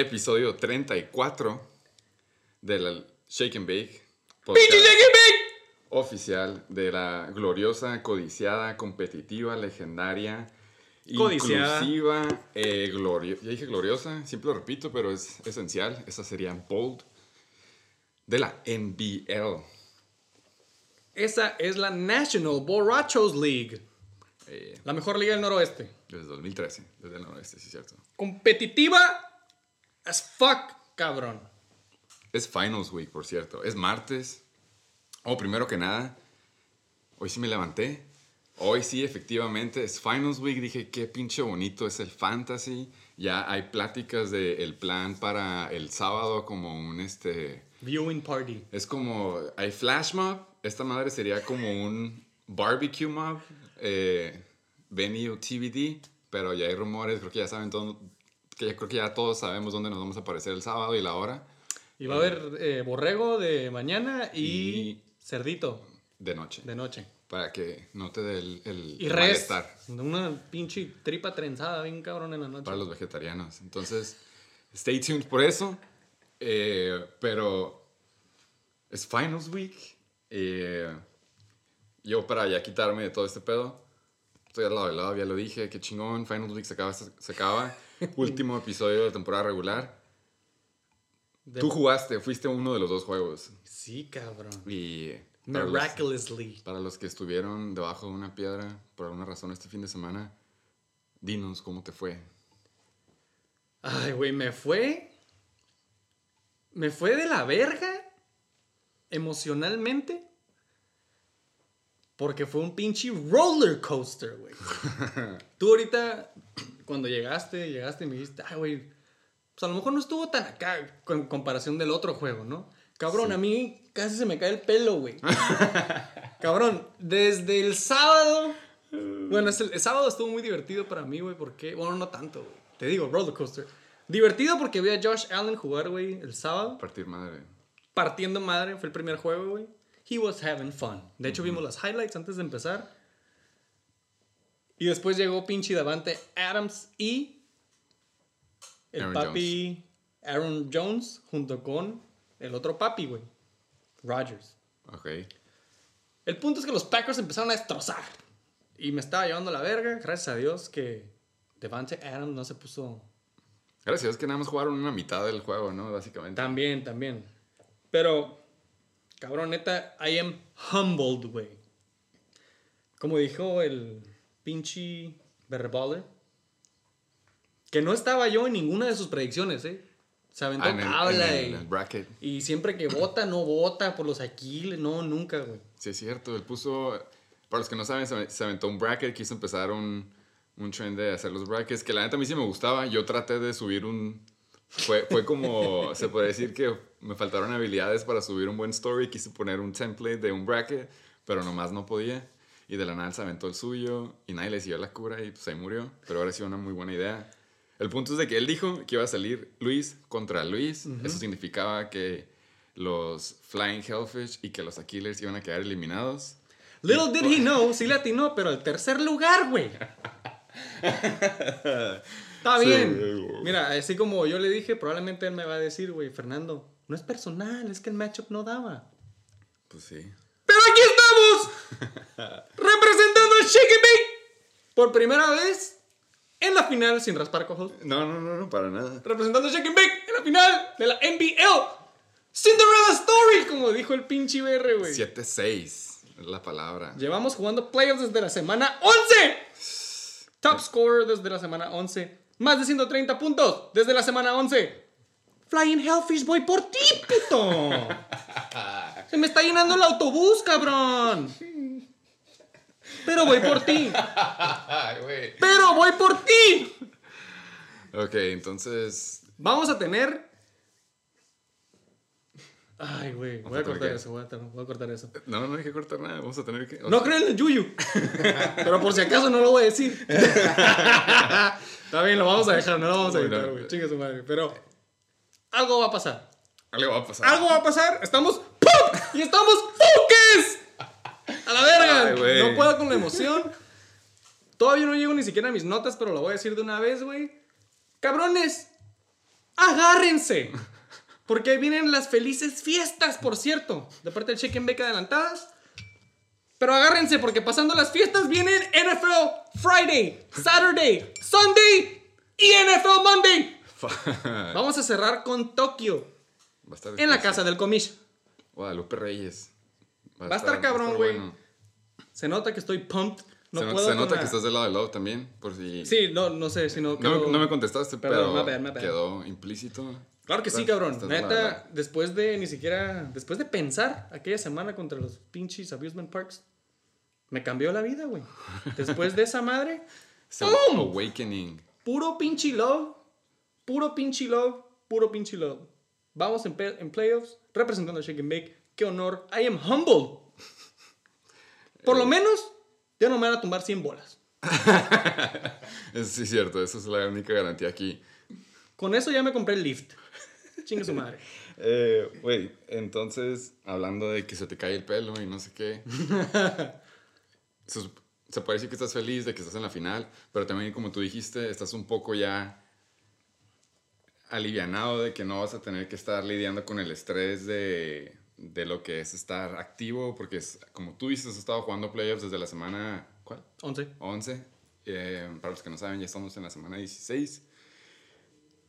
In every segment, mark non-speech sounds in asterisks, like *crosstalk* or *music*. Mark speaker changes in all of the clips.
Speaker 1: episodio 34 del Shake and Bake
Speaker 2: ¡Pinche
Speaker 1: podcast
Speaker 2: Shake and Bake!
Speaker 1: oficial de la gloriosa, codiciada, competitiva, legendaria,
Speaker 2: Codiciada.
Speaker 1: inclusiva, eh, glorio- ya dije gloriosa, siempre lo repito, pero es esencial. Esa sería bold de la NBL.
Speaker 2: Esa es la National Borrachos League.
Speaker 1: eh,
Speaker 2: La mejor liga del noroeste.
Speaker 1: desde 2013, desde el noroeste, sí, cierto.
Speaker 2: Competitiva as fuck, cabrón.
Speaker 1: Es Finals Week, por cierto. Es martes. Oh, primero que nada, hoy sí me levanté. Hoy sí, efectivamente, es Finals Week. Dije, qué pinche bonito es el fantasy. Ya hay pláticas del plan para el sábado como un, este...
Speaker 2: Viewing party.
Speaker 1: Es como, hay flash mob. Esta madre sería como un barbecue mob. Eh, venue TBD. Pero ya hay rumores, creo que ya saben todo. Que ya, creo que ya todos sabemos dónde nos vamos a aparecer el sábado y la hora.
Speaker 2: Y va a haber eh, borrego de mañana y,
Speaker 1: Y-
Speaker 2: cerdito
Speaker 1: De noche.
Speaker 2: de noche.
Speaker 1: Para que no te dé el, el
Speaker 2: Y res.
Speaker 1: malestar
Speaker 2: Una pinche tripa trenzada bien cabrón en la noche.
Speaker 1: para los vegetarianos. Entonces, stay tuned por eso. Eh, pero es Finals Week. Eh, yo para ya quitarme de todo este pedo, estoy al lado del lado, ya lo dije, qué chingón. Finals Week se acaba. Se acaba. *laughs* Último episodio de temporada regular.
Speaker 2: De-
Speaker 1: Tú jugaste, fuiste uno de los dos juegos.
Speaker 2: Sí, cabrón.
Speaker 1: Y para los-
Speaker 2: Miraculously.
Speaker 1: Para los que estuvieron debajo de una piedra por alguna razón este fin de semana, dinos cómo te fue.
Speaker 2: Ay, güey, me fue. Me fue de la verga. Emocionalmente. Porque fue un pinche roller coaster, güey. *laughs* Tú ahorita, cuando llegaste, llegaste y me dijiste, ay, güey, pues a lo mejor no estuvo tan acá con comparación del otro juego, ¿no? Cabrón,
Speaker 1: Sí.
Speaker 2: a mí casi se me cae el pelo, güey. *laughs* Cabrón, desde el sábado. Bueno, el, el sábado estuvo muy divertido para mí, güey, porque. Bueno, no tanto, güey. Te digo, roller coaster. Divertido porque vi a Josh Allen jugar, güey, el sábado.
Speaker 1: Partir madre.
Speaker 2: Partiendo madre, fue el primer juego, güey. He was having fun. De hecho, vimos las highlights antes de empezar. Y después llegó pinche Davante Adams y. El
Speaker 1: Aaron
Speaker 2: papi Aaron Jones junto con el otro papi, güey. Rodgers.
Speaker 1: Ok.
Speaker 2: El punto es que los Packers empezaron a destrozar. Y me estaba llevando la verga. Gracias a Dios que Devante Adams no se puso.
Speaker 1: Gracias, es que nada más jugaron una mitad del juego, ¿no? Básicamente.
Speaker 2: También, también. Pero, cabrón, neta, I am humbled, güey. Como dijo el pinche Berballer. Que no estaba yo en ninguna de sus predicciones, ¿eh? Se aventó
Speaker 1: Ah, en el, en
Speaker 2: y-
Speaker 1: el bracket.
Speaker 2: y siempre que vota, no vota por los Aquiles. No, nunca, güey.
Speaker 1: Sí, es cierto. Él puso. Para los que no saben, se se aventó un bracket. Quiso empezar un, un trend de hacer los brackets. Que la neta a mí sí me gustaba. Yo traté de subir un. Fue, fue como. se puede decir que me faltaron habilidades para subir un buen story. Quise poner un template de un bracket. Pero nomás no podía. Y de la nada se aventó el suyo. Y nadie le siguió la cura. Y pues ahí murió. Pero ahora sí una muy buena idea. El punto es de que él dijo que iba a salir Luis contra Luis. Eso significaba que los Flying Hellfish y que los Aquilers iban a quedar eliminados.
Speaker 2: Little did he know, sí le atinó, pero el tercer lugar, güey. *laughs* Está
Speaker 1: Sí,
Speaker 2: bien.
Speaker 1: güey.
Speaker 2: Mira, así como yo le dije, probablemente él me va a decir, güey, Fernando, no es personal, es que el matchup no daba.
Speaker 1: Pues sí.
Speaker 2: Pero aquí estamos, *laughs* representando a Shake and Bake por primera vez en la final sin raspar cojos.
Speaker 1: No, no, no, no, para nada.
Speaker 2: Representando a Shake and Bake en la final de la NBL. Cinderella Story, como dijo el pinche BR, güey.
Speaker 1: 7-6 es la palabra.
Speaker 2: Llevamos jugando playoffs desde la semana 11. Top scorer desde la semana 11. Más de 130 puntos desde la semana 11. Flying Hellfish, voy por ti, puto. *laughs* Se me está llenando el autobús, cabrón. Pero voy por ti. Pero voy por ti.
Speaker 1: Ok, entonces.
Speaker 2: Vamos a tener. Ay, güey. Voy a cortar
Speaker 1: que-
Speaker 2: eso. Voy a, voy a cortar eso.
Speaker 1: No, no hay que cortar nada. Vamos a tener que.
Speaker 2: No creo en el yuyu. *laughs* Pero por si acaso no lo voy a decir. *laughs* Está bien, lo vamos a dejar, no lo vamos a editar, güey. Chingue su madre. Pero algo va a pasar.
Speaker 1: Algo va a pasar.
Speaker 2: Algo va a pasar. Estamos ¡pum! y estamos ¡fuques! A la verga.
Speaker 1: Ay,
Speaker 2: no puedo con la emoción. Todavía no llego ni siquiera a mis notas, pero lo voy a decir de una vez, güey. Cabrones. agárrense. Porque ahí vienen las felices fiestas, por cierto, de parte del and Bake adelantadas. Pero agárrense porque pasando las fiestas vienen NFL Friday, Saturday, Sunday y NFL Monday. *laughs* Vamos a cerrar con Tokio
Speaker 1: Va a estar
Speaker 2: en la casa del comish.
Speaker 1: Guadalupe Reyes.
Speaker 2: Va a estar cabrón, güey.
Speaker 1: bueno.
Speaker 2: Se nota que estoy pumped. No
Speaker 1: se
Speaker 2: puedo
Speaker 1: se nota
Speaker 2: la-
Speaker 1: que estás del lado de Love también, por si...
Speaker 2: Sí, no, no sé si no.
Speaker 1: No,
Speaker 2: quedó-
Speaker 1: me- no me contestaste,
Speaker 2: Perdón,
Speaker 1: pero
Speaker 2: bad.
Speaker 1: quedó implícito.
Speaker 2: Claro que sí, cabrón. Neta, después de ni siquiera. Después de pensar aquella semana contra los pinches amusement parks, me cambió la vida, güey. Después de esa madre, *laughs* ¡Pum!
Speaker 1: Awakening.
Speaker 2: puro pinche love. Puro pinche love. Puro pinche love. Vamos en, en playoffs representando a Shake and Bake. Qué honor. I am humble. Por
Speaker 1: Eh.
Speaker 2: lo menos, ya no me van a tumbar 100 bolas.
Speaker 1: Es, *laughs* sí, cierto, esa es la única garantía aquí.
Speaker 2: Con eso ya me compré el lift. Chingue su madre. *laughs*
Speaker 1: Eh, Güey, entonces, hablando de que se te cae el pelo y no sé qué. se, se decir que estás feliz de que estás en la final, pero también, como tú dijiste, estás un poco ya alivianado de que no vas a tener que estar lidiando con el estrés de, de lo que es estar activo, porque es, como tú dices, has estado jugando playoffs desde la semana, ¿cuál?
Speaker 2: 11.
Speaker 1: 11. Eh, para los que no saben, ya estamos en la semana 16.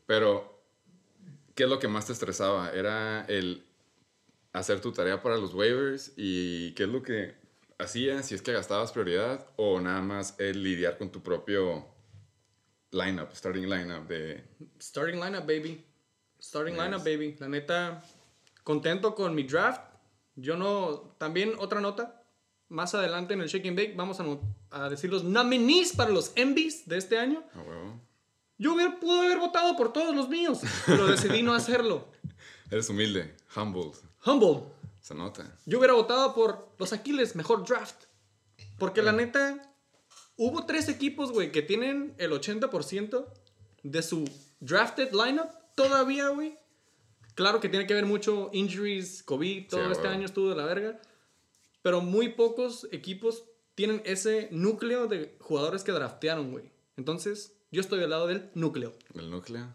Speaker 1: Pero, ¿qué es lo que más te estresaba? ¿Era el hacer tu tarea para los waivers? ¿Y qué es lo que hacías? Si es que gastabas prioridad o nada más el lidiar con tu propio lineup, starting lineup de...
Speaker 2: Starting lineup, baby. Starting
Speaker 1: Nice.
Speaker 2: lineup, baby. La neta, contento con mi draft. Yo no. También otra nota. Más adelante en el Shake and Bake vamos a, a decir los nominees para los MVs de este año.
Speaker 1: A huevo.
Speaker 2: Yo hubiera, pude haber votado por todos los míos, pero decidí no hacerlo. *laughs*
Speaker 1: Eres humilde, humble,
Speaker 2: Humble.
Speaker 1: se nota.
Speaker 2: Yo hubiera votado por los Aquiles, mejor draft. Porque la neta, hubo tres equipos, güey, que tienen el 80% de su drafted lineup todavía, güey. Claro que tiene que ver mucho injuries, COVID, todo
Speaker 1: Sí,
Speaker 2: este año estuvo de la verga. Pero muy pocos equipos tienen ese núcleo de jugadores que draftearon, güey. Entonces, yo estoy al lado del núcleo.
Speaker 1: El núcleo.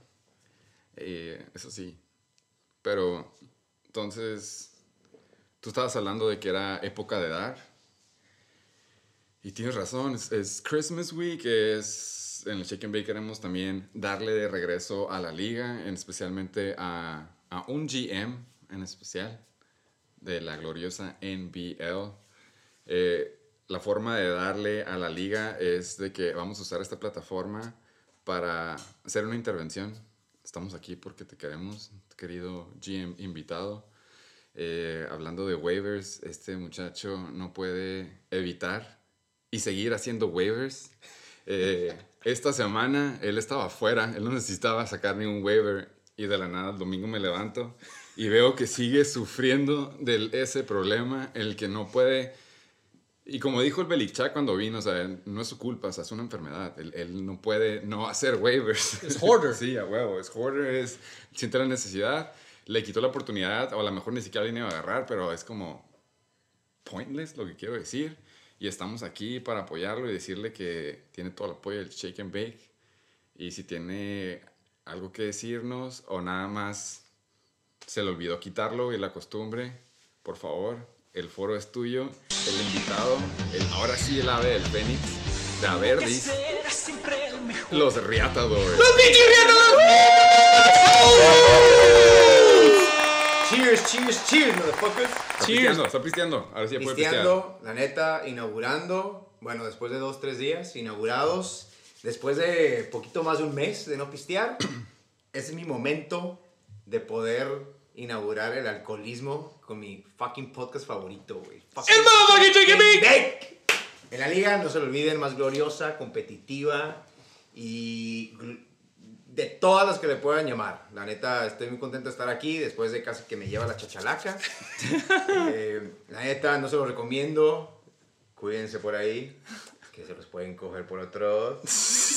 Speaker 1: Eh, eso sí. Pero, entonces, tú estabas hablando de que era época de dar. Y tienes razón, es, Christmas Week, es en el Shake and Bake queremos también darle de regreso a la liga, en especialmente a, a un GM en especial de la gloriosa NBL. Eh, la forma de darle a la liga es de que vamos a usar esta plataforma para hacer una intervención. Estamos aquí porque te queremos, querido GM invitado. Eh, hablando de waivers, este muchacho no puede evitar y seguir haciendo waivers. Eh, esta semana él estaba afuera, él no necesitaba sacar ningún waiver y de la nada el domingo me levanto y veo que sigue sufriendo de ese problema, el que no puede... Y como dijo el Belichak cuando vino, o sea, no es su culpa, o sea, es una enfermedad. Él, él no puede no hacer waivers.
Speaker 2: Es hoarder. *laughs*
Speaker 1: sí, a huevo, es hoarder, es, siente la necesidad, le quitó la oportunidad, o a lo mejor ni siquiera la iba a agarrar, pero es como pointless lo que quiero decir. Y estamos aquí para apoyarlo y decirle que tiene todo el apoyo del Shake and Bake. Y si tiene algo que decirnos o nada más se le olvidó quitarlo y la costumbre, por favor, el foro es tuyo. El invitado, el, ahora sí el ave del Fénix, de Averdis, los Riatadores.
Speaker 3: Cheers, cheers, cheers, motherfuckers.
Speaker 1: Está
Speaker 2: Cheers.
Speaker 1: pisteando, está pisteando. Ahora sí ya puede pistear.
Speaker 3: La neta, inaugurando. Bueno, después de dos, tres días, inaugurados. Después de poquito más de un mes de no pistear, *clears throat* es mi momento de poder inaugurar el alcoholismo con mi fucking podcast favorito, güey.
Speaker 2: ¡El motherfucking Bake!
Speaker 3: Bake. En la liga, no se lo olviden, más gloriosa, competitiva y de todas las que le puedan llamar. La neta, estoy muy contento de estar aquí después de casi que me lleva la chachalaca. *laughs* Eh, la neta, no se lo recomiendo. Cuídense por ahí, que se los pueden coger por otros. *laughs*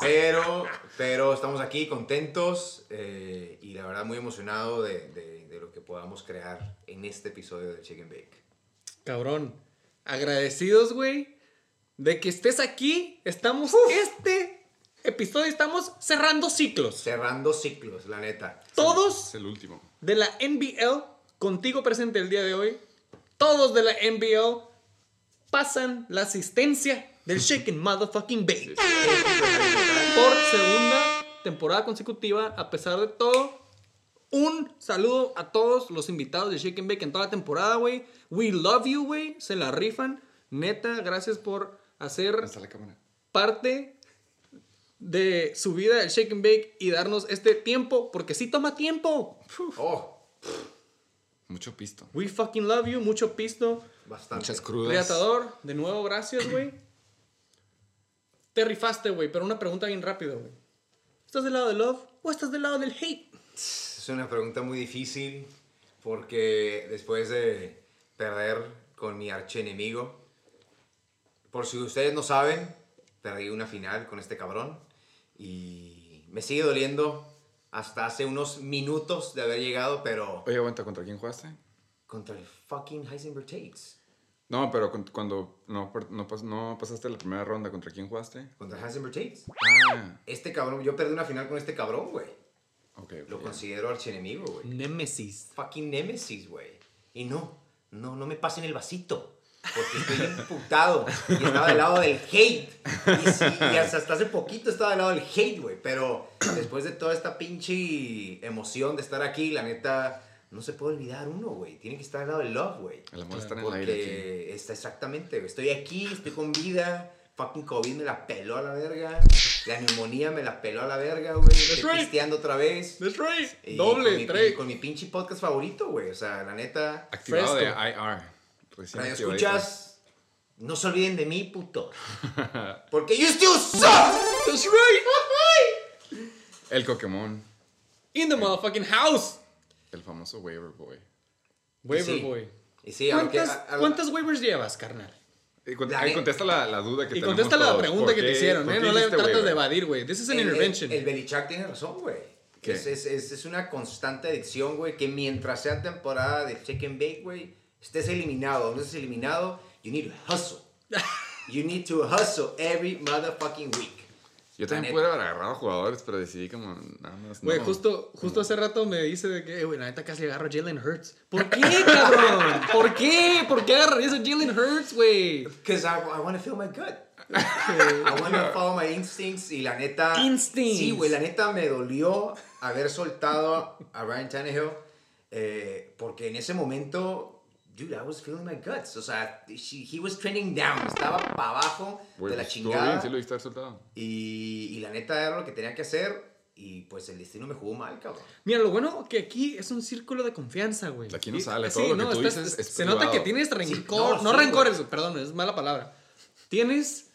Speaker 3: Pero, pero estamos aquí contentos eh, y la verdad muy emocionado de, de- de lo que podamos crear en este episodio de Chicken Bake.
Speaker 2: Cabrón. Agradecidos, güey, de que estés aquí. Estamos este episodio estamos cerrando ciclos.
Speaker 3: Cerrando ciclos, la neta.
Speaker 2: Todos
Speaker 1: Es el último.
Speaker 2: de la NBL, contigo presente el día de hoy, todos de la NBL pasan la asistencia del Shaken Motherfucking Bake. Por segunda temporada consecutiva, a pesar de todo, un saludo a todos los invitados de Shake and Bake en toda la temporada, güey. We love you, güey. Se la rifan. Neta, gracias por hacer parte de su vida el Shake and Bake y darnos este tiempo, porque sí toma tiempo.
Speaker 3: Oh,
Speaker 1: Mucho pisto.
Speaker 2: We fucking love you, mucho pisto.
Speaker 3: bastante.
Speaker 1: Muchas crudas.
Speaker 2: Reatador, de nuevo, gracias, güey. Te rifaste, güey, pero una pregunta bien rápida, güey. ¿Estás del lado del love o estás del lado del hate?
Speaker 3: Es una pregunta muy difícil porque después de perder con mi archienemigo, por si ustedes no saben, perdí una final con este cabrón y me sigue doliendo hasta hace unos minutos de haber llegado, pero
Speaker 1: Oye, aguanta, ¿contra quién jugaste?
Speaker 3: contra el fucking Heisenberg Tates.
Speaker 1: No, pero cuando no, no, pas- no pasaste la primera ronda, ¿contra quién jugaste?
Speaker 3: Contra Heisenberg Tates.
Speaker 1: Ah,
Speaker 3: Este cabrón, yo perdí una final con este cabrón, güey.
Speaker 1: ok.
Speaker 3: Lo
Speaker 1: ok.
Speaker 3: considero archienemigo, güey.
Speaker 2: Nemesis.
Speaker 3: fucking Nemesis, güey. Y no, no, no me pasen el vasito. Porque estoy imputado. Y estaba del lado del hate. Y, sí, y hasta, hasta hace poquito estaba del lado del hate, güey. Pero después de toda esta pinche emoción de estar aquí, la neta, no se puede olvidar uno, güey. Tiene que estar del lado del love, güey.
Speaker 1: El amor está en el aire.
Speaker 3: Porque está exactamente, güey. Estoy aquí, estoy con vida. Fucking COVID me la peló a la verga. La neumonía me la peló a la verga, güey. Estoy
Speaker 2: right.
Speaker 3: pisteando otra vez.
Speaker 2: That's right.
Speaker 3: Y
Speaker 2: Doble,
Speaker 3: con mi, con mi pinche podcast favorito, güey. O sea, la neta.
Speaker 1: Activado
Speaker 2: Fresco.
Speaker 1: de IR. Recién
Speaker 3: Radio escuchas. No se olviden de mí, puto. *laughs* Porque you still suck.
Speaker 2: That's right.
Speaker 1: El Pokémon.
Speaker 2: In the motherfucking house.
Speaker 1: El famoso Waiver Boy.
Speaker 2: Waiver
Speaker 3: Sí.
Speaker 2: boy.
Speaker 3: Y sí, aunque.
Speaker 2: ¿Cuántas,
Speaker 3: a- a-
Speaker 2: ¿Cuántas waivers llevas, carnal?
Speaker 1: Y con-
Speaker 3: La
Speaker 1: ahí contesta la, la duda que
Speaker 2: Y contesta la
Speaker 1: todos.
Speaker 2: pregunta
Speaker 1: ¿Por
Speaker 2: que te hicieron, ¿eh? No le
Speaker 1: hiciste
Speaker 2: tratas
Speaker 1: waiver?
Speaker 2: de evadir, güey. This is an
Speaker 3: el,
Speaker 2: intervention.
Speaker 3: El, el Belichak tiene razón, güey. Es, es, es, es una constante adicción, güey. Que mientras sea temporada de Shake and Bake, güey, estés eliminado o no estés eliminado, you need to hustle. *laughs* You need to hustle every motherfucking week.
Speaker 1: Yo también pude haber agarrado jugadores, pero decidí como nada más.
Speaker 2: Güey,
Speaker 1: no.
Speaker 2: justo, justo hace rato me dice de que, eh, güey, la neta casi agarro a Jalen Hurts. ¿Por qué, *laughs* cabrón? ¿Por qué? ¿Por qué agarrarías a Jalen Hurts, güey?
Speaker 3: Because I, I want to feel my gut. I want to follow my instincts. Y la neta.
Speaker 2: Instincts.
Speaker 3: Sí, güey, la neta me dolió haber soltado a Ryan Tannehill. eh, porque en ese momento, dude, I was feeling my guts. O sea, she- he was trending down. Estaba para abajo
Speaker 1: Güey,
Speaker 3: de la
Speaker 1: pues,
Speaker 3: chingada.
Speaker 1: bien, sí lo viste haber soltado.
Speaker 3: y, y la neta era lo que tenía que hacer. Y pues el destino me jugó mal, cabrón.
Speaker 2: Mira, lo bueno que aquí es un círculo de confianza, güey.
Speaker 1: De aquí no sale,
Speaker 2: sí,
Speaker 1: todo lo que tú
Speaker 2: estás-
Speaker 1: dices es
Speaker 2: Se nota
Speaker 1: privado.
Speaker 2: que tienes rencor.
Speaker 3: no,
Speaker 2: no
Speaker 3: sí,
Speaker 2: rencores, perdón, es mala palabra. Tienes,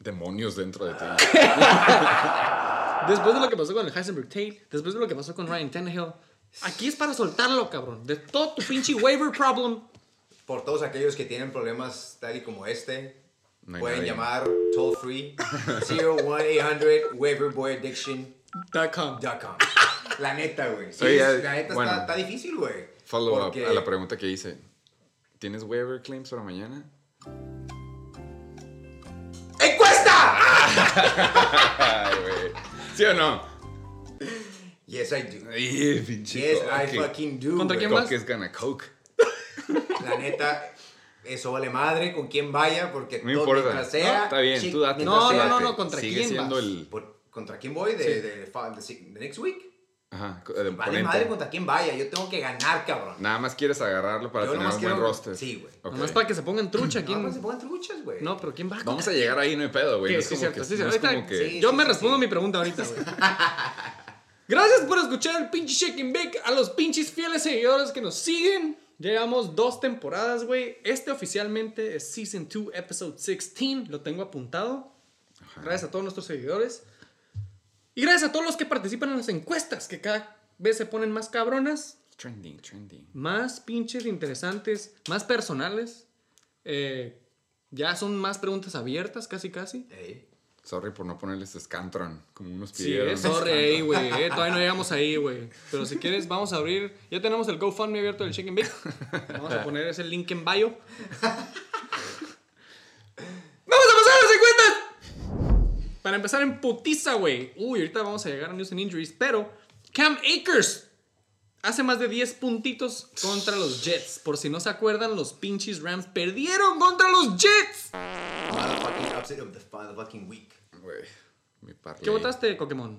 Speaker 1: Demonios dentro de ti. *laughs*
Speaker 2: después de lo que pasó con el Heisenberg Tate, después de lo que pasó con Ryan Tannehill, aquí es para soltarlo, cabrón. De todo tu pinche waiver problem.
Speaker 3: Por todos aquellos que tienen problemas tal y como este,
Speaker 1: No
Speaker 3: pueden
Speaker 1: nadie.
Speaker 3: llamar toll free 01800 waiverboyaddiction.com.
Speaker 2: Dot com.
Speaker 3: La neta, güey. Sí,
Speaker 1: Oye,
Speaker 3: es- la neta
Speaker 1: bueno.
Speaker 3: está, está difícil, güey.
Speaker 1: Follow up a la pregunta que hice. ¿Tienes waiver claims para mañana?
Speaker 3: ¡Encuesta! *laughs*
Speaker 1: Ay. ¿Sí o no?
Speaker 3: Yes, I do.
Speaker 1: Ay, pinche
Speaker 3: Yes, I fucking do.
Speaker 2: ¿Contra quién vas?
Speaker 1: Es gonna coke.
Speaker 3: La neta, eso vale madre con quién vaya, porque
Speaker 1: No
Speaker 3: todo
Speaker 1: importa.
Speaker 3: sea.
Speaker 1: No, está bien, tú date.
Speaker 2: No, no, no, no, ¿contra
Speaker 1: Sigue
Speaker 2: quién
Speaker 1: siendo
Speaker 2: vas?
Speaker 1: el...
Speaker 3: Por- ¿Contra quién voy? De, de, fa- de, de next week.
Speaker 1: Ajá, de
Speaker 3: Vale madre contra quién vaya. Yo tengo que ganar, cabrón.
Speaker 1: Nada más quieres agarrarlo para
Speaker 3: Yo
Speaker 1: tener un buen roster.
Speaker 3: Sí, güey.
Speaker 1: Ok.
Speaker 2: Nomás para que se pongan trucha.
Speaker 3: No,
Speaker 2: ¿quién?
Speaker 3: pues se pongan truchas, güey.
Speaker 2: No, pero ¿quién va?
Speaker 1: Vamos a llegar ahí, no hay pedo, güey.
Speaker 2: Sí,
Speaker 1: No es
Speaker 2: sí,
Speaker 1: como
Speaker 2: cierto,
Speaker 1: que-
Speaker 2: sí,
Speaker 1: no es como
Speaker 2: Ahorita-
Speaker 1: que...
Speaker 3: Sí,
Speaker 2: Yo
Speaker 3: sí,
Speaker 2: me
Speaker 3: sí,
Speaker 2: respondo
Speaker 3: sí.
Speaker 2: mi pregunta ahorita, güey. *laughs* Gracias por escuchar el pinche Shake and Bake. A los pinches fieles seguidores que nos siguen. Llevamos dos temporadas, güey. Este oficialmente es Season 2, Episode 16. Lo tengo apuntado. Gracias a todos nuestros seguidores. Y gracias a todos los que participan en las encuestas, que cada vez se ponen más cabronas,
Speaker 1: Trending, trending.
Speaker 2: más pinches interesantes, más personales. Eh, ya son más preguntas abiertas, casi, casi.
Speaker 3: Ey.
Speaker 1: Sorry por no ponerles Scantron, como unos
Speaker 2: Sí,
Speaker 1: pidieron.
Speaker 2: eh, sorry güey. *laughs* eh, todavía no llegamos ahí, güey. Pero si quieres, vamos a abrir. Ya tenemos el GoFundMe abierto del Chicken Bake. Vamos a poner ese link en bio. ¡Vamos a pasar a las encuestas! Para Para empezar en putiza, güey. Uy, ahorita vamos a llegar a News and Injuries. Pero Cam Akers hace más de 10 puntitos contra los Jets. Por si no se acuerdan, los pinches Rams perdieron contra los Jets.
Speaker 3: Motherfucking upset of the fucking week.
Speaker 1: Güey, mi parlay.
Speaker 2: ¿Qué votaste, Pokémon?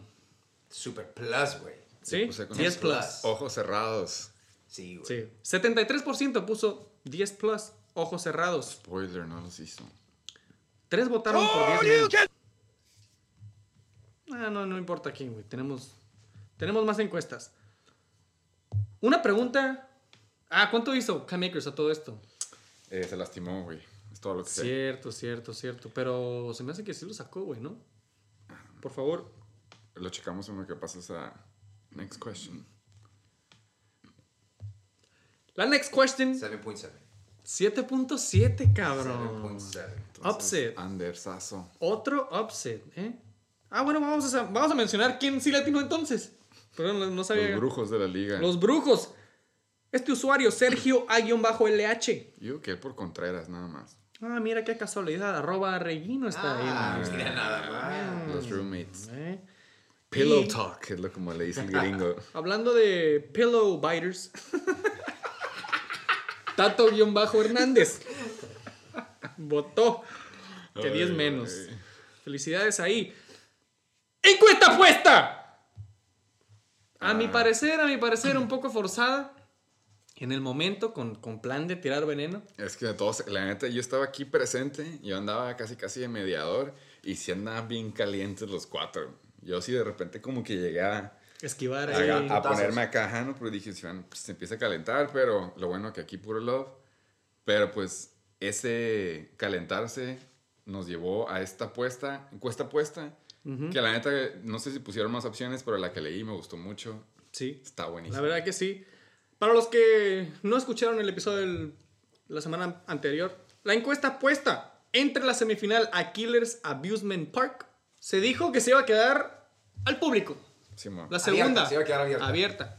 Speaker 3: Super plus, güey.
Speaker 2: ¿Sí?
Speaker 1: puse con
Speaker 2: 10
Speaker 3: los
Speaker 2: plus.
Speaker 1: Ojos cerrados.
Speaker 3: Sí, güey.
Speaker 2: Sí. 73% puso 10 plus, ojos cerrados.
Speaker 1: Spoiler, no los hizo.
Speaker 2: Tres votaron por 10 menos. Ah, no, no importa quién, güey. Tenemos, tenemos más encuestas. Una pregunta. Ah, ¿cuánto hizo Cam Akers a todo esto?
Speaker 1: Eh, se lastimó, güey. Es todo lo que sé.
Speaker 2: Cierto, cierto, cierto. Pero se me hace que sí lo sacó, güey, ¿no? Por favor.
Speaker 1: Lo checamos en lo que pasas a next question.
Speaker 2: La next question.
Speaker 3: 7.7.
Speaker 2: 7.7, cabrón.
Speaker 3: 7.7.
Speaker 2: Upset.
Speaker 1: Andersazo.
Speaker 2: Otro upset, ¿eh? Ah, bueno, vamos a, vamos a mencionar quién sí latino entonces. No, sabía.
Speaker 1: Los brujos de la liga.
Speaker 2: Los brujos. Este usuario, Sergio A-LH.
Speaker 1: Yo que por Contreras, nada más.
Speaker 2: Ah, mira qué casualidad. Arroba Reguino está
Speaker 3: Ah,
Speaker 2: ahí.
Speaker 3: mira nada más.
Speaker 1: Los roommates.
Speaker 2: ¿eh?
Speaker 1: Pillow
Speaker 2: Y-
Speaker 1: talk, es lo como le dice el gringo. *laughs*
Speaker 2: Hablando de pillow biters. *laughs* Tato-Hernández. Votó. Que 10
Speaker 1: Ay,
Speaker 2: menos. Felicidades ahí. ¡Encuesta puesta! A mi parecer, a mi parecer, un poco forzada. En el momento, con, con plan de tirar veneno.
Speaker 1: Es que de todos, la neta, yo estaba aquí presente, yo andaba casi casi de mediador y sí andaban bien calientes los cuatro. Yo sí de repente como que llegué a,
Speaker 2: Esquivar
Speaker 1: a-
Speaker 2: ahí.
Speaker 1: a
Speaker 3: putazos.
Speaker 1: ponerme acá, ¿no? Pero dije, pues, se empieza a calentar, pero lo bueno que aquí puro love. Pero pues ese calentarse nos llevó a esta apuesta, encuesta que la neta, no sé si pusieron más opciones, pero la que leí me gustó mucho.
Speaker 2: Sí.
Speaker 1: Está buenísimo.
Speaker 2: La verdad que sí. Para los que no escucharon el episodio de la semana anterior, la encuesta puesta entre la semifinal a Killers Abusement Park se dijo que se iba a quedar al público.
Speaker 1: Simón.
Speaker 2: La
Speaker 3: Abierta,
Speaker 2: segunda.
Speaker 3: se iba a quedar abierta.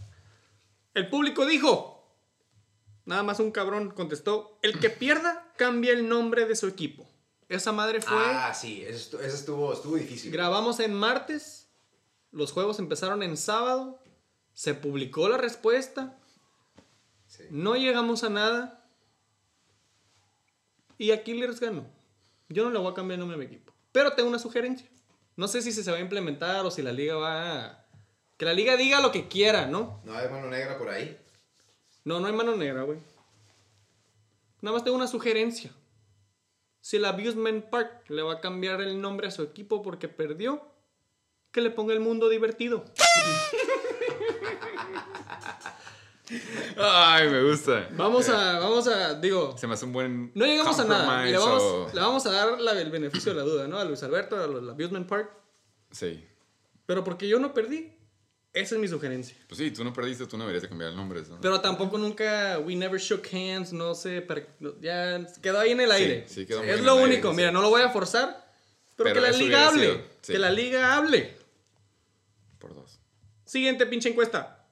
Speaker 2: El público dijo. Nada más un cabrón contestó. El que pierda cambia el nombre de su equipo. Esa madre fue.
Speaker 3: Ah, sí, eso estu- eso estuvo, estuvo difícil.
Speaker 2: Grabamos en martes. Los juegos empezaron en sábado. Se publicó la respuesta.
Speaker 3: Sí.
Speaker 2: No llegamos a nada. Y a Killers ganó. Yo no le voy a cambiar el nombre de mi equipo. Pero tengo una sugerencia. No sé si se va a implementar o si la liga va a... Que la liga diga lo que quiera, ¿no?
Speaker 3: No hay mano negra por ahí.
Speaker 2: No, no hay mano negra, güey. Nada más tengo una sugerencia. Si el Abusement Park le va a cambiar el nombre a su equipo porque perdió, que le ponga el mundo divertido.
Speaker 1: Ay, me gusta.
Speaker 2: Vamos a, vamos a, digo,
Speaker 1: Se me hace un buen.
Speaker 2: no llegamos a nada. Le vamos,
Speaker 1: o-
Speaker 2: le vamos a dar la- el beneficio de la duda, ¿no? A Luis Alberto, al Abusement Park.
Speaker 1: Sí.
Speaker 2: Pero porque yo no perdí, esa es mi sugerencia.
Speaker 1: Pues sí, tú no perdiste, tú no deberías de cambiar el nombre. ¿no?
Speaker 2: Pero tampoco nunca, we never shook hands, no sé, per- ya quedó ahí en el aire.
Speaker 1: sí, quedó muy
Speaker 2: es
Speaker 1: en
Speaker 2: lo
Speaker 1: el aire,
Speaker 2: único,
Speaker 1: sí.
Speaker 2: mira, no lo voy a forzar, pero,
Speaker 1: Pero
Speaker 2: que la liga hable,
Speaker 1: sí.
Speaker 2: que la liga hable.
Speaker 1: Por dos.
Speaker 2: Siguiente pinche encuesta.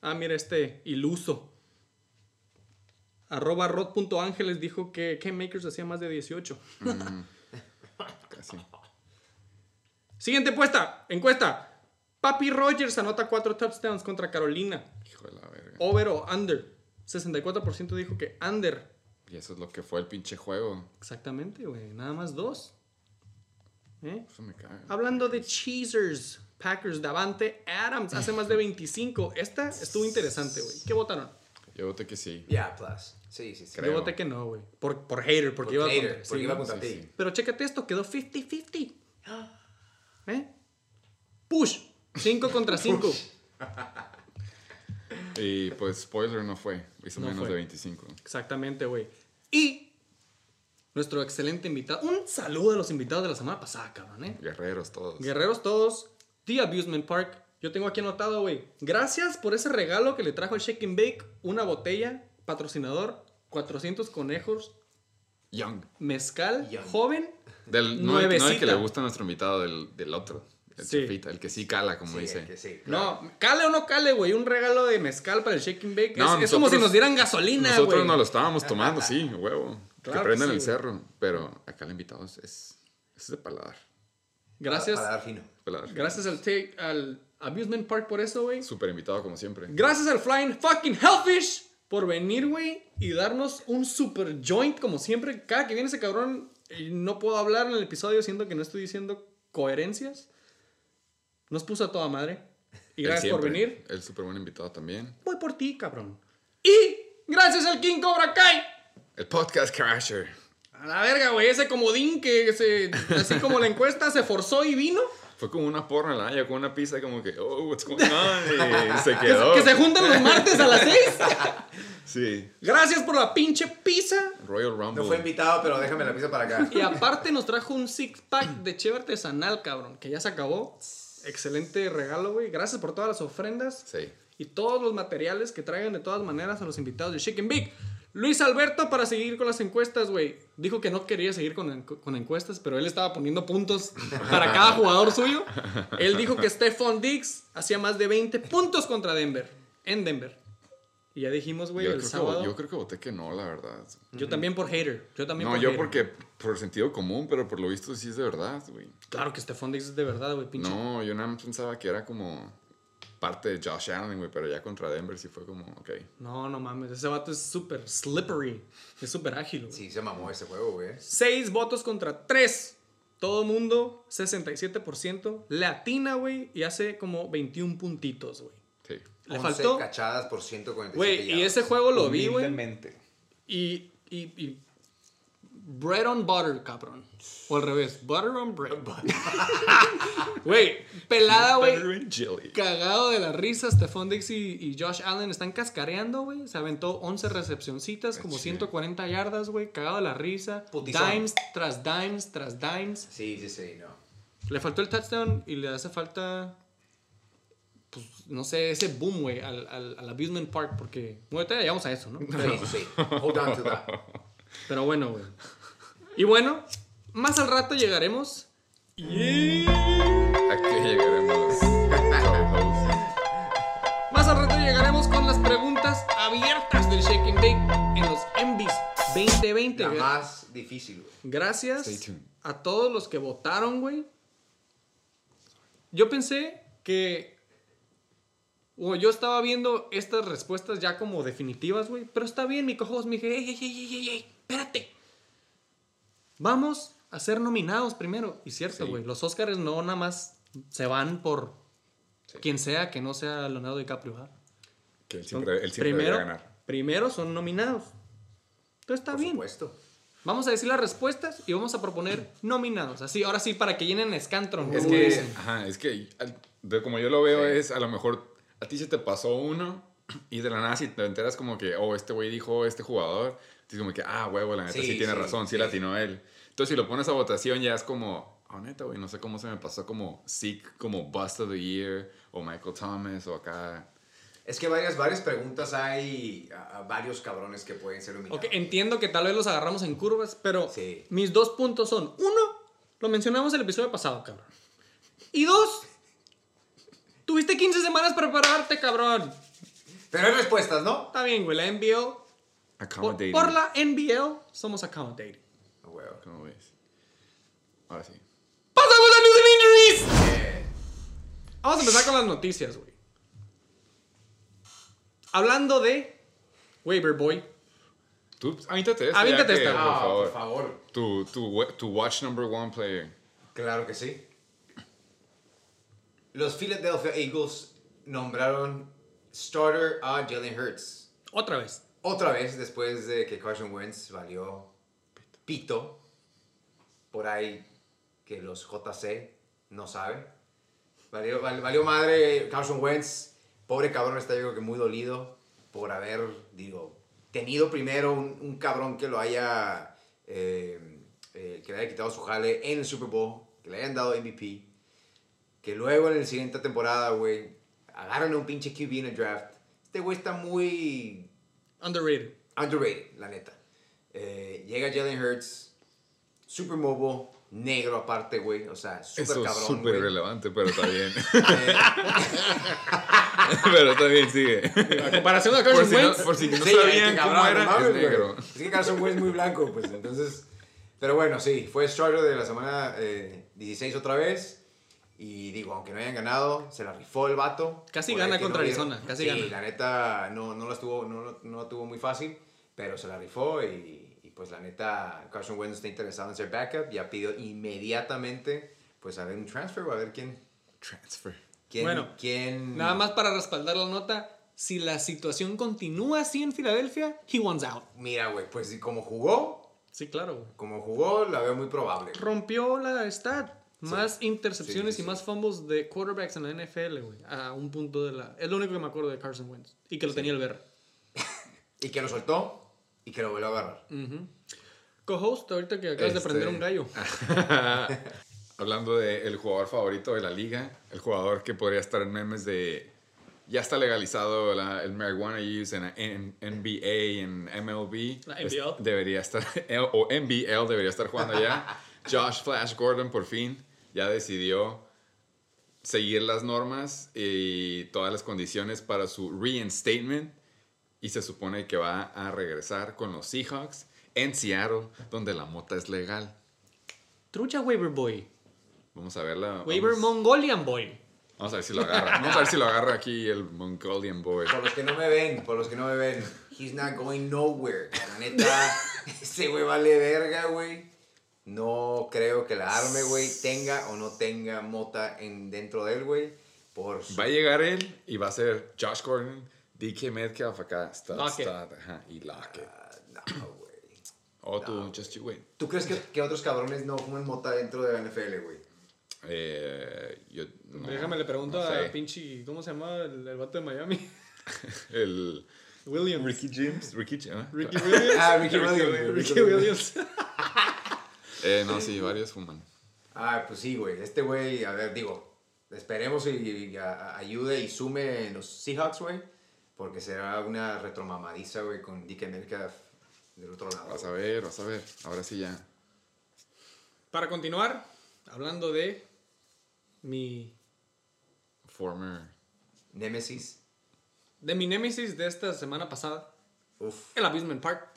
Speaker 2: Ah, mira este iluso. Arroba rod.ángeles dijo que Ken Makers hacía más de 18. *laughs*
Speaker 1: Casi.
Speaker 2: Siguiente encuesta. Encuesta. Papi Rogers anota 4 touchdowns contra Carolina.
Speaker 1: Hijo de la verga.
Speaker 2: Over o under. 64% dijo que under.
Speaker 1: Y eso es lo que fue el pinche juego.
Speaker 2: Exactamente, güey. Nada más dos. ¿Eh?
Speaker 1: Eso me caga.
Speaker 2: Hablando de cheesers. Packers, Davante Adams hace más de 25. Esta estuvo interesante, güey. ¿Qué votaron?
Speaker 1: Yo voté que sí.
Speaker 3: Ya, plus. Sí, sí, sí.
Speaker 1: Creo.
Speaker 2: Yo voté que no, güey. Por, por hater, porque
Speaker 3: Por
Speaker 2: iba
Speaker 3: hater,
Speaker 2: contra,
Speaker 3: porque
Speaker 2: sí,
Speaker 3: iba contra
Speaker 1: Sí,
Speaker 3: ti.
Speaker 1: sí.
Speaker 2: Pero chécate esto, quedó 50-50. *gasps* ¿Eh? Push. 5 contra 5. *laughs*
Speaker 1: Y pues, spoiler no fue. Hizo
Speaker 2: No
Speaker 1: menos
Speaker 2: fue.
Speaker 1: de 25.
Speaker 2: Exactamente, güey. Y nuestro excelente invitado. Un saludo a los invitados de la semana pasada, cabrón, ¿eh?
Speaker 1: Guerreros todos.
Speaker 2: Guerreros todos. The Abusement Park. Yo tengo aquí anotado, güey. Gracias por ese regalo que le trajo el Shake and Bake. Una botella, patrocinador, 400 conejos,
Speaker 1: Young.
Speaker 2: mezcal,
Speaker 3: Young.
Speaker 2: joven.
Speaker 1: Del, no, el, no el que
Speaker 2: Nuevecita.
Speaker 1: le gusta a nuestro invitado, del, del otro. El
Speaker 2: Sí.
Speaker 1: chefita, el que sí cala, como
Speaker 3: Sí,
Speaker 1: dice.
Speaker 3: que sí, claro.
Speaker 2: No, cale o no cale, güey. Un regalo de mezcal para el Shake and Bake.
Speaker 1: No,
Speaker 2: es, es como si
Speaker 1: nosotros-
Speaker 2: nos dieran gasolina,
Speaker 1: Nosotros
Speaker 2: güey.
Speaker 1: no lo estábamos tomando, sí, huevo.
Speaker 2: Claro
Speaker 1: que prendan
Speaker 2: que
Speaker 1: el cerro. Pero acá el invitado es, es, es de paladar.
Speaker 2: Gracias.
Speaker 3: Para, dar fino.
Speaker 2: Gracias al, take- al Amusement Park por eso, güey.
Speaker 1: Súper invitado como siempre.
Speaker 2: Gracias al Flying Fucking Hellfish por venir, güey, y darnos un super joint como siempre. Cada que viene ese cabrón, y no puedo hablar en el episodio siento que no estoy diciendo coherencias. Nos puso a toda madre. Y gracias por venir.
Speaker 1: El súper buen invitado también.
Speaker 2: Voy por ti, cabrón. Y gracias al King Cobra Kai.
Speaker 1: El podcast Crasher.
Speaker 2: A la verga, güey. Ese comodín que se, así como la encuesta se forzó y vino.
Speaker 1: Fue como una porra en la haya con una pizza como que, oh, what's going on? Y se
Speaker 2: Que, se-
Speaker 1: quedó.
Speaker 2: que se juntan los martes a las 6. *laughs*
Speaker 1: Sí.
Speaker 2: Gracias por la pinche pizza.
Speaker 1: Royal Rumble.
Speaker 3: No fue invitado, pero déjame la pizza para acá.
Speaker 2: Y aparte nos trajo un six pack de cheve artesanal, cabrón, que ya se acabó. Excelente regalo, güey. Gracias por todas las ofrendas
Speaker 1: Sí.
Speaker 2: y todos los materiales que traigan de todas maneras a los invitados de Chicken Big. Luis Alberto para seguir con las encuestas, güey. Dijo que no quería seguir con, encu- con encuestas, pero él estaba poniendo puntos para cada *laughs* jugador suyo. Él dijo que Stephon Diggs hacía más de 20 puntos contra Denver, en Denver. Y ya dijimos, güey, el
Speaker 1: creo,
Speaker 2: sábado.
Speaker 1: que, yo creo que voté que no, la verdad.
Speaker 2: Yo también por hater. Yo también
Speaker 1: No,
Speaker 2: por
Speaker 1: yo
Speaker 2: hater.
Speaker 1: porque por sentido común, pero por lo visto sí es de verdad, güey.
Speaker 2: Claro que Stephon Diggs es de verdad, güey, pinche.
Speaker 1: No, yo nada más pensaba que era como parte de Josh Allen, güey, pero ya contra Denver sí fue como, ok.
Speaker 2: No, no mames, ese vato es súper slippery, es súper ágil. güey.
Speaker 3: Sí, se mamó ese juego, güey.
Speaker 2: Seis votos contra tres. Todo mundo, 67%. Latina, güey, y hace como 21 puntitos, güey. Le
Speaker 3: 11
Speaker 2: faltó.
Speaker 3: cachadas por 147
Speaker 2: Güey, y ese juego lo vi, güey. Y, y, y. Bread on butter, cabrón. O al revés, butter on bread. *laughs* *laughs* Güey, pelada, güey.
Speaker 1: Butter and jelly.
Speaker 2: Cagado de la risa, Stephon Diggs y, y Josh Allen están cascareando, güey. Se aventó 11 recepcioncitas, como 140 yardas, güey. Cagado de la risa.
Speaker 3: Putizón.
Speaker 2: Dimes tras dimes tras dimes.
Speaker 3: Sí, sí, sí, no.
Speaker 2: Le faltó el touchdown y le hace falta, pues, no sé, ese boom, güey, al, al, al Abusement Park. Porque, bueno, ahorita llegamos a eso, ¿no?
Speaker 3: Sí, sí, sí. Hold on to that. *laughs*
Speaker 2: Pero bueno, güey. Y bueno, más al rato llegaremos. Y...
Speaker 1: Aquí llegaremos. *laughs*
Speaker 2: Más al rato llegaremos con las preguntas abiertas del Shake and Bake en los MVs 2020.
Speaker 3: La
Speaker 2: güey.
Speaker 3: más difícil, güey.
Speaker 2: Gracias a todos los que votaron, güey. Yo pensé que. O yo estaba viendo estas respuestas ya como definitivas, güey. Pero está bien, mi cojos. Me dije, ey, ey, ey, ey, ey, espérate. Vamos a ser nominados primero. Y cierto,
Speaker 1: Sí.
Speaker 2: güey. Los Oscars no nada más se van por
Speaker 1: Sí.
Speaker 2: quien sea que no sea Leonardo DiCaprio, ¿ah?
Speaker 1: Que él siempre, él siempre
Speaker 2: primero,
Speaker 1: ganar.
Speaker 2: primero son nominados. Entonces está
Speaker 3: Por
Speaker 2: bien.
Speaker 3: supuesto.
Speaker 2: Vamos a decir las respuestas y vamos a proponer nominados. Así, ahora sí, para que llenen Scantron.
Speaker 1: Es que,
Speaker 2: dicen.
Speaker 1: ajá, es que al- de como yo lo veo
Speaker 3: Sí.
Speaker 1: es a lo mejor a ti se te pasó uno y de la nada si te enteras como que, oh, este güey dijo este jugador, dices como que, ah, huevo, la neta sí,
Speaker 3: Sí,
Speaker 1: tiene
Speaker 3: sí,
Speaker 1: razón, sí,
Speaker 3: sí.
Speaker 1: latino él. Entonces si lo pones a votación ya es como, oh, neta, güey, no sé cómo se me pasó como Zeke, como Bust of the Year, o Michael Thomas, o acá.
Speaker 3: Es que varias, varias preguntas hay a, a varios cabrones que pueden ser nominados.
Speaker 2: Ok, entiendo que tal vez los agarramos en curvas, pero
Speaker 3: Sí.
Speaker 2: mis dos puntos son: uno, lo mencionamos el episodio pasado, cabrón. Y dos, tuviste 15 semanas para prepararte, cabrón.
Speaker 3: Pero hay respuestas, ¿no?
Speaker 2: Está bien, güey, la NBL. Por,
Speaker 1: Accommodating.
Speaker 2: por la NBL somos accommodating.
Speaker 3: Ah, huevo.
Speaker 1: ¿Cómo ves? Ahora sí.
Speaker 2: ¡Pasamos a News and Injuries!
Speaker 3: Eh,
Speaker 2: Vamos a empezar con las noticias, güey. Hablando de Waiver Boy.
Speaker 1: Tú, aviéntate esta. Que,
Speaker 2: esta.
Speaker 1: Por
Speaker 3: ah,
Speaker 1: favor.
Speaker 3: por favor.
Speaker 1: Tu, tu, tu watch number one player.
Speaker 3: Claro que sí. Los Philadelphia Eagles nombraron starter a Jalen Hurts.
Speaker 2: Otra vez.
Speaker 3: Otra vez después de que Carson Wentz valió pito. Por ahí que los JC no saben. Valió, val- valió madre Carson Wentz. Pobre cabrón está yo creo que muy dolido por haber, digo, tenido primero un, un cabrón que lo haya, eh, eh, que le haya quitado su jale en el Super Bowl, que le hayan dado MVP, que luego en la siguiente temporada, güey, agarran a un pinche QB en el draft. Este güey está muy
Speaker 2: Underrated.
Speaker 3: underrated, la neta. Eh, llega Jalen Hurts, super mobile, negro aparte, güey. O sea, super
Speaker 1: Eso es
Speaker 3: cabrón,
Speaker 1: súper
Speaker 3: güey.
Speaker 1: relevante, pero está bien. *laughs*
Speaker 3: Eh, *laughs*
Speaker 1: pero está bien, sigue.
Speaker 2: A comparación de
Speaker 1: Por
Speaker 2: Carson
Speaker 1: si no,
Speaker 2: Wentz.
Speaker 1: por si no
Speaker 3: sí,
Speaker 1: sabían
Speaker 3: este
Speaker 1: cómo
Speaker 3: cabrón,
Speaker 1: era,
Speaker 3: no
Speaker 1: es negro.
Speaker 3: Es que Carson Wentz es muy blanco, pues entonces. Pero bueno, sí, fue starter de la semana eh, 16 otra vez. Y digo, aunque no hayan ganado, se la rifó el vato.
Speaker 2: Casi gana contra
Speaker 3: no vieron-
Speaker 2: Arizona, casi
Speaker 3: sí,
Speaker 2: gana.
Speaker 3: la neta no, no, la estuvo, no, no la tuvo muy fácil, pero se la rifó y, y, pues la neta Carson Wentz está interesado en ser backup. Ya pidió inmediatamente pues a ver un transfer o a ver quién...
Speaker 1: Transfer.
Speaker 3: quién
Speaker 2: Bueno,
Speaker 3: quién...
Speaker 2: Nada más para respaldar la nota, si la situación continúa así en Filadelfia, he wants out.
Speaker 3: Mira, güey, pues como jugó,
Speaker 2: Sí, claro, güey.
Speaker 3: como jugó, la veo muy probable.
Speaker 2: Rompió la stat. Más intercepciones
Speaker 3: Sí, sí,
Speaker 2: y más fumbles de quarterbacks en la NFL, güey. A un punto de la... Es lo único que me acuerdo de Carson Wentz. Y que lo tenía el ver. *laughs*
Speaker 3: Y que lo soltó y que lo volvió a agarrar.
Speaker 2: Co-host, ahorita que acabas de
Speaker 1: Este-
Speaker 2: prender un gallo. *laughs* *laughs*
Speaker 1: Hablando del jugador favorito de la liga, el jugador que podría estar en memes de. Ya está legalizado la- el marijuana use en, en NBA, en MLB.
Speaker 2: La
Speaker 1: Es-
Speaker 2: NBL.
Speaker 1: debería estar, o NBL debería estar jugando allá. Josh Flash Gordon por fin ya decidió seguir las normas y todas las condiciones para su reinstatement y se supone que va a regresar con los Seahawks en Seattle, donde la mota es legal.
Speaker 2: Trucha Waiver Boy.
Speaker 1: Vamos a verla.
Speaker 2: Waiver
Speaker 1: vamos,
Speaker 2: Mongolian Boy.
Speaker 1: vamos a ver si lo agarra. *laughs* Vamos a ver si lo agarra aquí el Mongolian Boy.
Speaker 3: Por los que no me ven, por los que no me ven, he's not going nowhere. La neta, *laughs* ese güey vale verga, güey. No creo que la arme, güey, tenga o no tenga mota en, dentro de él, güey. Por su-
Speaker 1: Va a llegar él y va a ser Josh Gordon, DK Metcalf acá, stud,
Speaker 2: Lockett.
Speaker 1: stud, ajá, y Lockett.
Speaker 3: Ah, no, güey.
Speaker 1: O tú, just you wait.
Speaker 3: ¿Tú crees que, que otros cabrones no fuman mota dentro de la NFL, güey?
Speaker 1: Eh, yo, no,
Speaker 2: Déjame le pregunto
Speaker 1: no sé.
Speaker 2: a pinche. ¿Cómo se llama el, el vato de Miami? *laughs*
Speaker 1: El
Speaker 2: Williams.
Speaker 1: Ricky James. Ricky James.
Speaker 2: Ricky Williams.
Speaker 3: Ah, Ricky Williams.
Speaker 2: Ricky Williams.
Speaker 1: Eh, no, sí, varios fuman.
Speaker 3: Ah, pues sí, güey. Este güey, a ver, digo, esperemos y, y a- ayude y sume en los Seahawks, güey. Porque será una retromamadiza, güey, con DK Metcalf del otro lado.
Speaker 1: Vas a ver, vas a ver. Ahora sí ya.
Speaker 2: Para continuar, hablando de mi.
Speaker 1: Former.
Speaker 3: Nemesis.
Speaker 2: De mi némesis de esta semana pasada,
Speaker 3: Uf.
Speaker 2: el Abusement Park.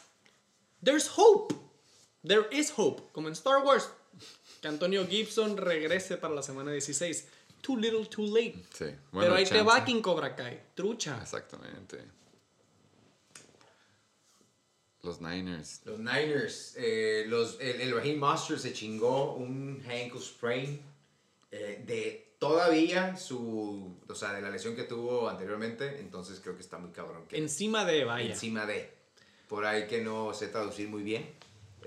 Speaker 2: There's hope. There is hope. Como en Star Wars. Que Antonio Gibson regrese para la semana 16. Too little, too late.
Speaker 1: Sí.
Speaker 2: Pero ahí te va King Cobra Kai. Trucha.
Speaker 1: Exactamente. Los Niners.
Speaker 3: Los Niners. eh, los, el, el Raheem Monster se chingó un ankle sprain eh, de todavía su. O sea, de la lesión que tuvo anteriormente. Entonces creo que está muy cabrón. Que,
Speaker 2: Encima de vaya.
Speaker 3: encima de. Por ahí que no sé traducir muy bien.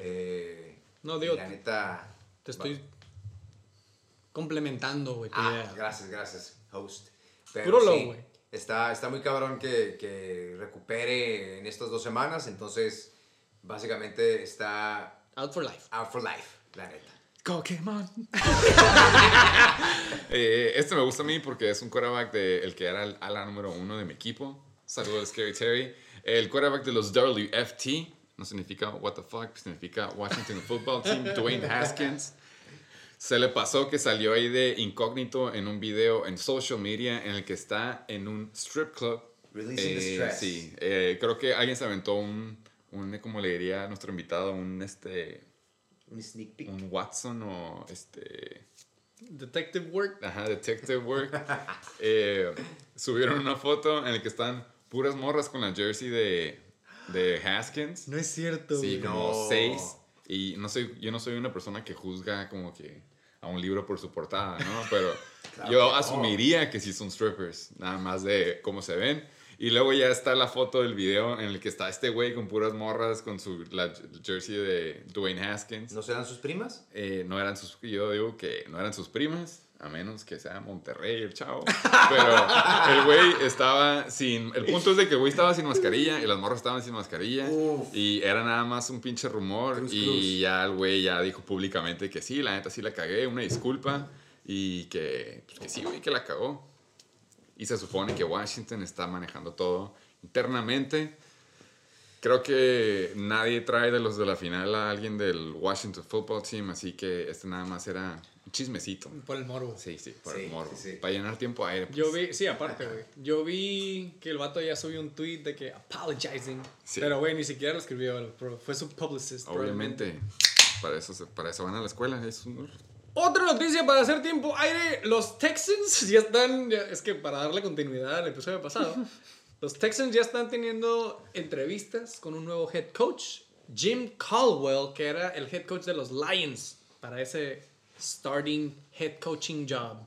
Speaker 3: Eh,
Speaker 2: No, digo,
Speaker 3: La neta.
Speaker 2: Te estoy complementando, güey.
Speaker 3: Ah,
Speaker 2: idea.
Speaker 3: gracias, gracias, host. Pero
Speaker 2: Puro
Speaker 3: sí,
Speaker 2: güey.
Speaker 3: está, está muy cabrón que, que recupere en estas dos semanas. Entonces, básicamente está
Speaker 2: Out for life.
Speaker 3: out for life, la neta.
Speaker 1: Pokémon. *laughs* eh, este me gusta a mí porque es un quarterback de el que era el ala número uno de mi equipo. Saludos, Scary Terry. El quarterback de los WFT. No significa what the fuck, significa Washington Football Team. Dwayne Haskins. Se le pasó que salió ahí de incógnito en un video en social media en el que está en un strip club.
Speaker 3: Releasing the
Speaker 1: Eh,
Speaker 3: stress.
Speaker 1: Sí, eh, creo que alguien se aventó un, un, como le diría a nuestro invitado, un este
Speaker 3: Un sneak peek.
Speaker 1: un Watson o este
Speaker 2: Detective work.
Speaker 1: ajá, detective work Eh, subieron una foto en la que están puras morras con la jersey de, de Haskins
Speaker 2: No es cierto,
Speaker 1: sí
Speaker 2: güey.
Speaker 1: como
Speaker 3: No.
Speaker 1: seis y no soy yo no soy una persona que juzga como que a un libro por su portada no pero *laughs*
Speaker 3: Claro
Speaker 1: yo
Speaker 3: no.
Speaker 1: asumiría que sí son strippers nada más de cómo se ven y luego ya está la foto del video en el que está este güey con puras morras con su la jersey de Dwayne Haskins
Speaker 3: ¿No serán sus primas?
Speaker 1: eh, no eran sus, yo digo que no eran sus primas, a menos que sea Monterrey el chavo. Pero el güey estaba sin, el punto es de que el güey estaba sin mascarilla y las morras estaban sin mascarilla
Speaker 3: Uf.
Speaker 1: y era nada más un pinche rumor
Speaker 3: Cruz,
Speaker 1: y
Speaker 3: cruz.
Speaker 1: ya el güey ya dijo públicamente que sí, la neta sí la cagué, una disculpa y que, pues que sí, güey, que la cagó. Y se supone que Washington está manejando todo internamente. Creo que nadie trae de los de la final a alguien del Washington Football Team, así que este nada más era un chismecito.
Speaker 2: Por el morbo.
Speaker 1: Sí, sí, por
Speaker 3: Sí,
Speaker 1: el morro.
Speaker 3: sí, sí.
Speaker 1: Para llenar tiempo aire. pues.
Speaker 2: Yo vi, sí, aparte, güey. Yo vi que el vato ya subió un tweet de que apologizing.
Speaker 1: Sí.
Speaker 2: Pero, güey, ni siquiera lo escribió, bro. Fue su publicist.
Speaker 1: Obviamente. para eso, para eso van a la escuela. Es un-
Speaker 2: Otra noticia para hacer tiempo aire. Los Texans ya están. ya- es que para darle continuidad al episodio pasado, *laughs* los Texans ya están teniendo entrevistas con un nuevo head coach, Jim Caldwell, que era el head coach de los Lions, para ese starting head coaching job.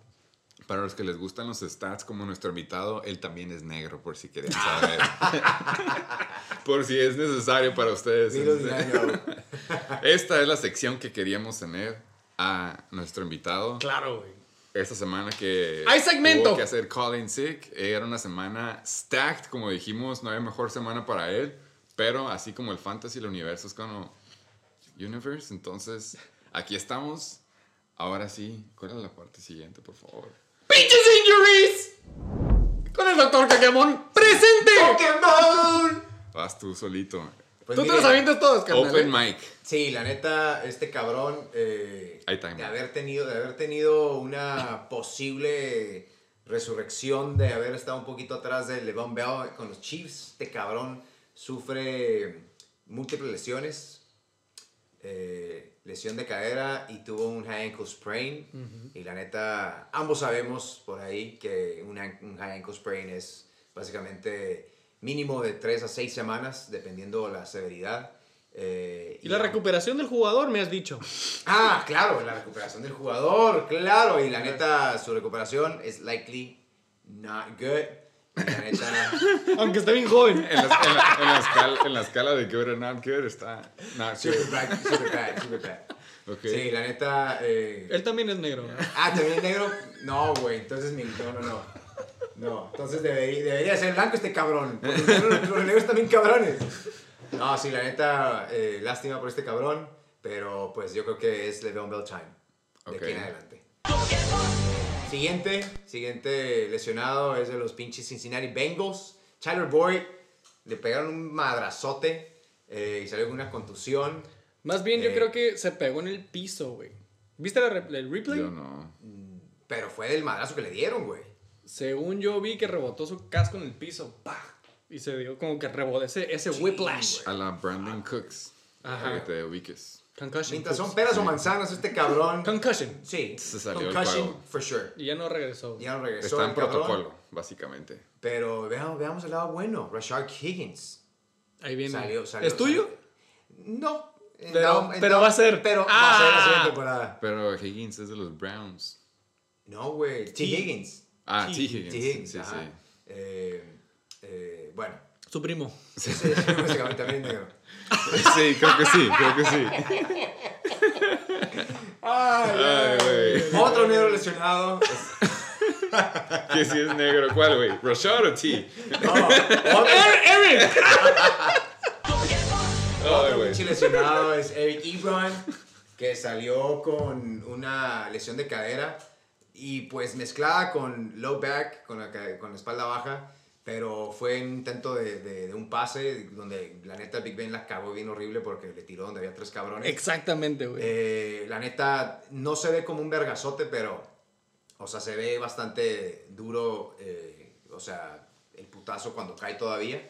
Speaker 1: Para los que les gustan los stats, como nuestro invitado, él también es negro, por si querían *laughs* saber. por si es necesario para ustedes. Esta es la sección que queríamos tener a nuestro invitado.
Speaker 2: Claro, güey.
Speaker 1: Esta semana que
Speaker 2: ¡Hay segmento!
Speaker 1: tuvo que hacer Calling Sick, era una semana stacked, como dijimos, no había mejor semana para él, pero así como el fantasy, el universo es como universe, entonces aquí estamos. Ahora sí, ¿cuál es la parte siguiente, por favor?
Speaker 2: ¡Pinches injuries! Con el doctor Pokémon presente.
Speaker 3: ¡Pokémon!
Speaker 1: Vas tú solito.
Speaker 3: Pues
Speaker 2: Tú te los avientas todos, carnal.
Speaker 1: Open
Speaker 2: ¿eh?
Speaker 1: mic.
Speaker 3: Sí, la neta, este cabrón, eh, de haber tenido, de haber tenido una *laughs* posible resurrección, de haber estado un poquito atrás de Levon Bell con los Chiefs, este cabrón sufre múltiples lesiones, eh, lesión de cadera y tuvo un high ankle sprain. Y la neta, ambos sabemos por ahí que un, un high ankle sprain es básicamente mínimo de 3 a 6 semanas, dependiendo la severidad. Eh,
Speaker 2: Y la
Speaker 3: aun-
Speaker 2: recuperación del jugador, me has dicho.
Speaker 3: Ah, claro, la recuperación del jugador, claro. Y la neta, su recuperación es likely not good. Y la neta, *laughs*
Speaker 2: Aunque está bien joven.
Speaker 1: En la, en la- en la escala, en la escala de good or not good está not
Speaker 3: super
Speaker 1: good.
Speaker 3: bad, super bad, super bad.
Speaker 1: Ok.
Speaker 3: Sí, la neta. eh,
Speaker 2: Él también es negro.
Speaker 3: Ah, también es negro. No, güey, entonces mi. No, no, no. No, entonces debería, debería ser blanco este cabrón. Porque los negros- los negros también cabrones. No, sí, la neta, eh, lástima por este cabrón. Pero pues yo creo que es Le'Veon Bell time. De aquí en adelante. Siguiente, siguiente lesionado es de los pinches Cincinnati Bengals. Tyler Boyd le pegaron un madrazote eh, y salió con una contusión.
Speaker 2: Más bien, yo
Speaker 3: Eh.
Speaker 2: creo que se pegó en el piso, güey. ¿Viste la re- el replay?
Speaker 1: Yo no.
Speaker 3: Pero fue del madrazo que le dieron, güey.
Speaker 2: Según yo vi que rebotó su casco en el piso. ¡pah! Y se dio como que rebotó ese, ese whiplash.
Speaker 1: A la Brandon Cooks.
Speaker 2: Ajá.
Speaker 1: Para que te ubiques.
Speaker 2: Concussion.
Speaker 3: Mientras son peras o manzanas, este cabrón.
Speaker 2: Concussion.
Speaker 3: Sí,
Speaker 1: Se salió del
Speaker 3: concussion, for sure.
Speaker 2: Y ya no regresó.
Speaker 3: Ya no regresó.
Speaker 1: Está en
Speaker 3: cabrón,
Speaker 1: protocolo, básicamente.
Speaker 3: Pero veamos, veamos el lado bueno. Rashard Higgins.
Speaker 2: Ahí viene.
Speaker 3: Salió, salió,
Speaker 2: ¿Es tuyo?
Speaker 3: salió. No.
Speaker 2: Pero- va a ser.
Speaker 3: Pero va a ser la
Speaker 2: Ah.
Speaker 3: siguiente temporada.
Speaker 1: Pero Higgins es de los Browns.
Speaker 3: No, güey. T. Higgins.
Speaker 1: Ah,
Speaker 2: T.
Speaker 1: Higgins.
Speaker 3: T. Higgins.
Speaker 1: Sí,
Speaker 3: ajá.
Speaker 1: sí.
Speaker 3: Eh, eh, bueno.
Speaker 2: Su primo.
Speaker 3: Sí, sí, básicamente también negro.
Speaker 1: Sí, creo que sí, creo que sí. Ay, güey.
Speaker 3: Otro negro lesionado. *laughs*
Speaker 1: Que si es negro. ¿Cuál, güey? ¿Rashad o T?
Speaker 3: No, otro, *laughs*
Speaker 2: ¡Eric! *laughs*
Speaker 3: Otro
Speaker 1: güey.
Speaker 3: lesionado es Eric Ebron, que salió con una lesión de cadera y pues mezclada con low back, con la, con la espalda baja, pero fue un intento de, de- de un pase donde la neta Big Ben la cagó bien horrible porque le tiró donde había tres cabrones.
Speaker 2: Exactamente, güey.
Speaker 3: Eh, la neta, no se ve como un vergazote, pero, o sea, se ve bastante duro, eh, o sea, el putazo cuando cae todavía.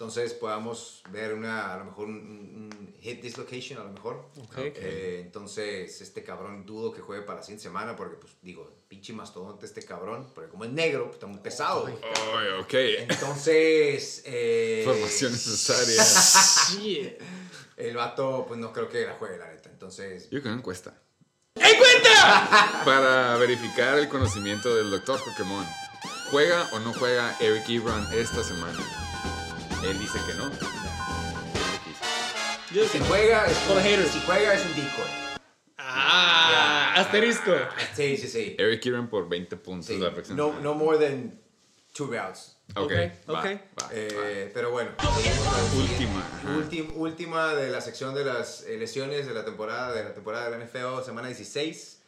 Speaker 3: Entonces, podamos ver una, a lo mejor, un, un hip dislocation, a lo mejor.
Speaker 2: Ok.
Speaker 3: Eh, entonces, este cabrón dudo que juegue para la siguiente semana, porque, pues, digo, pinche mastodonte este cabrón, porque como es negro, pues, está muy pesado. güey.
Speaker 1: Ay, ok.
Speaker 3: Entonces, eh,
Speaker 1: Información necesaria. *laughs*
Speaker 3: El vato, pues, no creo que la juegue, la neta. Entonces,
Speaker 1: Yo creo que encuesta.
Speaker 2: ¡Encuentra! *laughs*
Speaker 1: Para verificar el conocimiento del doctor Pokémon. ¿Juega o no juega Eric Ebron esta semana? Él dice que no.
Speaker 2: Yo
Speaker 3: Si juega, es
Speaker 2: For the haters.
Speaker 3: si juega es un decoy.
Speaker 2: Ah, asterisco.
Speaker 3: Sí, sí, sí.
Speaker 1: Eric Ebron por 20 puntos
Speaker 3: Sí.
Speaker 1: la próxima
Speaker 3: No, no more than two routes.
Speaker 1: Ok,
Speaker 2: Ok,
Speaker 1: va,
Speaker 2: ok.
Speaker 1: va,
Speaker 3: Eh, pero bueno.
Speaker 1: Última, ajá.
Speaker 3: Últim- última de la sección de las eh, lesiones de la temporada de la temporada de la NFL, semana 16.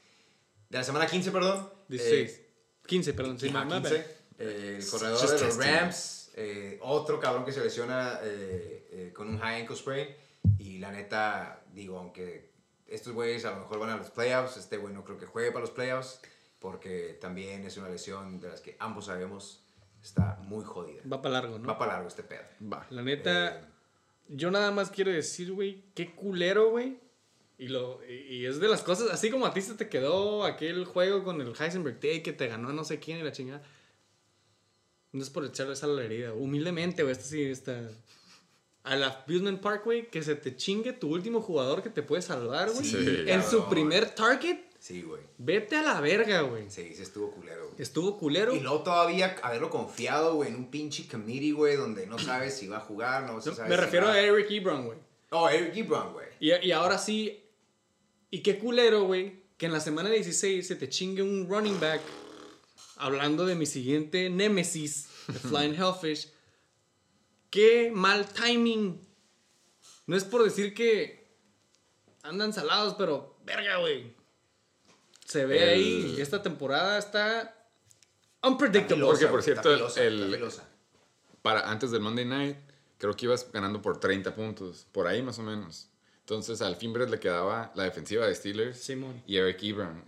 Speaker 3: De la semana 15, perdón.
Speaker 2: 16.
Speaker 3: Eh,
Speaker 2: 15, perdón. Sí,
Speaker 3: Ajá,
Speaker 2: my- my
Speaker 3: 15.
Speaker 2: bad.
Speaker 3: Eh, el corredor
Speaker 1: Just
Speaker 3: de los
Speaker 1: testing.
Speaker 3: Rams. Eh, otro cabrón que se lesiona eh, eh, con un high ankle sprain. Y la neta, digo, aunque estos güeyes a lo mejor van a los playoffs, este güey no creo que juegue para los playoffs. Porque también es una lesión de las que ambos sabemos está muy jodida.
Speaker 2: Va para largo, ¿no?
Speaker 3: Va para largo este pedo.
Speaker 1: Va.
Speaker 2: La neta, yo nada más quiero decir, güey, qué culero, güey. Y, lo, y, y es de las cosas, así como a ti se te quedó aquel juego con el Heisenberg Day que te ganó no sé quién y la chingada. No es por echarle esa a la herida. Humildemente, güey, esta sí está. Al Abusement Park, güey, que se te chingue tu último jugador que te puede salvar, güey.
Speaker 1: Sí,
Speaker 2: en su primer target,
Speaker 3: Sí, güey.
Speaker 2: vete a la verga, güey.
Speaker 3: Sí, sí estuvo culero, güey.
Speaker 2: Estuvo culero.
Speaker 3: Y luego todavía haberlo confiado, güey, en un pinche committee, güey, donde no sabes si va a jugar, no,
Speaker 2: No,
Speaker 3: sabes
Speaker 2: me
Speaker 3: si
Speaker 2: refiero
Speaker 3: va-
Speaker 2: a Eric Ebron, güey.
Speaker 3: Oh, Eric Ebron, güey.
Speaker 2: Y, y ahora sí. Y qué culero, güey, que en la semana 16 se te chingue un running back. Hablando de mi siguiente némesis, The Flying Hellfish. Qué mal timing. No es por decir que andan salados, pero verga, güey. Se ve
Speaker 1: El-
Speaker 2: ahí. Esta temporada está unpredictable.
Speaker 1: Porque, por cierto, el-. Para antes del Monday Night, creo que ibas ganando por 30 puntos. Por ahí más o menos. Entonces al Fimbres le quedaba la defensiva de Steelers
Speaker 2: Simón.
Speaker 1: y Eric Ebron.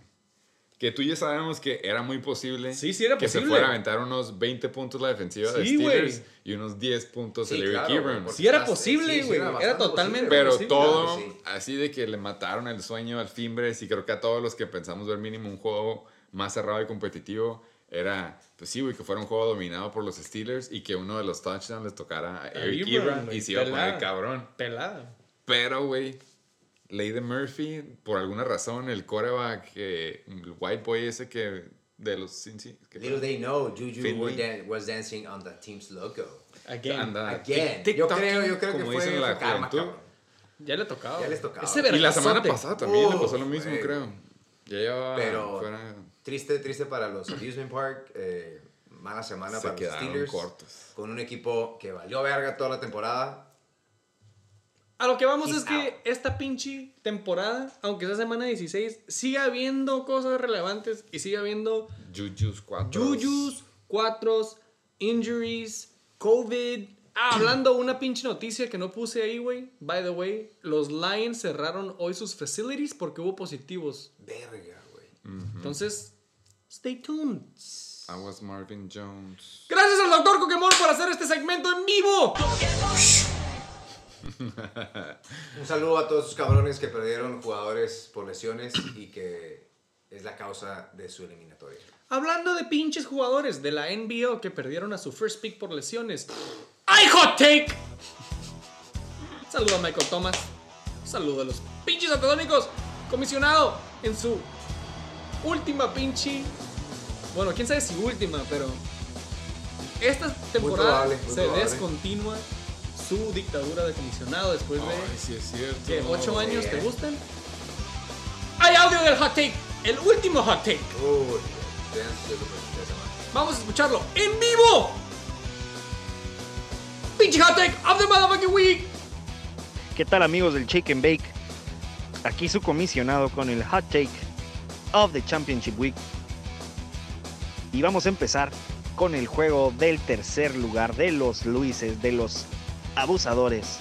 Speaker 1: Que tú ya sabemos que era muy posible,
Speaker 2: Sí, sí era
Speaker 1: que
Speaker 2: posible.
Speaker 1: se fuera a aventar unos 20 puntos la defensiva de
Speaker 2: Sí,
Speaker 1: Steelers
Speaker 2: güey.
Speaker 1: y unos 10 puntos
Speaker 3: Sí,
Speaker 1: el Eric
Speaker 3: claro, porque
Speaker 2: Sí era posible,
Speaker 3: sí, sí
Speaker 2: güey.
Speaker 3: era
Speaker 2: Era totalmente
Speaker 3: posible,
Speaker 1: Pero
Speaker 2: posible.
Speaker 1: todo
Speaker 3: Claro
Speaker 1: así de que le mataron el sueño al Fimbres y creo que a todos los que pensamos ver mínimo un juego más cerrado y competitivo era, pues sí, güey, que fuera un juego dominado por los Steelers y que uno de los touchdowns les tocara a Eric
Speaker 2: Ebron,
Speaker 1: y se iba a poner cabrón.
Speaker 2: Pelada.
Speaker 1: Pero, güey, ley de Murphy, por alguna razón, el coreback, eh, el white boy ese que de los Cincy,
Speaker 3: Little they know, Juju dan- was dancing on the team's logo.
Speaker 2: Again.
Speaker 1: anda
Speaker 3: Again. Yo creo, yo creo que fue,
Speaker 1: la
Speaker 3: karma.
Speaker 2: Ya le tocaba.
Speaker 3: Ya les tocaba.
Speaker 2: Ese
Speaker 1: Y la semana pasada también le
Speaker 3: Uf,
Speaker 1: pasó lo mismo, creo. Ya llevaba
Speaker 3: Pero-
Speaker 1: fuera-
Speaker 3: Triste, triste para los Amusement Park. eh, mala semana
Speaker 1: se
Speaker 3: para los Steelers.
Speaker 1: cortos.
Speaker 3: Con un equipo que valió verga toda la temporada.
Speaker 2: A lo que vamos
Speaker 3: He's
Speaker 2: es que
Speaker 3: out.
Speaker 2: esta pinche temporada, aunque sea semana 16, sigue habiendo cosas relevantes y sigue habiendo
Speaker 1: Juju's 4.
Speaker 2: yuyus, cuatros, injuries, COVID. Ah, hablando una pinche noticia que no puse ahí, güey. By the way, los Lions cerraron hoy sus facilities porque hubo positivos.
Speaker 3: Verga, güey.
Speaker 2: Entonces, stay tuned.
Speaker 1: I was Marvin Jones.
Speaker 2: Gracias al doctor Pokémon por hacer este segmento en vivo. *laughs*
Speaker 3: Un saludo a todos esos cabrones que perdieron jugadores por lesiones y que es la causa de su eliminatoria.
Speaker 2: Hablando de pinches jugadores de la NBO que perdieron a su first pick por lesiones. ¡Hay hot take! Saludo a Michael Thomas. Saludo a los pinches atodónicos. Comisionado en su última pinche. Bueno, quién sabe si última, pero. Esta temporada
Speaker 3: probable,
Speaker 2: se
Speaker 3: probable.
Speaker 2: descontinúa su dictadura de comisionado después de.
Speaker 1: Ay, sí es cierto.
Speaker 2: ¿Ocho años te gustan? Hay audio del hot take. El último hot take.
Speaker 3: Uy.
Speaker 2: Vamos a escucharlo en vivo. Pinche hot take of the motherfucking week.
Speaker 4: ¿Qué tal amigos del Shake and Bake? Aquí su comisionado con el Hot Take of the Championship Week. Y vamos a empezar con el juego del tercer lugar de los Luises, de los abusadores.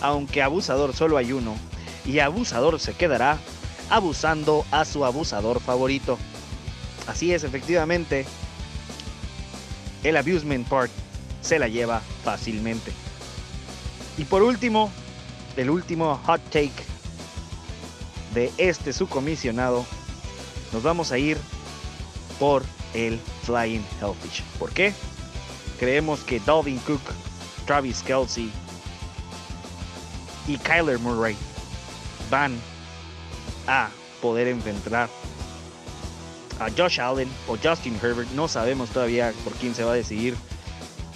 Speaker 4: Aunque abusador solo hay uno, y abusador se quedará abusando a su abusador favorito. Así es, efectivamente, el Abusement Park se la lleva fácilmente. Y por último, el último hot take de este su comisionado, nos vamos a ir por el Flying Hellfish. ¿Por qué? Creemos que Dalvin Cook, Travis Kelsey y Kyler Murray van a poder enfrentar a Josh Allen o Justin Herbert. No sabemos todavía por quién se va a decidir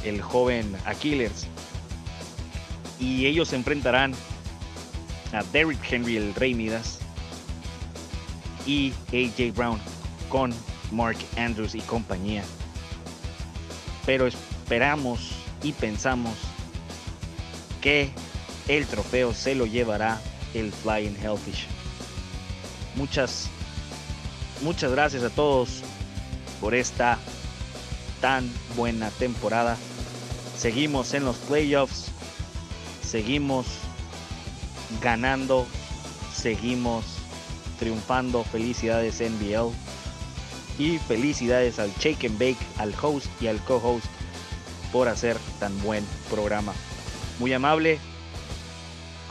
Speaker 4: el joven Aquiles. Y ellos se enfrentarán a Derrick Henry, el Rey Midas, y AJ Brown con Mark Andrews y compañía. Pero esperamos y pensamos que el trofeo se lo llevará el Flying Hellfish. Muchas, muchas gracias a todos por esta tan buena temporada. Seguimos en los playoffs, seguimos ganando, seguimos triunfando. Felicidades NBL y felicidades al Shake and Bake, al host y al co-host por hacer tan buen programa. Muy amable,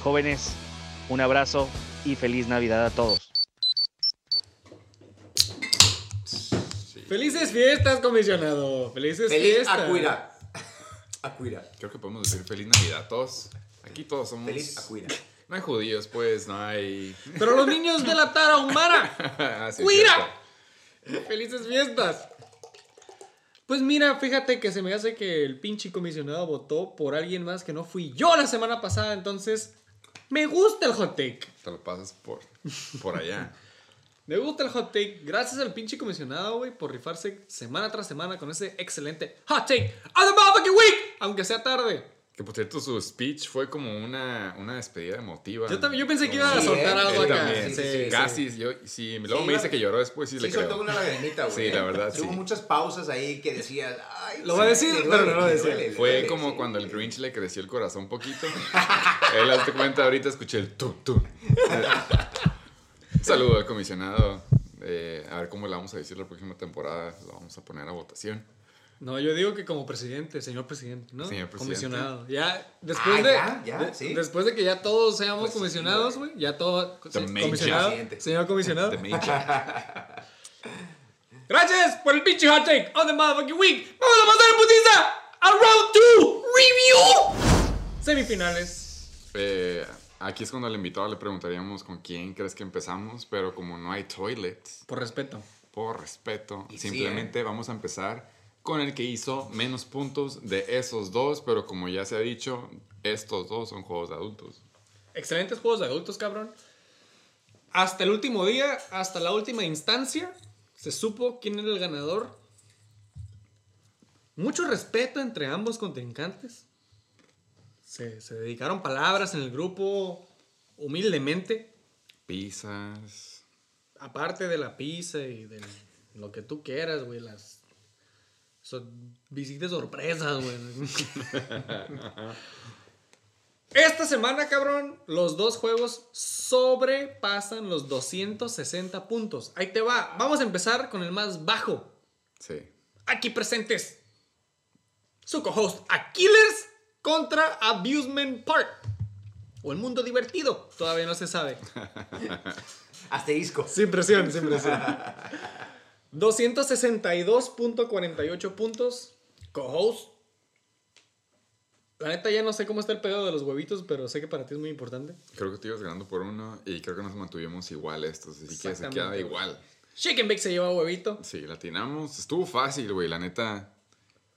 Speaker 4: jóvenes, un abrazo y feliz Navidad a todos.
Speaker 2: Felices fiestas, comisionado. Felices
Speaker 3: Feliz
Speaker 2: fiestas.
Speaker 3: Acuira. Acuira.
Speaker 1: Creo que podemos decir feliz Navidad todos. Aquí todos somos.
Speaker 3: Feliz Acuira.
Speaker 1: No hay judíos, pues, no hay.
Speaker 2: Pero los niños de la Tarahumara. *laughs*
Speaker 1: Ah, sí,
Speaker 2: ¡Cuira! ¡Felices fiestas! Pues mira, fíjate que se me hace que el pinche comisionado votó por alguien más que no fui yo la semana pasada, entonces me gusta el hot take.
Speaker 1: Te lo pasas por, por allá. *laughs*
Speaker 2: Me gusta el hot take. Gracias al pinche comisionado, güey, por rifarse semana tras semana con ese excelente hot take of the motherfucking week, aunque sea tarde.
Speaker 1: Que por cierto, su speech fue como una, una despedida emotiva.
Speaker 2: Yo también, yo pensé que iba a
Speaker 3: Sí,
Speaker 2: soltar
Speaker 3: ¿eh?
Speaker 2: algo acá.
Speaker 1: también.
Speaker 2: Sí, sí.
Speaker 1: Casi, yo, sí, luego
Speaker 3: Sí,
Speaker 1: me
Speaker 3: iba-
Speaker 1: dice que lloró después y
Speaker 3: Sí,
Speaker 1: le
Speaker 3: soltó
Speaker 1: creo.
Speaker 3: una lagrimita, *laughs* güey.
Speaker 1: Sí, la verdad,
Speaker 3: Hubo muchas pausas ahí que decías, ay,
Speaker 2: Lo va a decir, pero no lo va a decir.
Speaker 1: Fue
Speaker 3: duele,
Speaker 1: como
Speaker 3: sí.
Speaker 1: cuando el Grinch le creció el corazón un poquito. *laughs* Él, hazte cuenta, ahorita escuché el tu, tu. Un saludo al comisionado. Eh, a ver cómo le vamos a decir la próxima temporada. Lo vamos a poner a votación.
Speaker 2: No, yo digo que como presidente, señor presidente, ¿no?
Speaker 1: Señor presidente.
Speaker 2: Comisionado. Ya, después
Speaker 3: Ah,
Speaker 2: de,
Speaker 3: ya, ya,
Speaker 2: de-
Speaker 3: sí.
Speaker 2: Después de que ya todos seamos
Speaker 3: Pues
Speaker 2: comisionados, güey, ya todo.
Speaker 1: The
Speaker 2: sí,
Speaker 1: major.
Speaker 2: comisionado.
Speaker 3: Presidente.
Speaker 2: Señor comisionado. *laughs* Gracias por el pinche hot take on the motherfucking week. Vamos a pasar en putiza a round 2 review. Semifinales.
Speaker 1: Eh, aquí es cuando al invitado le preguntaríamos con quién crees que empezamos, pero como no hay toilets,
Speaker 2: Por respeto.
Speaker 1: por respeto,
Speaker 3: Y sí,
Speaker 1: simplemente vamos a empezar con el que hizo menos puntos de esos dos, pero como ya se ha dicho, estos dos son juegos de adultos.
Speaker 2: Excelentes juegos de adultos, cabrón. Hasta el último día, hasta la última instancia, se supo quién era el ganador. Mucho respeto entre ambos contrincantes. Se, se dedicaron palabras en el grupo humildemente.
Speaker 1: Pizzas.
Speaker 2: Aparte de la pizza y de lo que tú quieras, güey. Las so- visitas sorpresas, güey. *laughs* Esta semana, cabrón, los dos juegos sobrepasan los 260 puntos. Ahí te va. Vamos a empezar con el más bajo.
Speaker 1: Sí.
Speaker 2: Aquí presentes. Su co-host Aquiles contra Abusement Park. O el mundo divertido. Todavía no se sabe. *laughs*
Speaker 3: Asterisco.
Speaker 2: Sin presión, sin presión. *laughs* 262.48 puntos. Co-host. La neta ya no sé cómo está el pedo de los huevitos, pero sé que para ti es muy importante.
Speaker 1: Creo que te ibas ganando por uno y creo que nos mantuvimos igual estos, así que se queda igual.
Speaker 2: And Bake se lleva huevito.
Speaker 1: Sí, latinamos. Estuvo fácil, güey. La neta,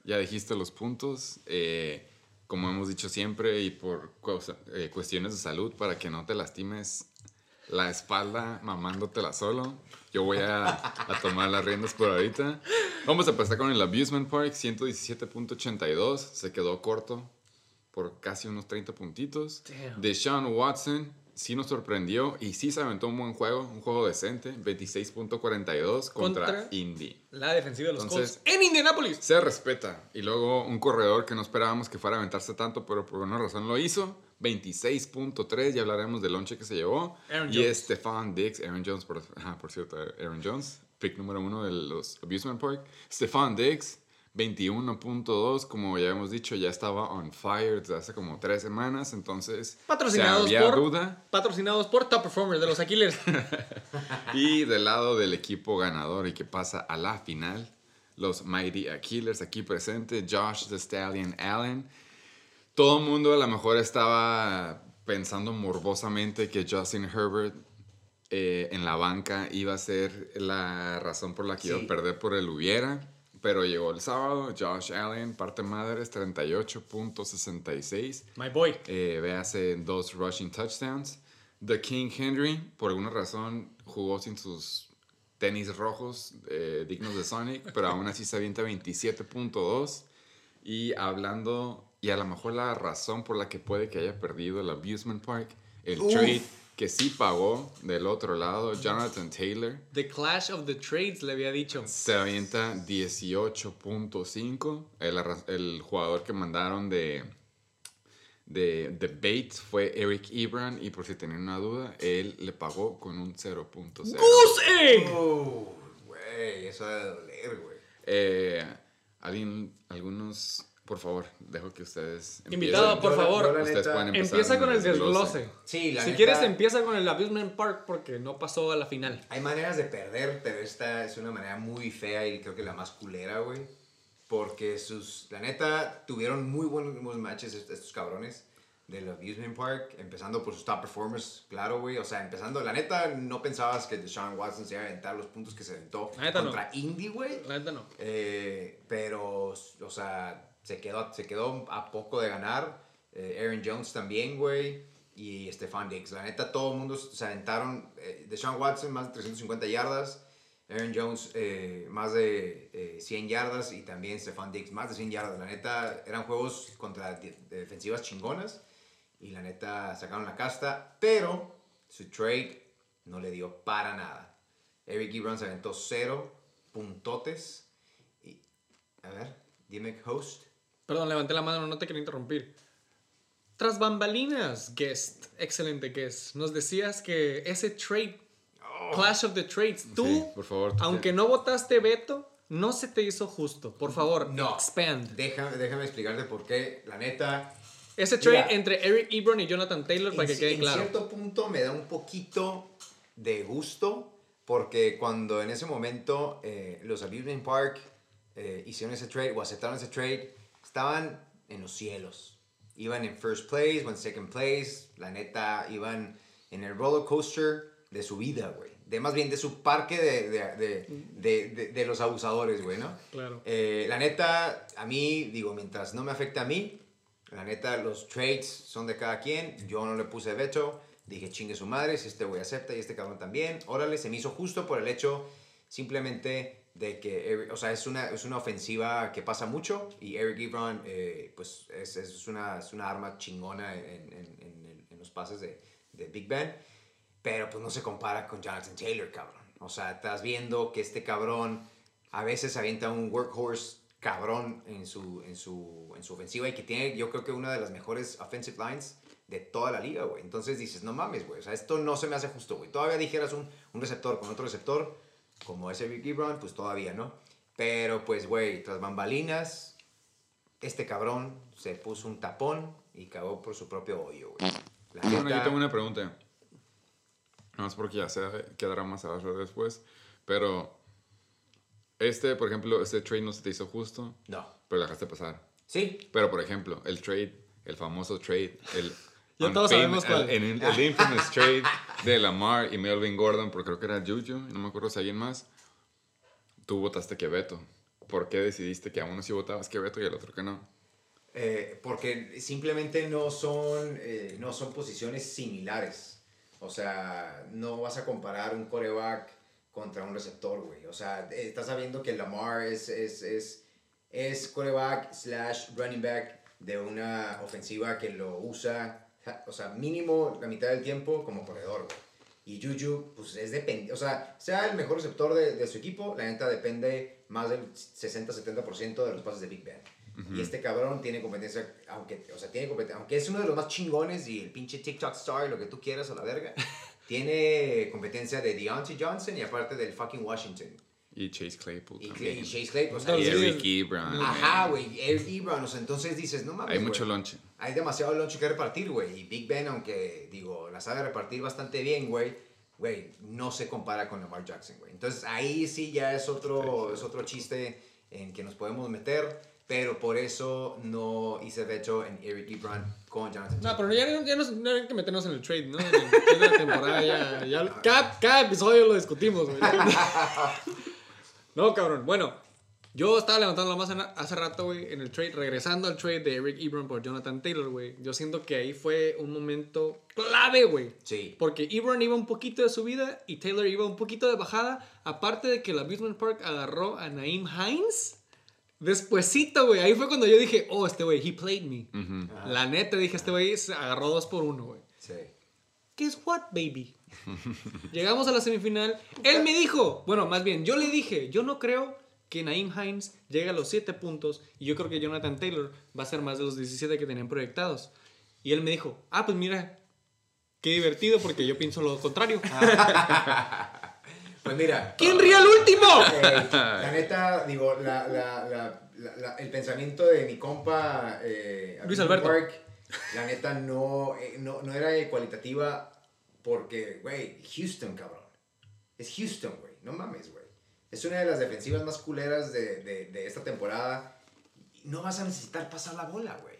Speaker 1: ya dijiste los puntos. Eh, como hemos dicho siempre, y por cosa- eh, cuestiones de salud, para que no te lastimes la espalda mamándotela solo. Yo voy a, a tomar las riendas por ahorita. Vamos a empezar con el Abusement Park, 117.82. Se quedó corto por casi unos 30 puntitos.
Speaker 2: Damn.
Speaker 1: Deshaun Watson sí nos sorprendió y sí se aventó un buen juego, un juego decente, 26.42 contra,
Speaker 2: Contra-
Speaker 1: Indy.
Speaker 2: La defensiva de los
Speaker 1: Entonces-
Speaker 2: Colts en Indianapolis.
Speaker 1: Se respeta. Y luego un corredor que no esperábamos que fuera a aventarse tanto, pero por una razón lo hizo. 26.3, ya hablaremos del lonche que se llevó.
Speaker 2: Aaron
Speaker 1: y Stefan Diggs, Aaron Jones, por, por cierto, Aaron Jones, pick número uno de los Abusement Park. Stefan Diggs, 21.2, como ya hemos dicho, ya estaba on fire desde hace como tres semanas, entonces
Speaker 2: Patrocinados
Speaker 1: había
Speaker 2: por,
Speaker 1: duda.
Speaker 2: patrocinados por Top Performer de los Aquiles. *laughs*
Speaker 1: Y del lado del equipo ganador y que pasa a la final, los Mighty Aquilers aquí presentes, Josh the Stallion Allen. Todo el mundo a lo mejor estaba pensando morbosamente que Justin Herbert eh, en la banca iba a ser la razón por la que iba a perder por el hubiera. Pero llegó el sábado, Josh Allen, parte madres, 38.66.
Speaker 2: My boy.
Speaker 1: Eh, véase dos rushing touchdowns. The King Henry, por alguna razón, jugó sin sus tenis rojos eh, dignos de Sonic, pero aún así se avienta 27.2. Y hablando, y a lo mejor la razón por la que puede que haya perdido el Abusement Park, el
Speaker 3: Uf.
Speaker 1: trade que sí pagó del otro lado, Jonathan Taylor,
Speaker 2: The Clash of the Trades le había dicho.
Speaker 1: se avienta 18.5. El, el jugador que mandaron de, de, de Bates fue Eric Ebron. Y por si tenían una duda, él le pagó con un 0.0.
Speaker 2: ¡Goose Egg!
Speaker 3: Uh, güey, eso debe doler, güey.
Speaker 1: Eh, alguien- algunos por favor, dejo que ustedes.
Speaker 2: Invitado,
Speaker 1: empiecen.
Speaker 2: por
Speaker 3: Yo la-
Speaker 2: favor,
Speaker 3: yo la
Speaker 1: Ustedes
Speaker 3: neta-
Speaker 1: pueden empezar
Speaker 2: Empieza con el
Speaker 1: desglose.
Speaker 2: desglose.
Speaker 3: Sí, la
Speaker 2: si
Speaker 3: neta-
Speaker 2: quieres, empieza con el Abusement Park porque no pasó a la final.
Speaker 3: Hay maneras de perder, pero esta es una manera muy fea y creo que la más culera, güey. Porque sus, la neta, tuvieron muy buenos matches est- estos cabrones del Amusement Park, empezando por sus top performers, claro, güey. O sea, empezando, la neta, no pensabas que Deshaun Watson se iba a aventar los puntos que se aventó
Speaker 2: La neta, no.
Speaker 3: contra Indy, güey.
Speaker 2: La neta no.
Speaker 3: Eh, pero, o sea, se quedó, se quedó a poco de ganar. Eh, Aaron Jones también, güey. Y Stefan Diggs. La neta, todo el mundo se aventaron. Eh, Deshaun Watson, más de 350 yardas. Aaron Jones, eh, más de eh, 100 yardas. Y también Stefan Diggs, más de 100 yardas. La neta, eran juegos contra de- de defensivas chingonas. Y la neta, sacaron la casta. Pero su trade no le dio para nada. Eric Ebron se aventó cero puntotes. Y, a ver, dime host.
Speaker 2: Perdón, levanté la mano, no te quería interrumpir. Tras bambalinas, guest, excelente guest, nos decías que ese trade, Clash of the Trades, tú,
Speaker 1: Sí, por favor, tú
Speaker 2: aunque no votaste veto, no se te hizo justo. Por favor,
Speaker 3: No.
Speaker 2: expand.
Speaker 3: Déjame, déjame explicarte por qué. La neta,
Speaker 2: Ese trade
Speaker 3: Mira.
Speaker 2: entre Eric Ebron y Jonathan Taylor, para
Speaker 3: en,
Speaker 2: que quede
Speaker 3: en
Speaker 2: claro.
Speaker 3: cierto punto me da un poquito de gusto porque cuando en ese momento eh, los Amusement Park eh, hicieron ese trade o aceptaron ese trade, estaban en los cielos. Iban en first place o en second place. La neta, iban en el roller coaster de su vida, güey. De más bien de su parque de, de, de, de- los abusadores, güey, ¿no?
Speaker 2: Claro.
Speaker 3: Eh, la neta, a mí, digo, mientras no me afecte a mí, la neta, los trades son de cada quien. Yo no le puse veto. Dije, chingue su madre, si este güey acepta y este cabrón también. Órale, se me hizo justo por el hecho simplemente de que, o sea, es una, es una ofensiva que pasa mucho y Eric Ebron, eh, pues, es, es una, es una arma chingona en- en- en- en los pases de, de Big Ben. Pero pues no se compara con Jonathan Taylor, cabrón. O sea, estás viendo que este cabrón a veces avienta un workhorse cabrón en su, en su, en su ofensiva y que tiene, yo creo que una de las mejores offensive lines de toda la liga, güey. Entonces dices, no mames, güey. O sea, esto no se me hace justo, güey. Todavía dijeras un, un receptor con otro receptor, como ese Rick Ebron, pues todavía, ¿no? Pero pues, güey, tras bambalinas, este cabrón se puso un tapón y cagó por su propio hoyo, güey.
Speaker 1: Bueno, yo tengo una pregunta. No es porque ya se quedará más abajo después. Pero, este, por ejemplo, este trade no se te hizo justo,
Speaker 3: No.
Speaker 1: pero la dejaste pasar.
Speaker 3: Sí,
Speaker 1: Pero, por ejemplo, el trade, el famoso trade, el.
Speaker 2: Ya todos sabemos cuál.
Speaker 1: El, el, el infamous trade de Lamar y Melvin Gordon, porque creo que era Juju, no me acuerdo si alguien más. Tú votaste que Beto. ¿Por qué decidiste que a uno sí votabas que Beto y al otro que no?
Speaker 3: Eh, porque simplemente no son, eh, no son posiciones similares. O sea, no vas a comparar un coreback contra un receptor, güey. O sea, estás sabiendo que Lamar es, es, es, es coreback slash running back de una ofensiva que lo usa, o sea, mínimo la mitad del tiempo como corredor, güey. Y Juju, pues es dependiente. O sea, sea el mejor receptor de, de su equipo, la neta depende más del 60-70% de los pases de Big Ben. Y este cabrón tiene competencia, aunque, o sea, tiene competencia, aunque es uno de los más chingones y el pinche TikTok star, lo que tú quieras a la verga, *laughs* tiene competencia de Deontay Johnson y aparte del fucking Washington.
Speaker 1: Y Chase Claypool
Speaker 3: Y,
Speaker 1: también.
Speaker 3: y Chase Clay, o sea,
Speaker 1: Y Eric Ebron.
Speaker 3: Ajá, güey, Eric Ebron, o sea, entonces dices, no mames,
Speaker 1: Hay mucho lonche.
Speaker 3: Hay demasiado lonche que repartir, güey. Y Big Ben, aunque, digo, la sabe repartir bastante bien, güey, güey, no se compara con Lamar Jackson, güey. Entonces ahí sí ya es otro, es otro chiste en que nos podemos meter, pero por eso no hice veto en Eric Ebron con Jonathan.
Speaker 2: No, pero ya, no- ya no, no hay que meternos en el trade, ¿no? En la temporada ya, ya- *laughs* cada, cada episodio lo discutimos, güey. *laughs* No, cabrón. Bueno, yo estaba levantando la mano hace rato, güey, en el trade, regresando al trade de Eric Ebron por Jonathan Taylor, güey. Yo siento que ahí fue un momento clave, güey.
Speaker 3: Sí.
Speaker 2: Porque Ebron iba un poquito de subida y Taylor iba un poquito de bajada. Aparte de que el Abusement Park agarró a Naeem Hines. Despuésito, güey. Ahí fue cuando yo dije, oh, este güey, he played me. La neta, dije, este güey se agarró dos por uno, güey.
Speaker 3: Sí.
Speaker 2: Guess what, baby? *laughs* Llegamos a la semifinal. Él me dijo, bueno, más bien, yo le dije, yo no creo que Naeem Hines llegue a los 7 puntos y yo creo que Jonathan Taylor va a ser más de los 17 que tenían proyectados. Y él me dijo, ah, pues mira, qué divertido porque yo pienso lo contrario. *laughs*
Speaker 3: Pues mira.
Speaker 2: ¿Quién ríe al último?
Speaker 3: Eh, *laughs* la neta, digo, la, la, la, el pensamiento de mi compa eh,
Speaker 2: Luis Alberto.
Speaker 3: Park, la neta no, eh, no, no era cualitativa porque, güey, Houston, cabrón. Es Houston, güey. No mames, güey. Es una de las defensivas más culeras de, de, de esta temporada. No vas a necesitar pasar la bola, güey.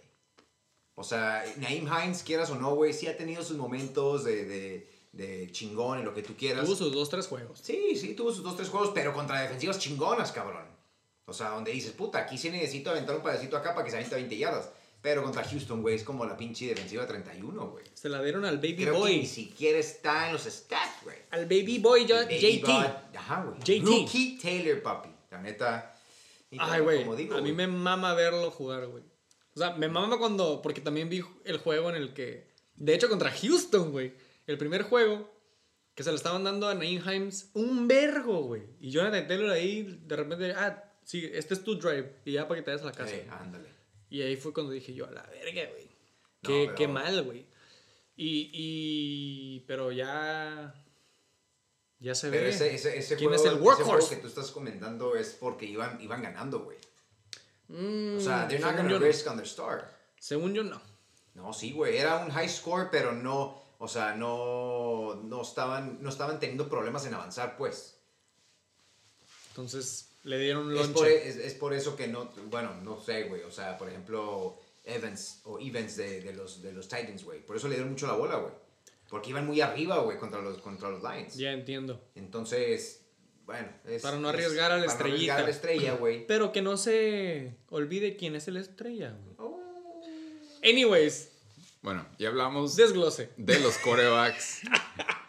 Speaker 3: O sea, Naim Hines, quieras o no, güey, sí ha tenido sus momentos de, de, de chingón y lo que tú quieras.
Speaker 2: Tuvo sus dos, tres juegos.
Speaker 3: Sí, sí, tuvo sus dos, tres juegos, pero contra defensivas chingonas, cabrón. O sea, donde dices, puta, aquí sí necesito aventar un padecito acá para que se aviente 20 yardas. Pero contra Houston, güey, es como la pinche defensiva 31, güey.
Speaker 2: Se la dieron al Baby
Speaker 3: Creo que ni
Speaker 2: Boy.
Speaker 3: siquiera está en los stats, güey.
Speaker 2: Al Baby Boy ya-
Speaker 3: Baby
Speaker 2: JT.
Speaker 3: Bud, Ajá, güey.
Speaker 2: JT.
Speaker 3: Rookie Taylor, papi. La neta.
Speaker 2: Ay, güey. A mí me mama verlo jugar, güey. O sea, me mama cuando. Porque también vi el juego en el que. De hecho, contra Houston, güey. El primer juego. Que se lo estaban dando a Naeem Himes. Un vergo, güey. Y Jonathan Taylor ahí, de repente. Ah, sí, este es tu drive. Y ya para que te vayas a la casa.
Speaker 3: eh, ándale.
Speaker 2: Y ahí fue cuando dije yo, a la verga, güey. Qué, qué mal, güey. Y, y. Pero ya. Ya se
Speaker 3: Pero
Speaker 2: ve.
Speaker 3: ese, ese, ese
Speaker 2: ¿Quién
Speaker 3: juego,
Speaker 2: es el
Speaker 3: ese
Speaker 2: workhorse?
Speaker 3: que tú estás comentando es porque iban, iban ganando, güey.
Speaker 2: Mm,
Speaker 3: O sea, they're not gonna
Speaker 2: no.
Speaker 3: risk on their star.
Speaker 2: Según yo, no.
Speaker 3: No, sí, güey, era un high score, pero no, o sea, no, no, estaban, no estaban teniendo problemas en avanzar, pues.
Speaker 2: Entonces le dieron
Speaker 3: Es
Speaker 2: lonche.
Speaker 3: por, e, es, es por eso que no, bueno, no sé, güey, o sea, por ejemplo, Evans o Evans de, de los, de los Titans, güey. Por eso le dieron mucho la bola, güey. Porque iban muy arriba, güey, contra los, contra los Lions.
Speaker 2: Ya entiendo.
Speaker 3: Entonces, bueno. Es,
Speaker 2: Para no
Speaker 3: es-
Speaker 2: arriesgar a la
Speaker 3: para no arriesgar a la estrella, güey. *laughs*
Speaker 2: Pero que no se olvide quién es el estrella. güey.
Speaker 3: Oh.
Speaker 2: Anyways,
Speaker 1: Bueno, ya hablamos
Speaker 2: desglose.
Speaker 1: de los *laughs* corebacks.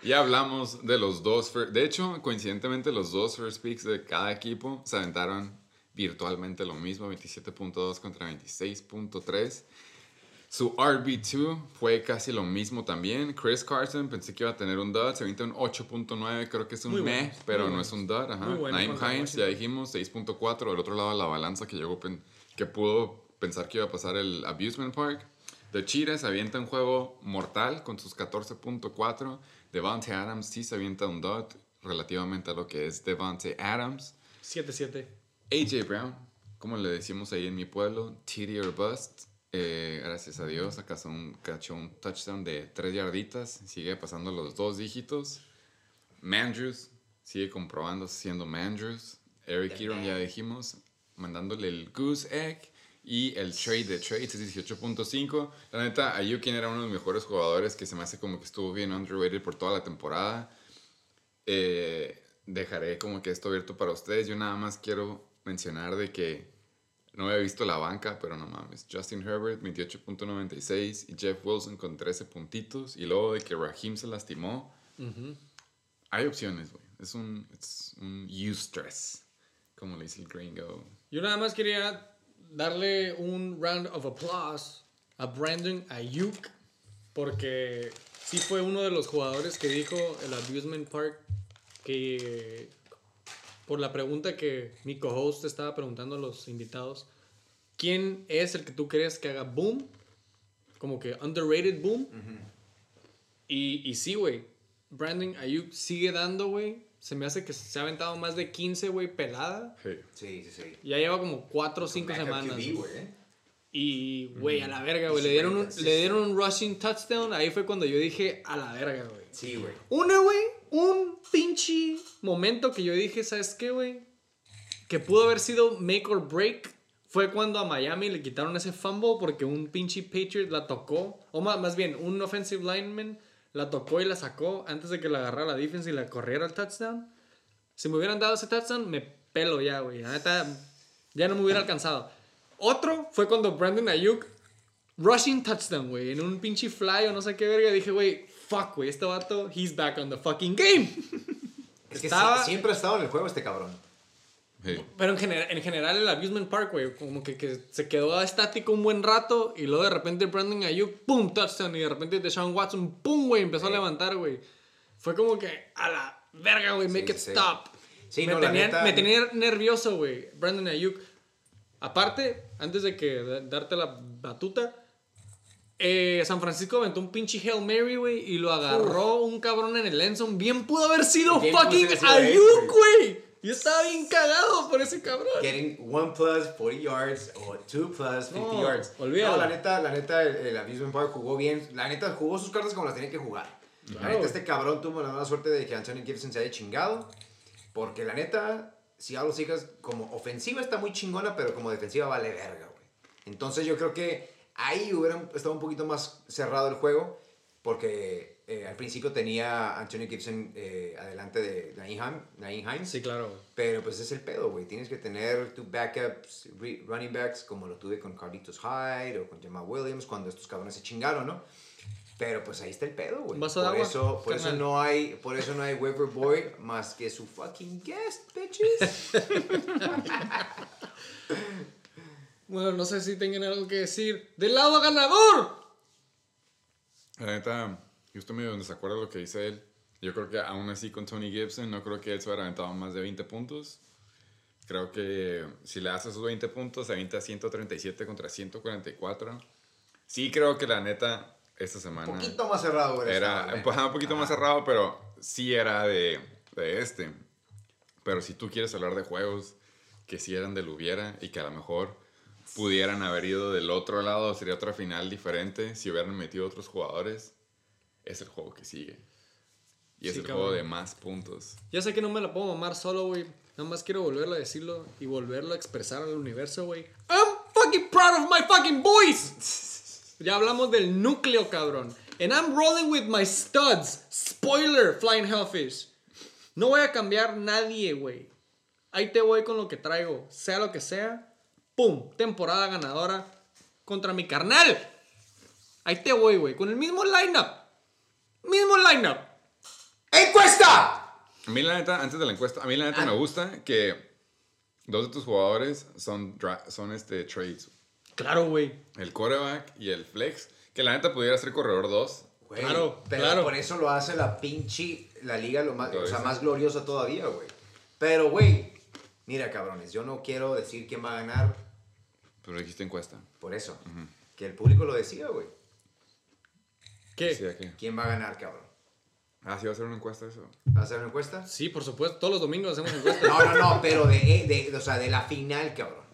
Speaker 1: Ya hablamos de los dos. De hecho, coincidentemente, los dos first picks de cada equipo se aventaron virtualmente lo mismo: 27.2 contra 26.3. Su RB2 fue casi lo mismo también. Chris Carson pensé que iba a tener un dud. Se avienta un 8.9. Creo que es un
Speaker 2: Muy
Speaker 1: meh, pero no es un dud. Ajá.
Speaker 2: Bueno contra
Speaker 1: Hines, ya dijimos, 6.4. Del otro lado, la balanza que llegó, que pudo pensar que iba a pasar el Abusement Park. The Cheetahs avienta un juego mortal con sus 14.4. Devante Adams sí se avienta un dot relativamente a lo que es Devante Adams.
Speaker 2: 7-7.
Speaker 1: AJ Brown, como le decimos ahí en mi pueblo, TD or bust. Eh, gracias a Dios, acaso un, cachó un touchdown de 3 yarditas. Sigue pasando los dos dígitos. Mandrews sigue comprobando siendo Mandrews. Eric Kieron ya dijimos, mandándole el Goose Egg. Y el trade de trades es 18.5. La neta, Ayukin era uno de los mejores jugadores que se me hace como que estuvo bien underrated por toda la temporada. Eh, dejaré como que esto abierto para ustedes. Yo nada más quiero mencionar de que no había visto la banca, pero no mames. Justin Herbert, 28.96 y Jeff Wilson con 13 puntitos. Y luego de que Raheem se lastimó, hay opciones, güey. Es un, es un eustress, como le dice el gringo.
Speaker 2: Yo nada más quería darle un round of applause a Brandon Ayuk porque sí fue uno de los jugadores que dijo el Abusement Park que por la pregunta que mi co-host estaba preguntando a los invitados, ¿quién es el que tú crees que haga boom? Como que underrated boom. y, y sí, güey. Brandon Ayuk sigue dando, güey. Se me hace que se ha aventado más de 15, güey, pelada.
Speaker 3: Sí, sí, sí.
Speaker 2: Ya lleva como 4 o 5
Speaker 3: Backup
Speaker 2: semanas.
Speaker 3: QB, güey, ¿eh?
Speaker 2: Y, güey, a la verga, güey. Le dieron, un, le dieron un rushing touchdown. Ahí fue cuando yo dije, a la verga, güey.
Speaker 3: Sí, güey.
Speaker 2: Una, güey, un pinche momento que yo dije, ¿sabes qué, güey? Que pudo haber sido make or break. Fue cuando a Miami le quitaron ese fumble porque un pinche Patriot la tocó. O más, más bien, un offensive lineman la tocó y la sacó antes de que la agarrara la defense y la corriera al touchdown. Si me hubieran dado ese touchdown, me pelo ya, güey. La neta, ya no me hubiera alcanzado. Otro fue cuando Brandon Ayuk rushing touchdown, güey, en un pinche fly o no sé qué verga. Dije, güey, fuck, güey, este vato, he's back on the fucking game.
Speaker 3: Es que
Speaker 2: Estaba-
Speaker 3: siempre ha estado en el juego este cabrón.
Speaker 1: Hey,
Speaker 2: Pero en, en general el Abusement Park, güey, como que, que se quedó estático un buen rato y luego de repente Brandon Ayuk, pum, touchdown y de repente Deshaun Watson, pum, güey, empezó a
Speaker 3: Sí.
Speaker 2: levantar, güey. Fue como que a la verga, güey, make
Speaker 3: Sí,
Speaker 2: it
Speaker 3: sí.
Speaker 2: stop.
Speaker 3: Sí,
Speaker 2: me,
Speaker 3: no,
Speaker 2: tenía,
Speaker 3: neta-
Speaker 2: me tenía nervioso, güey, Brandon Ayuk. Aparte, antes de que da- darte la batuta, eh, San Francisco aventó un pinche Hail Mary, güey, y lo agarró un cabrón en el Enson. Bien pudo haber sido
Speaker 3: Bien
Speaker 2: fucking Ayuk, güey. Yo estaba bien cagado por ese cabrón.
Speaker 3: Getting one plus 40 yards o two plus 50
Speaker 2: No,
Speaker 3: yards.
Speaker 2: olvídalo.
Speaker 3: No, la neta, la neta, el, el Amusement Park jugó bien. La neta, jugó sus cartas como las tenía que jugar. La neta, este cabrón tuvo la mala suerte de que Anthony Gibson se haya chingado. Porque la neta, si a los hijas, como ofensiva está muy chingona, pero como defensiva vale verga, güey. Entonces yo creo que ahí hubiera estado un poquito más cerrado el juego. Porque eh, al principio tenía Anthony Gibson eh, adelante de Naeem Hines.
Speaker 2: Sí, claro.
Speaker 3: Pero pues es el pedo, güey. Tienes que tener tu backups, running backs, como lo tuve con Carlitos Hyde o con Jamal Williams cuando estos cabrones se chingaron, ¿no? Pero pues ahí está el pedo, güey. Por
Speaker 2: agua,
Speaker 3: eso, por eso no hay, por eso no hay waiver boy más que su fucking guest, bitches. *laughs*
Speaker 2: Bueno, no sé si tengan algo que decir. ¡Del lado ganador!
Speaker 1: La neta, yo estoy medio desacuerdo de lo que dice él. Yo creo que aún así con Tony Gibson, no creo que él se hubiera aventado más de 20 puntos. Creo que si le hace esos 20 puntos, se avienta 137 contra 144. Sí creo que la neta, esta semana
Speaker 3: Un poquito más cerrado,
Speaker 1: era po- un poquito más cerrado, pero sí era de, de este. Pero si tú quieres hablar de juegos que sí eran del hubiera y que a lo mejor pudieran haber ido del otro lado, sería otra final diferente si hubieran metido otros jugadores, es el juego que sigue. Y es
Speaker 2: Sí,
Speaker 1: el
Speaker 2: cabrón.
Speaker 1: juego de más puntos.
Speaker 2: Ya sé que no me la puedo mamar solo, güey. Nada más quiero volverlo a decirlo y volverlo a expresar al universo, güey. I'm fucking proud of my fucking boys. *laughs* Ya hablamos del núcleo, cabrón. And I'm rolling with my studs. Spoiler, Flying Hellfish. No voy a cambiar nadie, güey. Ahí te voy con lo que traigo. Sea lo que sea. ¡Pum! Temporada ganadora contra mi carnal. Ahí te voy, güey. Con el mismo lineup. Mismo lineup.
Speaker 3: ¡Encuesta!
Speaker 1: A mí la neta, antes de la encuesta, a mí la neta
Speaker 3: Ah.
Speaker 1: me gusta que dos de tus jugadores son, dra- son este, trades.
Speaker 2: Claro, güey.
Speaker 1: El quarterback y el flex. Que la neta pudiera ser corredor 2.
Speaker 3: Güey,
Speaker 2: Claro,
Speaker 3: pero
Speaker 2: claro.
Speaker 3: por eso lo hace la pinche, la liga lo más,
Speaker 1: Lo
Speaker 3: o sea, más gloriosa todavía, güey. Pero, güey, mira, cabrones, yo no quiero decir quién va a ganar
Speaker 1: Pero dijiste encuesta.
Speaker 3: por eso. Que el público lo decida, güey. ¿Quién va a ganar, cabrón?
Speaker 1: Ah, sí, va a ser una encuesta eso.
Speaker 3: ¿Va a hacer una encuesta?
Speaker 2: Sí, por supuesto. Todos los domingos hacemos encuestas.
Speaker 3: No, no, no, pero de, eh, de, o sea, de la final, cabrón.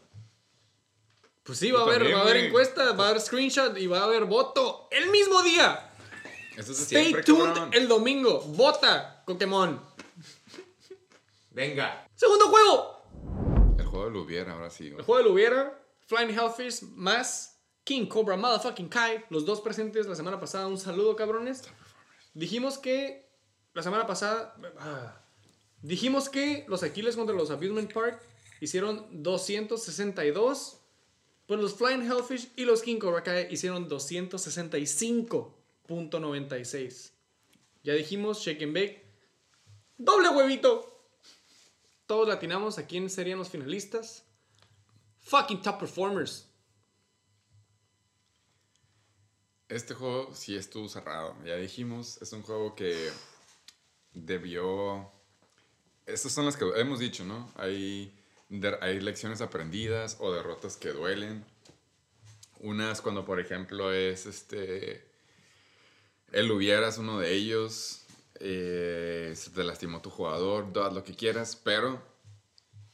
Speaker 2: Pues sí, va a haber,
Speaker 1: también,
Speaker 2: va a haber encuesta, va a haber screenshot y va a haber voto el mismo día.
Speaker 1: Eso es de
Speaker 2: Stay
Speaker 1: siempre,
Speaker 2: tuned
Speaker 1: cabrón.
Speaker 2: el domingo. Vota, Pokémon.
Speaker 3: Venga.
Speaker 2: Segundo juego.
Speaker 1: El juego del hubiera, ahora sí.
Speaker 2: El juego del hubiera. Flying Hellfish más King Cobra Motherfucking Kai. Los dos presentes la semana pasada. Un saludo, cabrones. Dijimos que la semana pasada. ah, dijimos que los Aquiles contra los Abusement Park hicieron 262. Pues los Flying Hellfish y los King Cobra Kai hicieron 265.96. Ya dijimos, Shake and. Doble huevito. Todos latinamos a quién serían los finalistas. Fucking top performers.
Speaker 1: Este juego sí estuvo cerrado. Ya dijimos, es un juego que debió... Estas son las que hemos dicho, ¿no? Hay, hay lecciones aprendidas o derrotas que duelen. Unas cuando, por ejemplo, es este... El hubieras uno de ellos. eh, se te lastimó tu jugador, haz lo que quieras, pero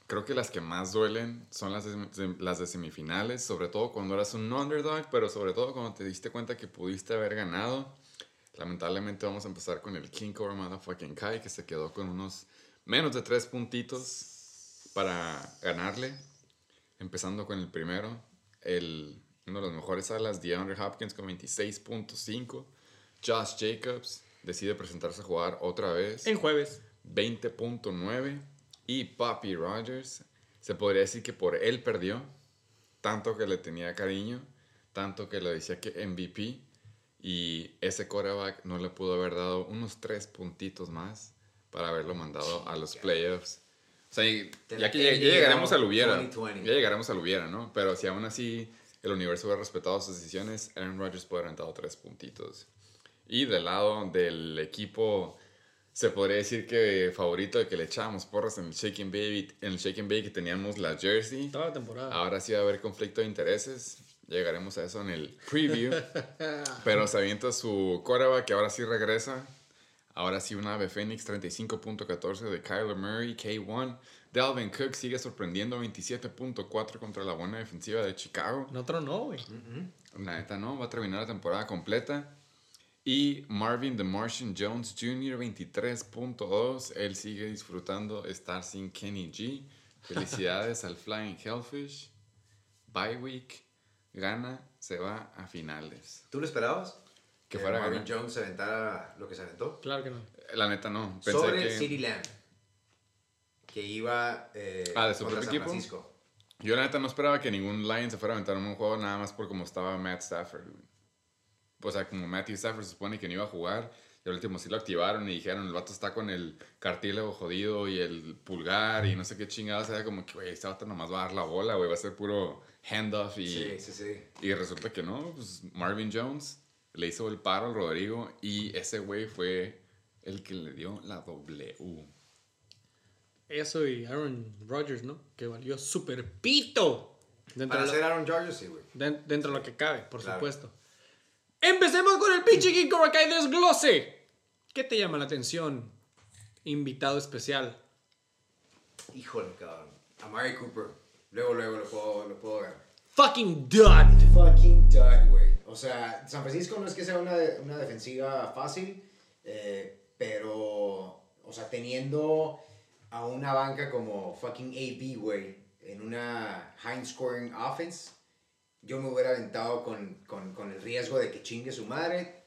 Speaker 1: creo que las que más duelen son las de, las de semifinales, sobre todo cuando eras un underdog, pero sobre todo cuando te diste cuenta que pudiste haber ganado. Lamentablemente vamos a empezar con el King Cobra Motherfucking Kai, que se quedó con unos menos de tres puntitos para ganarle. Empezando con el primero, el, uno de los mejores alas, DeAndre Hopkins con 26.5. Josh Jacobs decide presentarse a jugar otra vez.
Speaker 2: En jueves.
Speaker 1: 20.9 y Papi Rogers se podría decir que por él perdió tanto que le tenía cariño tanto que le decía que MVP y ese quarterback no le pudo haber dado unos tres puntitos más para haberlo mandado a los playoffs o sea, y- ya que ya, ya llegaremos al hubiera
Speaker 3: 2020.
Speaker 1: ya llegaremos al hubiera ¿no? pero si aún así el universo hubiera respetado sus decisiones Aaron Rodgers puede haber dado tres puntitos y del lado del equipo se podría decir que favorito de que le echábamos porras en el Shake and Bake, en el Shake and Bake que teníamos la jersey.
Speaker 2: Toda la temporada.
Speaker 1: Ahora sí va a haber conflicto de intereses. Llegaremos a eso en el preview. *laughs* Pero se avienta su quarterback que ahora sí regresa Ahora sí, un ave Phoenix 35.14 de Kyler Murray, K1. Dalvin Cook sigue sorprendiendo 27.4 contra la buena defensiva de Chicago.
Speaker 2: No, güey.
Speaker 1: La neta no, va a terminar la temporada completa. Y Marvin The Martian Jones Jr., 23.2. Él sigue disfrutando estar sin Kenny G. Felicidades al Flying Hellfish. Bye week. Gana, se va a finales.
Speaker 3: ¿Tú lo esperabas?
Speaker 1: Que fuera a
Speaker 3: Marvin
Speaker 1: ganar.
Speaker 3: Jones se aventara lo que se aventó.
Speaker 2: Claro que no.
Speaker 1: La neta no. Pensé
Speaker 3: Sobre
Speaker 1: que...
Speaker 3: City Lamb. Que iba eh,
Speaker 1: Ah, ¿de su propio
Speaker 3: San
Speaker 1: equipo?
Speaker 3: Francisco.
Speaker 1: Yo la neta no esperaba que ningún Lion se fuera a aventar en un juego nada más por como estaba Matt Stafford. O sea, como Matthew Stafford se supone que no iba a jugar. Y al último sí lo activaron y dijeron, el vato está con el cartílago jodido y el pulgar y no sé qué chingados. Era como que, güey, este vato nomás va a dar la bola, güey. Va a ser puro handoff y...
Speaker 3: Sí, sí, sí.
Speaker 1: Y resulta que no, pues Marvin Jones le hizo el paro al Rodrigo y ese güey fue el que le dio la W.
Speaker 2: Eso y Aaron Rodgers, ¿no? Que valió super pito. Dentro,
Speaker 3: Para
Speaker 2: de,
Speaker 3: hacer
Speaker 2: lo,
Speaker 3: Aaron Rodgers, sí, güey.
Speaker 2: den- dentro de lo que cabe, por
Speaker 3: Claro.
Speaker 2: supuesto. Empecemos con el pinche King Cobra Kai desglose. ¿Qué te llama la atención? Invitado especial.
Speaker 3: Híjole, cabrón. Amari Cooper. Luego, luego lo puedo, lo puedo ver.
Speaker 2: Fucking dud.
Speaker 3: Fucking dud, güey. O sea, San Francisco no es que sea una, una defensiva fácil, eh, pero, o sea, teniendo a una banca como fucking AB, güey, en una high scoring offense, yo me hubiera aventado con, con, con el riesgo de que chingue su madre.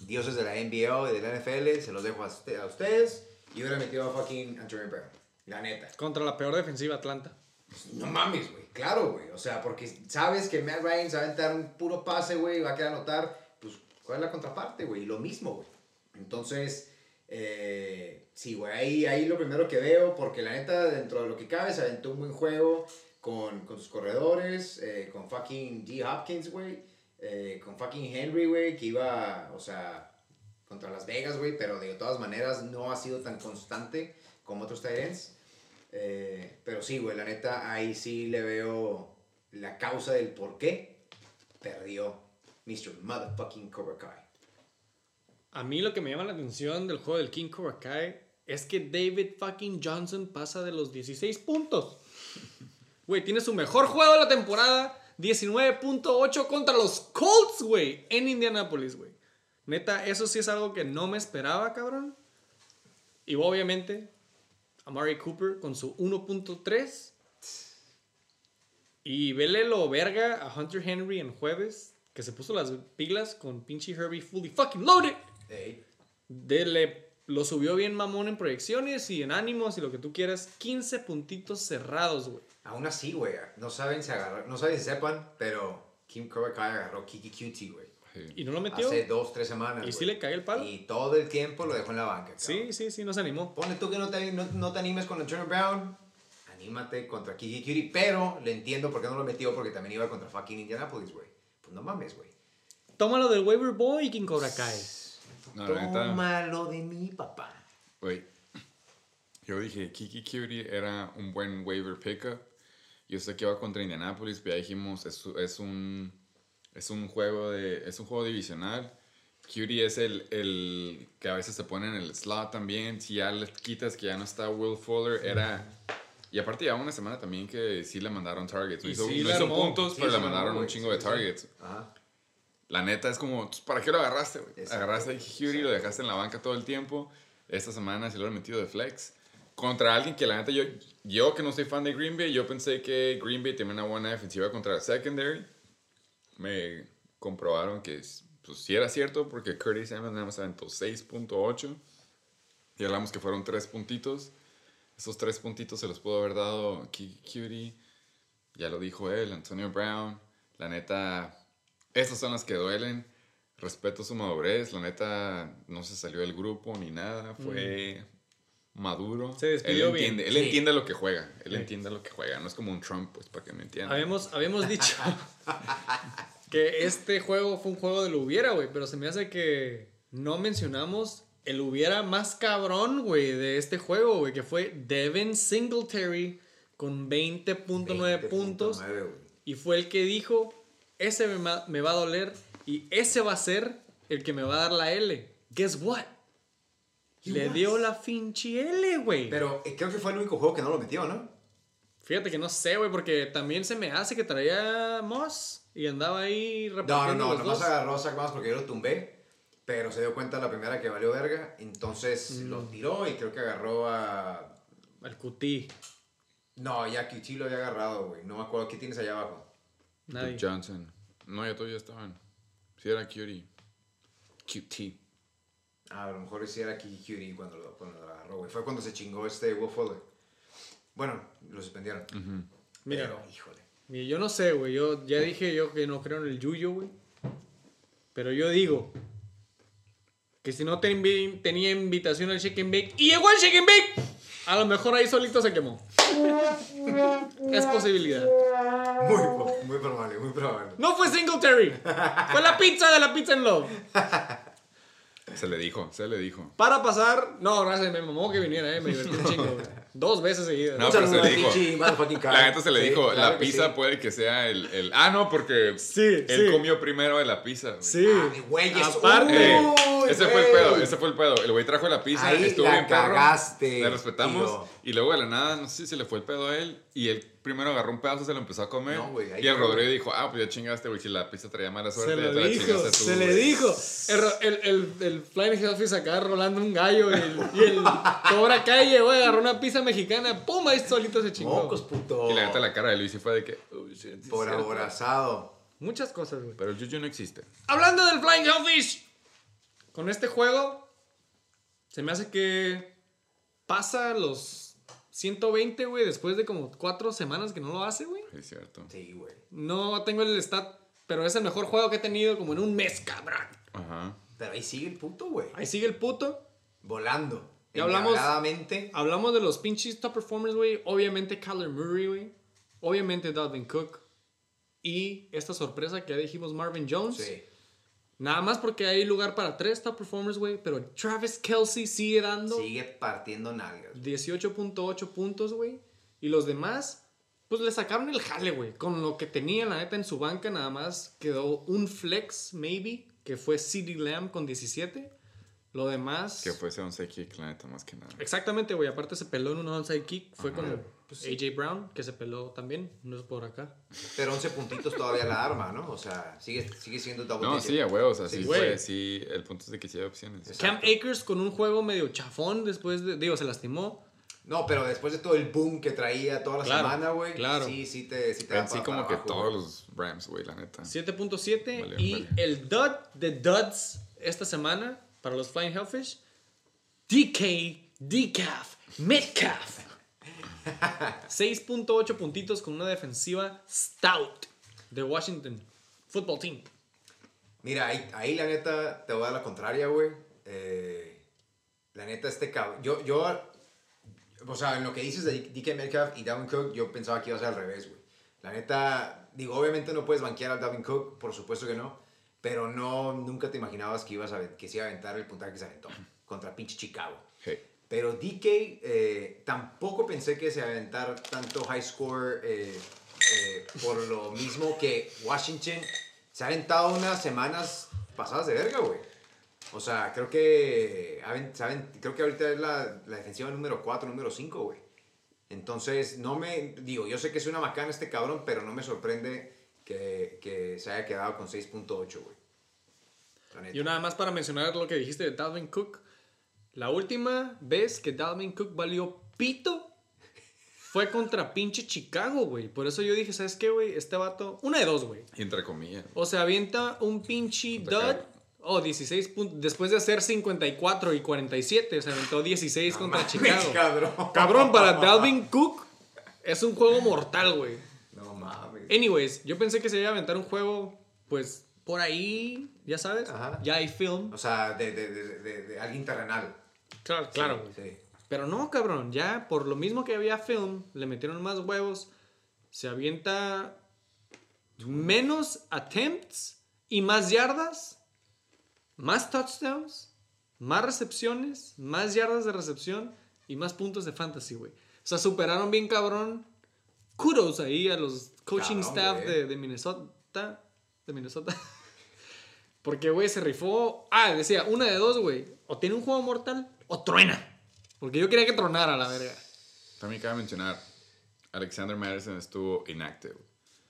Speaker 3: Dioses de la NBA y de la NFL, se los dejo a, usted- a ustedes. Y hubiera metido a fucking Antonio Brown. La neta.
Speaker 2: Contra la peor defensiva Atlanta.
Speaker 3: No mames, güey. Claro, güey. O sea, porque sabes que Matt Ryan se va a aventar un puro pase, güey, va a quedar anotar. Pues, ¿cuál es la contraparte, güey? Lo mismo, güey. Entonces, eh, sí, güey. Ahí, ahí lo primero que veo, porque la neta, dentro de lo que cabe, se aventó un buen juego con, con sus corredores, eh, con fucking D. Hopkins, güey. eh, con fucking Henry, güey, que iba, o sea, contra Las Vegas, güey, pero de todas maneras no ha sido tan constante como otros Tyrants. Eh, pero sí, güey, la neta, ahí sí le veo la causa del por qué perdió Mr. Motherfucking Cobra Kai.
Speaker 2: A mí lo que me llama la atención del juego del King Cobra Kai es que David fucking Johnson pasa de los 16 puntos. Güey, tiene su mejor juego de la temporada, 19.8 contra los Colts, güey, en Indianapolis, güey. Neta, eso sí es algo que no me esperaba, cabrón. Y obviamente, Amari Cooper con su 1.3. Y vele lo verga a Hunter Henry en jueves, que se puso las pilas con pinche Herbie fully fucking loaded. Dele, lo subió bien mamón en proyecciones y en ánimos y lo que tú quieras. 15 puntitos cerrados, güey.
Speaker 3: Aún así, güey, no saben si agarrar, no saben si sepan, pero Kim Cobra Kai agarró Kiki Cutie, güey.
Speaker 2: Y no lo metió.
Speaker 3: Hace dos, tres semanas.
Speaker 2: Y sí
Speaker 3: güey.
Speaker 2: le cae el palo.
Speaker 3: Y todo el tiempo lo dejó en la banca.
Speaker 2: Sí,
Speaker 3: cabrón.
Speaker 2: sí, sí, no se animó.
Speaker 3: Ponle tú que no te, no, no te animes con el Turner Brown. Anímate contra Kiki Cutie. Pero le entiendo por qué no lo metió. Porque también iba contra fucking Indianapolis, güey. Pues no mames, güey.
Speaker 2: Tómalo del waiver boy, King Cobra Kai.
Speaker 1: No,
Speaker 3: Tómalo de mi papá.
Speaker 1: güey. Yo dije, Kiki Cutie era un buen waiver pickup. Yo sé que va contra Indianapolis, pero ya dijimos, es, es un es un juego de es un juego divisional. Cutie es el, el que a veces se pone en el slot también. Si ya le quitas que ya no está Will Fuller, era y aparte ya una semana también que sí le mandaron targets. No hizo,
Speaker 2: sí
Speaker 1: no
Speaker 2: la
Speaker 1: hizo
Speaker 2: armó.
Speaker 1: puntos,
Speaker 3: Sí,
Speaker 1: pero le mandaron
Speaker 3: armó,
Speaker 1: un chingo
Speaker 3: Sí,
Speaker 1: de targets.
Speaker 3: Ajá.
Speaker 1: La neta es como, "Pues, ¿para qué lo agarraste. Agarraste a Cutie lo dejaste en la banca todo el tiempo. Esta semana se lo han metido de flex. Contra alguien que la neta, yo, yo que no soy fan de Green Bay, yo pensé que Green Bay tenía una buena defensiva contra el secondary. Me comprobaron que pues, sí era cierto porque Curtis Evans nada más aventó 6.8. Y hablamos que fueron 3 puntitos. Esos 3 puntitos se los pudo haber dado Kiki Cutie. Ya lo dijo él, Antonio Brown. La neta, estas son las que duelen. Respeto su madurez. La neta, no se salió del grupo ni nada. Fue maduro.
Speaker 2: Se despidió
Speaker 1: él
Speaker 2: bien.
Speaker 1: Él
Speaker 3: Sí.
Speaker 1: entiende lo que juega. Él
Speaker 2: Sí.
Speaker 1: entiende lo que juega. No es como un Trump, pues, para que me entiendan.
Speaker 2: Habíamos, habíamos dicho *laughs* que este juego fue un juego del hubiera, güey. Pero se me hace que no mencionamos el hubiera más cabrón, güey, de este juego, güey. Que fue Devin Singletary con 20.9 puntos.
Speaker 3: 20.9, güey.
Speaker 2: Y fue el que dijo, ese me va a doler y ese va a ser el que me va a dar la L. Guess what? Le dio la finchi L, güey.
Speaker 3: Pero eh, creo que fue el único juego que no lo metió, ¿no?
Speaker 2: Fíjate que no sé, güey, porque también se me hace que traía Moss y andaba ahí
Speaker 3: No, no,
Speaker 2: repartiendo
Speaker 3: no,
Speaker 2: los
Speaker 3: nomás agarró a Zach Moss porque yo lo tumbé, pero se dio cuenta la primera que valió verga, entonces
Speaker 2: Mm.
Speaker 3: lo tiró y creo que agarró a...
Speaker 2: El cutie.
Speaker 3: No, ya QT lo había agarrado, güey, no me acuerdo, ¿qué tienes allá abajo?
Speaker 2: Nadie.
Speaker 1: Johnson. No, ya todavía estaban. Sí, era Cutie. QT.
Speaker 3: Ah, a lo mejor sí era Kiki Cutie cuando lo, cuando lo agarró, güey, fue cuando se chingó este Will Fuller. Bueno, lo suspendieron.
Speaker 2: Mira,
Speaker 3: Pero, híjole.
Speaker 2: Mira, yo no sé, güey. Yo ya dije yo que no creo en el yuyo, güey. Pero yo digo que si no te invi- tenía invitación al Shake and Bake y llegó al Shake and Bake, a lo mejor ahí solito se quemó. Es posibilidad.
Speaker 3: Muy, muy probable, muy probable.
Speaker 2: No fue Singletary. Fue la pizza de la Pizza en Love. *laughs*
Speaker 1: Se le dijo, se le dijo.
Speaker 2: Para pasar. No, gracias, me mamó que viniera, eh. Me divertí un chingo, güey. Dos veces seguidas.
Speaker 1: No, pero se le dijo. La neta se le dijo, la
Speaker 3: que
Speaker 1: pizza
Speaker 3: sí.
Speaker 1: puede que sea el, el... Ah, no, porque
Speaker 2: Sí,
Speaker 1: él
Speaker 2: sí.
Speaker 1: comió primero de la pizza. güey.
Speaker 2: Sí.
Speaker 3: Ah.
Speaker 2: Aparte.
Speaker 3: Uy,
Speaker 1: ese fue el pedo, ese fue el pedo. El güey trajo la pizza,
Speaker 3: Ahí
Speaker 1: estuvo
Speaker 3: la
Speaker 1: bien perro.
Speaker 3: cagaste,
Speaker 1: Le respetamos.
Speaker 3: tío.
Speaker 1: Y luego de la nada, no sé si se le fue el pedo a él. Y él primero agarró un pedazo, se lo empezó a comer.
Speaker 3: No, güey,
Speaker 1: y el Rodrigo dijo, ah, pues ya chingaste, güey. Si la pizza traía mala suerte,
Speaker 2: Se le dijo,
Speaker 1: tú.
Speaker 2: se le
Speaker 1: güey".
Speaker 2: dijo. El, el, el, el Flying Hellfish acá rolando un gallo y el, y el Cobra Kai llegó y agarró una pizza mexicana. ¡Pum! Ahí solito se chingó.
Speaker 3: Mocos, puto.
Speaker 1: Y la neta, la cara de Luis sí fue de que... "Oh, shit, sí es
Speaker 3: Por
Speaker 1: cierto".
Speaker 3: aborazado.
Speaker 2: Muchas cosas, güey.
Speaker 1: Pero el Juju no existe.
Speaker 2: Hablando del Flying Hellfish. Con este juego, se me hace que pasa los 120, güey, después de como cuatro semanas que no lo hace, güey.
Speaker 1: Es cierto.
Speaker 3: Sí, güey.
Speaker 2: No tengo el stat, pero es el mejor juego que he tenido como en un mes, cabrón.
Speaker 1: Ajá.
Speaker 3: Pero ahí sigue el puto, güey.
Speaker 2: Ahí sigue el puto.
Speaker 3: Volando.
Speaker 2: Ya hablamos-. Hablamos de los pinches top performers, güey. Obviamente Kyler Murray, güey. Obviamente Dalvin Cook. Y esta sorpresa que ya dijimos Marvin Jones.
Speaker 3: Sí.
Speaker 2: Nada más porque hay lugar para tres top performers, güey. Pero Travis Kelsey sigue dando
Speaker 3: Sigue partiendo nalgas.
Speaker 2: 18.8 puntos, güey. Y los demás, pues le sacaron el jale, güey. Con lo que tenía, la neta, en su banca, nada más quedó un flex, maybe, que fue CD Lamb con 17. Lo demás.
Speaker 1: Que fuese un kick, la neta, más que nada.
Speaker 2: Exactamente, güey. Aparte se peló en un onside kick. Fue
Speaker 3: Ajá.
Speaker 2: con
Speaker 3: Pues
Speaker 2: AJ Brown, que se peló también. No es por acá.
Speaker 3: Pero 11 puntitos todavía la arma, ¿no? O sea, sigue, sigue siendo double
Speaker 1: No,
Speaker 3: digit.
Speaker 1: sí, a huevos, así
Speaker 3: Sí,
Speaker 1: fue. Sí, el punto es de que sí hay opciones.
Speaker 3: Exacto.
Speaker 2: Cam Akers con un juego medio chafón después de. Digo, se lastimó.
Speaker 3: No, pero después de todo el boom que traía toda la
Speaker 2: Claro,
Speaker 3: semana, güey.
Speaker 2: claro.
Speaker 3: Sí, sí te, sí te da
Speaker 1: sí, como que
Speaker 3: abajo,
Speaker 1: todos los Rams, güey, la neta.
Speaker 2: 7.7.
Speaker 1: Vale,
Speaker 2: y
Speaker 1: vale.
Speaker 2: el dud de duds esta semana para los Flying Hellfish. DK, Decaf, Metcalf. *laughs* 6.8 puntitos con una defensiva stout de Washington Football Team.
Speaker 3: Mira, ahí, ahí la neta te voy a dar la contraria, güey. Eh, la neta, este cabrón. Yo, yo, o sea, en lo que dices de DK Metcalf y Dalvin Cook, yo pensaba que iba a ser al revés, güey. La neta, digo, obviamente no puedes banquear al Dalvin Cook, por supuesto que no. Pero no, nunca te imaginabas que, ibas a, que se iba a aventar el puntaje que se aventó contra pinche Chicago.
Speaker 1: Hey.
Speaker 3: Pero DK, eh, tampoco pensé que se iba a aventar tanto high score eh, eh, por lo mismo que Washington se ha aventado unas semanas pasadas de verga, güey. O sea, creo que, aven- creo que ahorita es la, la defensiva número 4, número 5, güey. Entonces, no me, digo, yo sé que es una macana este cabrón, pero no me sorprende que, que se haya quedado con 6.8, güey.
Speaker 2: Yo nada más para mencionar lo que dijiste de Dalvin Cook. La última vez que Dalvin Cook valió pito fue contra pinche Chicago, güey. Por eso yo dije, ¿sabes qué, güey? Este vato... Una de dos, güey.
Speaker 1: Entre comillas.
Speaker 2: O se avienta un pinche
Speaker 1: Contra
Speaker 2: dud. Oh, 16 puntos. Después de hacer 54 y 47, se aventó 16 contra
Speaker 3: Mames,
Speaker 2: Chicago.
Speaker 3: cabrón.
Speaker 2: Cabrón, para Dalvin Cook es un juego mortal, güey. Anyways, yo pensé que se iba a aventar un juego, pues, por ahí, ya sabes.
Speaker 3: Ajá.
Speaker 2: Ya hay film.
Speaker 3: O sea, de, de, de, de, alguien terrenal.
Speaker 2: Claro, claro.
Speaker 3: Sí, sí.
Speaker 2: Pero no, cabrón, ya por lo mismo que había film, le metieron más huevos, se avienta menos attempts y más yardas, más touchdowns, más recepciones, más yardas de recepción y más puntos de fantasy, güey. O sea, superaron bien cabrón. Kudos ahí a los coaching
Speaker 3: Cabrón,
Speaker 2: staff de, de Minnesota. De Minnesota. *laughs* Porque, güey, se rifó. Ah, decía, una de dos, güey. O tiene un juego mortal o truena. Porque yo quería que tronara la verga.
Speaker 1: También cabe mencionar, Alexander Madison estuvo inactive.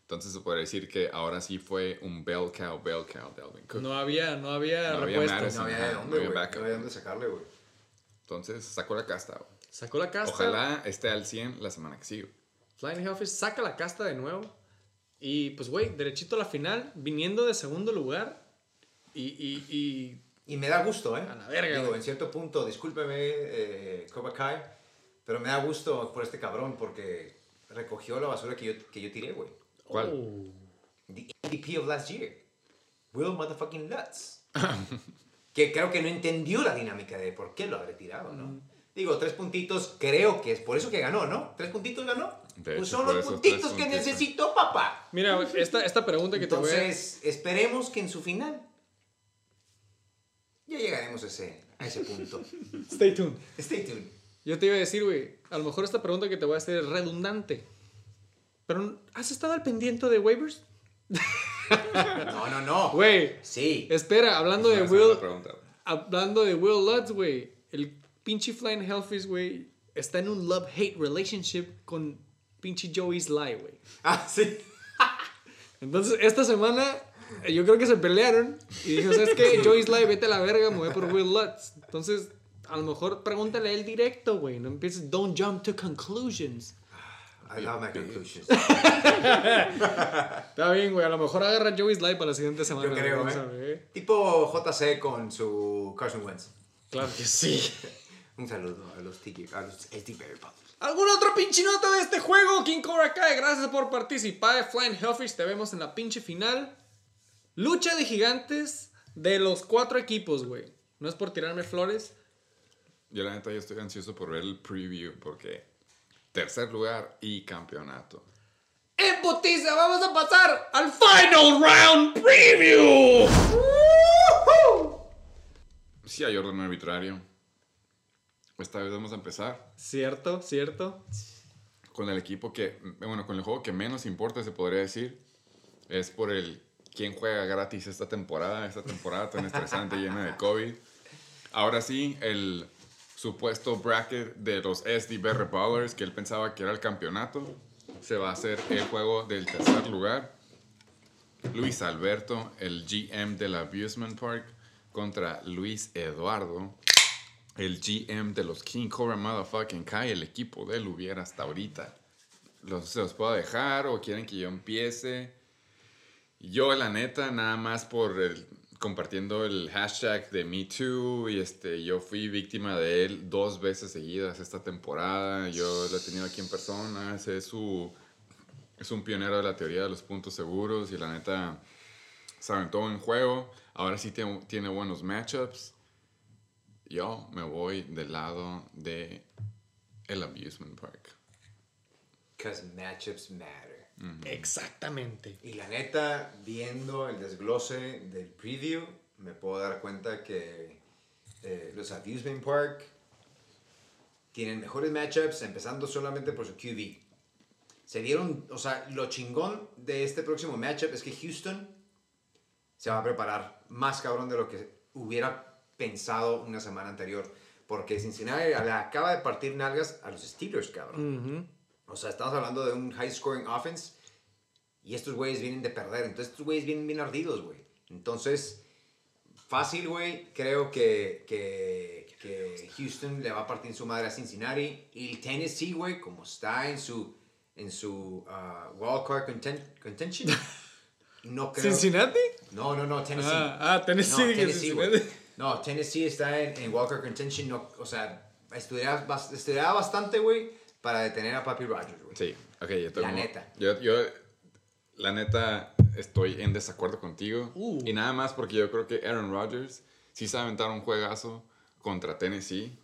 Speaker 1: Entonces se puede decir que ahora sí fue un bell cow, bell cow, Dalvin Cook.
Speaker 2: No había, no había
Speaker 1: No había. Madison.
Speaker 3: No había de dónde,
Speaker 1: no había.
Speaker 3: No había de dónde sacarle, güey.
Speaker 1: Entonces sacó la casta. güey.
Speaker 2: Sacó la casta.
Speaker 1: Ojalá esté al 100 la semana que sigue.
Speaker 2: Flying Hellfish saca la casta de nuevo. Y pues, güey, derechito a la final, viniendo de segundo lugar. Y, y, y
Speaker 3: Y me da gusto, ¿eh?
Speaker 2: A la verga,
Speaker 3: Digo,
Speaker 2: güey.
Speaker 3: en cierto punto, discúlpeme, eh, Cobra Kai, pero me da gusto por este cabrón porque recogió la basura que yo, que yo tiré, güey.
Speaker 1: ¿Cuál?
Speaker 2: Oh.
Speaker 3: The MVP of last year. Will motherfucking Lutz. *laughs* que creo que no entendió la dinámica de por qué lo habré tirado, ¿no?
Speaker 2: Mm.
Speaker 3: Digo, tres puntitos, creo que es por eso que ganó, ¿no? ¿Tres puntitos ganó?
Speaker 1: De
Speaker 3: pues
Speaker 1: hecho,
Speaker 3: son los puntitos que
Speaker 1: puntitos.
Speaker 3: necesito, papá.
Speaker 2: Mira, esta, esta pregunta que te voy a...
Speaker 3: Entonces, esperemos que en su final ya llegaremos a ese, a ese punto. *laughs*
Speaker 2: Stay tuned.
Speaker 3: Stay tuned.
Speaker 2: Yo te iba a decir, güey, a lo mejor esta pregunta que te voy a hacer es redundante. Pero, ¿has estado al pendiente de waivers? *laughs*
Speaker 3: No, no, no.
Speaker 2: Güey,
Speaker 3: Sí.
Speaker 2: espera, hablando de Will...
Speaker 1: pregunta.
Speaker 2: Hablando de Will Lutz, güey, el pinche Flying Hellfish, güey, está en un love-hate relationship con pinche Joey Sly, güey.
Speaker 3: Ah, sí. *laughs*
Speaker 2: Entonces, esta semana, eh, yo creo que se pelearon y dijo, ¿sabes qué? Joey Sly, vete a la verga, me voy por Will Lutz. Entonces, a lo mejor pregúntale a él directo, güey. No empieces, don't jump to conclusions.
Speaker 3: I love my conclusions. *laughs*
Speaker 2: Está bien, güey, a lo mejor agarra Joey Sly para la siguiente semana.
Speaker 3: Yo creo, ¿eh?
Speaker 2: ¿sabe?
Speaker 3: Tipo JC con su Carson Wentz.
Speaker 2: Claro que sí. *laughs*
Speaker 3: Un saludo a los Tiki, a los SD Bear
Speaker 2: ¿Algún otro pinche nota de este juego? King Cobra Kai, gracias por participar. Flying Hellfish, te vemos en la pinche final. Lucha de gigantes de los cuatro equipos, güey. No es por tirarme flores.
Speaker 1: Yo la neta yo estoy ansioso por ver el preview porque tercer lugar y campeonato.
Speaker 2: En putiza, vamos a pasar al Final Round Preview.
Speaker 1: Sí hay orden arbitrario. Esta vez vamos a empezar
Speaker 2: Cierto, cierto.
Speaker 1: con el equipo que, bueno, con el juego que menos importa, se podría decir. Es por el quién juega gratis esta temporada, esta temporada tan estresante *laughs* llena de COVID. Ahora sí, el supuesto bracket de los SDB Ballers, que él pensaba que era el campeonato, se va a hacer el juego del tercer lugar. Luis Alberto, el GM del Abusement Park, contra Luis Eduardo, el GM de los King Cobra Motherfucking Kai, el equipo de él hubiera hasta ahorita. Los, ¿Se los puedo dejar o quieren que yo empiece? Yo, la neta, nada más por compartiendo el hashtag de MeToo y este, yo fui víctima de él dos veces seguidas esta temporada. Yo lo he tenido aquí en persona. Es, su, es un pionero de la teoría de los puntos seguros y la neta saben todo en juego. Ahora sí tiene buenos matchups. Yo me voy del lado de el Abusement Park.
Speaker 3: Because matchups matter.
Speaker 2: Exactamente.
Speaker 3: Y la neta, viendo el desglose del preview, me puedo dar cuenta que eh, los Abusement Park tienen mejores matchups, empezando solamente por su QB. Se dieron, o sea, lo chingón de este próximo matchup es que Houston se va a preparar más cabrón de lo que hubiera pensado una semana anterior. Porque Cincinnati le acaba de partir nalgas a los Steelers, cabrón. O sea, estamos hablando de un high scoring offense y estos güeyes vienen de perder. Entonces, estos güeyes vienen bien ardidos, güey. Entonces, fácil, güey. Creo que, que, que Houston le va a partir su madre a Cincinnati. Y Tennessee, güey, como está en su, en su uh, wild card conten- contention. *laughs* No creo.
Speaker 2: ¿Cincinnati?
Speaker 3: No, no, no, Tennessee.
Speaker 2: Ah, ah, Tennessee.
Speaker 3: No, Tennessee.
Speaker 2: Cincinnati.
Speaker 3: No, Tennessee está en, en Walker Contention. No, o sea, estudiará, bas- estudiará bastante, güey, para detener a Papi Rogers, güey.
Speaker 1: Sí, ok, yo tengo...
Speaker 3: La neta.
Speaker 1: Yo, yo, la neta, estoy en desacuerdo contigo.
Speaker 2: Uh.
Speaker 1: Y nada más porque yo creo que Aaron Rodgers sí sabe aventar un juegazo contra Tennessee.